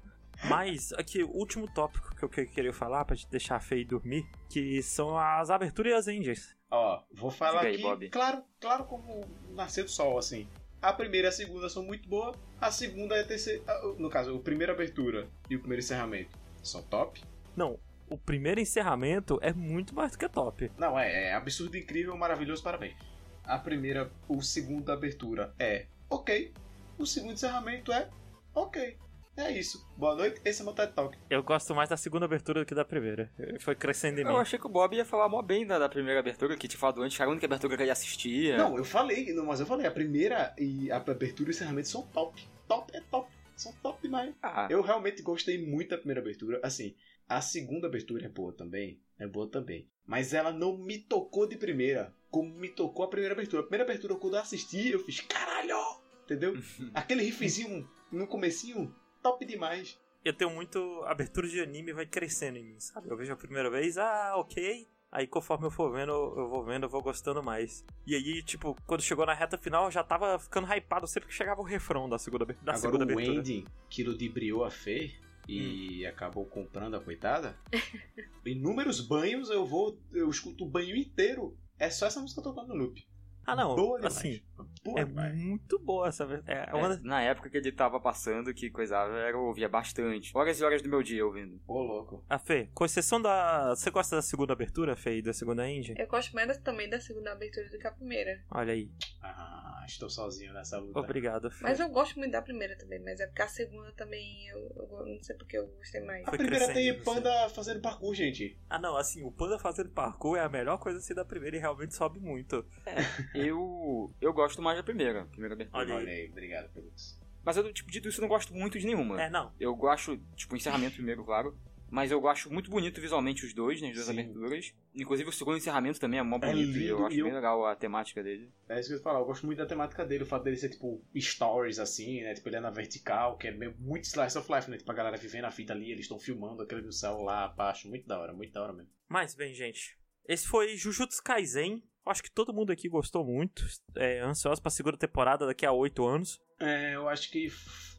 Mas, aqui, o último tópico que eu que- queria falar pra te deixar feio e dormir, que são as aberturas e as endings. Ó, vou falar aí, aqui, Bob. claro, claro como nascer do sol, assim. A primeira e a segunda são muito boas, a segunda e a terceira... ah, No caso, a primeira abertura e o primeiro encerramento são top. Não, o primeiro encerramento é muito mais do que top. Não, é, é absurdo, incrível, maravilhoso, parabéns. A primeira, o segundo abertura é ok, o segundo encerramento é ok. É isso. Boa noite, esse é meu TED Talk. Eu gosto mais da segunda abertura do que da primeira. Foi crescendo em mim. Eu achei que o Bob ia falar mó bem da, da primeira abertura, que tinha falado antes, que era a única abertura que ele assistia. Não, eu falei, não, mas eu falei, a primeira e a abertura e o encerramento são top. Top é top. São top demais. Ah, Eu realmente gostei muito da primeira abertura. Assim, a segunda abertura é boa também. É boa também. Mas ela não me tocou de primeira. Como me tocou a primeira abertura. A primeira abertura, quando eu assisti, eu fiz caralho! Entendeu? Aquele riffzinho no comecinho, top demais. Eu tenho muito. A abertura de anime vai crescendo em mim, sabe? Eu vejo a primeira vez, ah, ok. Aí conforme eu for vendo, eu vou vendo, eu vou gostando mais. E aí, tipo, quando chegou na reta final, eu já tava ficando hypado sempre que chegava o refrão da segunda, da Agora segunda o abertura. Wendy, que ludibriou a Fê e acabou comprando a coitada. Inúmeros banhos, eu vou. Eu escuto o banho inteiro. É só essa música tocando no loop. Ah, não, Boa demais. assim, Boa é demais. muito boa essa. É é, uma das- na época que ele tava passando, que coisava, eu ouvia bastante. Horas e horas do meu dia ouvindo. Ô, louco. A Fê, com exceção da. Você gosta da segunda abertura, Fê, e da segunda engine? Eu gosto mais também da segunda abertura do que a primeira. Olha aí. Ah, estou sozinho nessa luta. Obrigado, Fê. Mas eu gosto muito da primeira também, mas é porque a segunda também eu, eu não sei porque eu gostei mais. A Foi primeira tem você. panda fazendo parkour, gente. Ah, não, assim, o Panda fazendo parkour é a melhor coisa assim da primeira e realmente sobe muito. Eu eu gosto mais da primeira, primeira abertura. Olha aí. Olha aí, obrigado, Pelux. Mas eu, tipo, dito isso, eu não gosto muito de nenhuma. É, não. Eu gosto, tipo, o encerramento primeiro, claro. Mas eu gosto muito bonito visualmente os dois, né, as duas Sim. aberturas. Inclusive o segundo encerramento também é mó bonito e lindo, eu acho e eu- bem legal a temática dele. É isso que eu ia falar, eu gosto muito da temática dele, o fato dele ser, tipo, stories, assim, né? Tipo, ele é na vertical, que é meio, muito slice of life, né? Tipo, a galera vivendo a fita ali, eles estão filmando aquele no celular, pá, acho muito da hora, muito da hora mesmo. Mas bem, gente. Esse foi Jujutsu Kaisen. Acho que todo mundo aqui gostou muito. É ansioso pra segunda temporada daqui a oito anos. É, eu acho que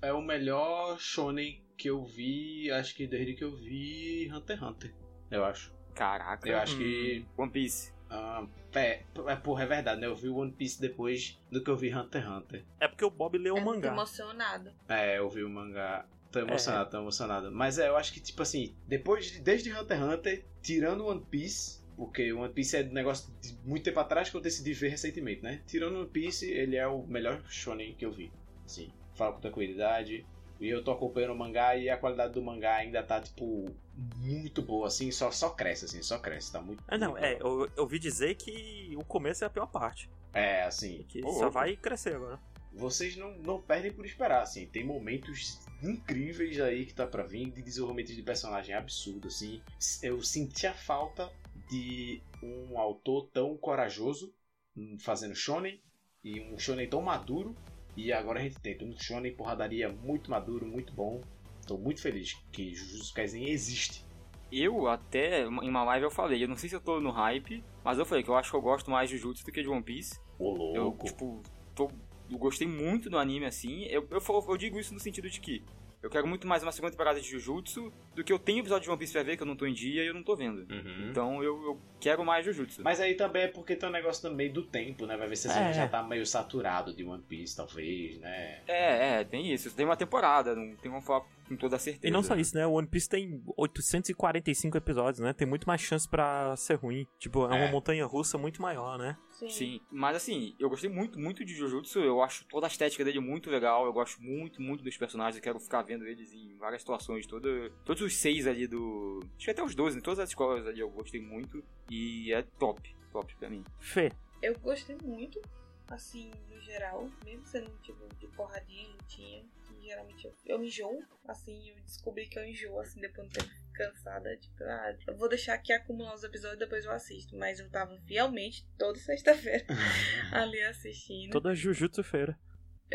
é o melhor shonen que eu vi, acho que desde que eu vi Hunter x Hunter, eu acho. Caraca. Eu acho Hum. que... One Piece. ah, é, é, porra, é verdade, né? Eu vi One Piece depois do que eu vi Hunter x Hunter. É porque o Bob leu é o muito mangá. emocionado. É, eu vi o mangá. Tô É. emocionado, tô emocionado. Mas é, eu acho que, tipo assim, depois de, desde Hunter x Hunter, tirando One Piece, porque One Piece é um negócio de muito tempo atrás que eu decidi ver recentemente, né? Tirando One Piece, ele é o melhor shonen que eu vi. Assim, falo com tranquilidade. E eu tô acompanhando o mangá e a qualidade do mangá ainda tá, tipo, muito boa, assim, só, só cresce, assim, só cresce, tá muito. Ah, não, muito é, eu, eu ouvi dizer que o começo é a pior parte. É, assim. Que Ô, só louco. vai crescer agora. vocês não, não perdem por esperar, assim. Tem momentos incríveis aí que tá pra vir, de desenvolvimento de personagem absurdo, assim. Eu senti a falta de um autor tão corajoso hum, fazendo shonen, e um shonen tão maduro, e agora a gente tem um shonen porradaria muito maduro, muito bom. Tô muito feliz que Jujutsu Kaisen existe. Eu até, em uma live eu falei, eu não sei se eu tô no hype, mas eu falei que eu acho que eu gosto mais de Jujutsu do que de One Piece. Ô Eu, louco. tipo, tô, eu gostei muito do anime assim. Eu, eu, eu digo isso no sentido de que Eu quero muito mais uma segunda temporada de Jujutsu do que eu tenho episódio de One Piece pra ver, que eu não tô em dia e eu não tô vendo. Uhum. Então eu, eu quero mais Jujutsu. Mas aí também é porque tem um negócio também do tempo, né? Vai ver se você É. já tá meio saturado de One Piece, talvez, né? É, é, tem isso. Tem uma temporada, não tem como falar com toda certeza. E não só isso, né? O One Piece tem 845 episódios, né? Tem muito mais chance pra ser ruim. Tipo, é uma É. montanha russa muito maior, né? Sim. Sim, mas assim, eu gostei muito, muito de Jujutsu. Eu acho toda a estética dele muito legal. Eu gosto muito, muito dos personagens. Eu quero ficar vendo eles em várias situações. Todo, todos os seis ali do. Acho que até os 12, em todas as escolas ali eu gostei muito. E é top, top pra mim. Fê, Eu gostei muito, assim, no geral, mesmo sendo tipo de porradinha, lutinha, geralmente eu, eu enjoo, assim, eu descobri que eu enjoo, assim, depois de um tempo cansada, tipo, ah, eu vou deixar aqui acumular os episódios depois eu assisto, mas eu tava fielmente toda sexta-feira ali assistindo. toda Jujutsu feira.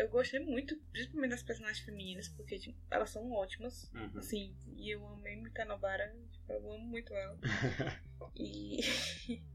Eu gostei muito, principalmente das personagens femininas, porque tipo, elas são ótimas, Uhum. assim, e eu amei muito a Nobara, tipo, eu amo muito ela. E,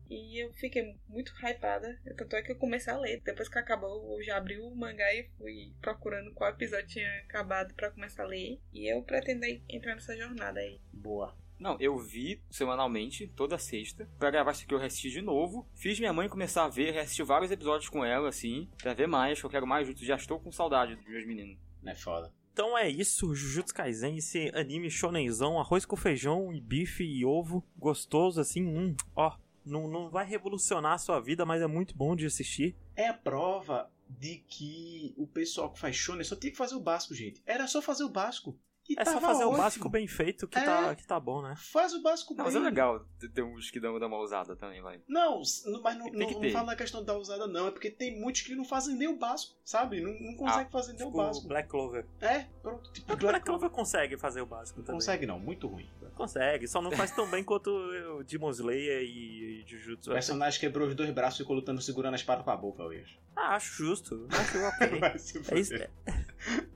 e eu fiquei muito hypada. Tanto é que eu comecei a ler. Depois que acabou, eu já abri o mangá e fui procurando qual episódio tinha acabado pra começar a ler. E eu pretendo entrar nessa jornada aí. Boa. Não, eu vi semanalmente, toda sexta, pra gravar isso aqui eu reassisti de novo. Fiz minha mãe começar a ver, reassisti vários episódios com ela, assim, pra ver mais, que eu quero mais Jujutsu. Já estou com saudade dos meus meninos. Não é foda. Então é isso, Jujutsu Kaisen, esse anime shonenzão, arroz com feijão e bife e ovo, gostoso assim, hum, ó, não, não vai revolucionar a sua vida, mas é muito bom de assistir. É a prova de que o pessoal que faz shonen só tinha que fazer o básico, gente. Era só fazer o básico. E É só fazer o ótimo. básico bem feito que, É. tá, que tá bom, né? Faz o básico Não, bem. mas é legal ter- uns que dão, dão uma ousada também, vai. Não, mas não, não, não fala na questão da usada, não. É porque tem muitos que não fazem nem o básico, sabe? Não, não conseguem fazer nem o básico. Black Clover. É, pronto. Tipo, O Black Clover consegue fazer o básico também. Consegue não, muito ruim. Consegue, só não faz tão bem quanto o Demon Slayer e, e Jujutsu. O personagem quebrou os dois braços e ficou lutando segurando a espada com a boca, eu acho. Ah, acho justo. Acho ok. Vai se É isso. fuder.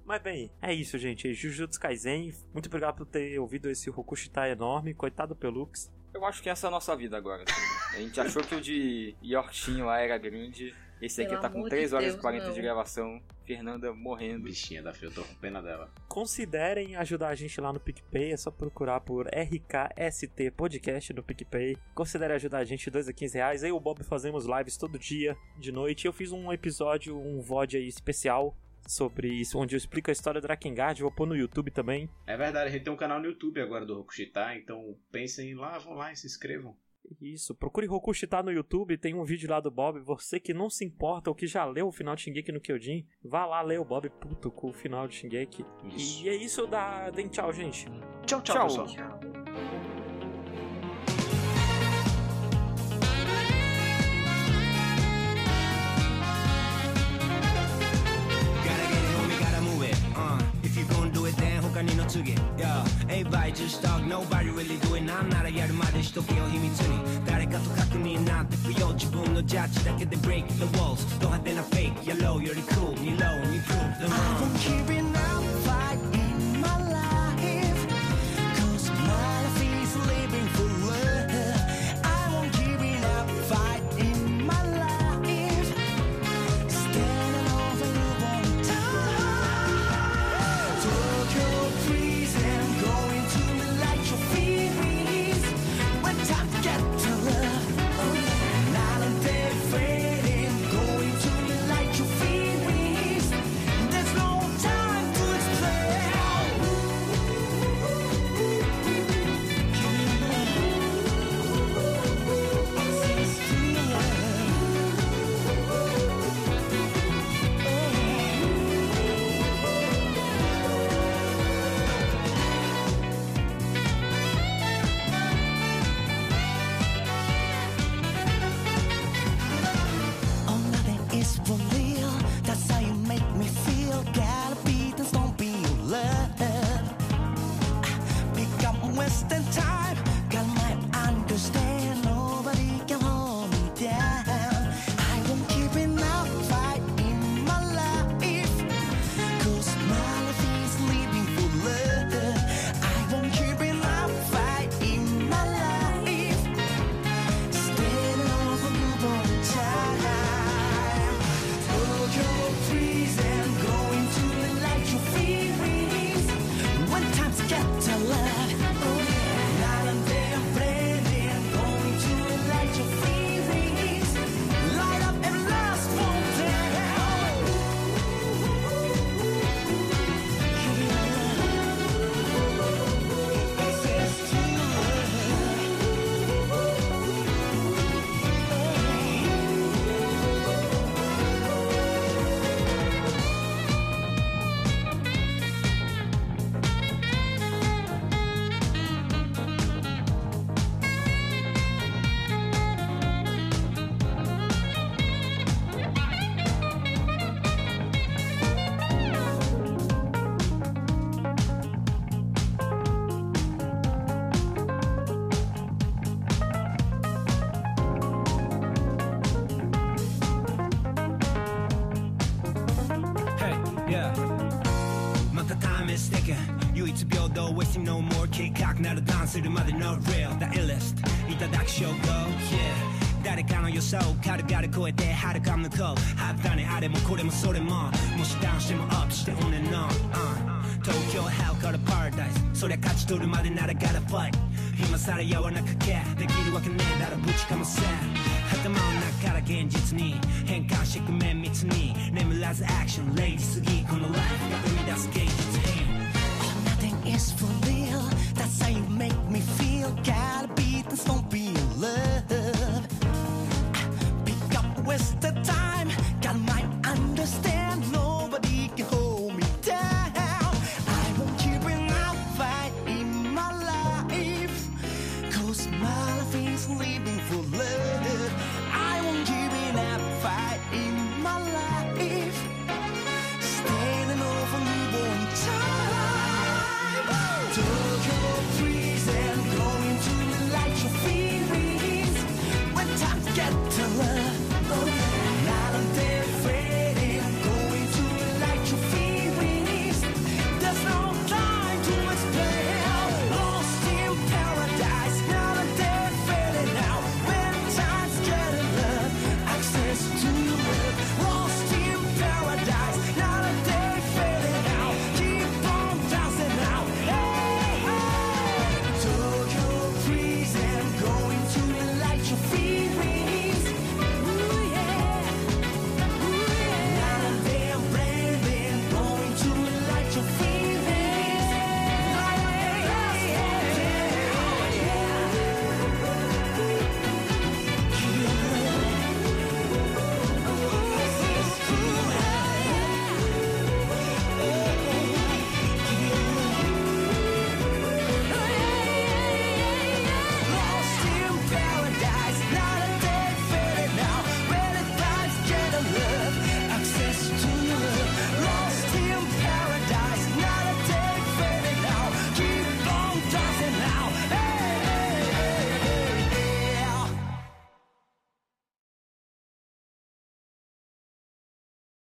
Mas bem, é isso, gente. Jujutsu Kaisen. Muito obrigado por ter ouvido esse Rokushita enorme. Coitado do Pelux. Eu acho que essa é a nossa vida agora. assim. A gente achou que o de Yorkshin lá era grande. Esse aqui Pelo tá com amor 3 de horas e Deus, 40 não. de gravação. Fernanda morrendo. Bichinha da eu tô com pena dela. Considerem ajudar a gente lá no PicPay. É só procurar por RKST Podcast no PicPay. Considerem ajudar a gente, 2 a 15 reais. Eu e o Bob fazemos lives todo dia, de noite. Eu fiz um episódio, um VOD aí especial sobre isso, onde eu explico a história do Drakengard. Vou pôr no YouTube também. É verdade, a gente tem um canal no YouTube agora do Rokushita, então pensem lá, vão lá e se inscrevam. Isso, procure Rokushita no YouTube, tem um vídeo lá do Bob. Você que não se importa ou que já leu o final de Shingeki no Kyojin, vá lá ler o Bob puto com o final de Shingeki. Isso. E é isso, dá... deem tchau, gente. Tchau, tchau, Tchau. pessoal. Tchau. 他にの次 Yeah, everybody just talk, nobody really do it なんならやるまでしとけよ秘密に誰かと確認なんて不要自分のジャッジだけで break the walls ド派手なフェイク Yellow より cool 二ローに prove them wrong I'm keeping up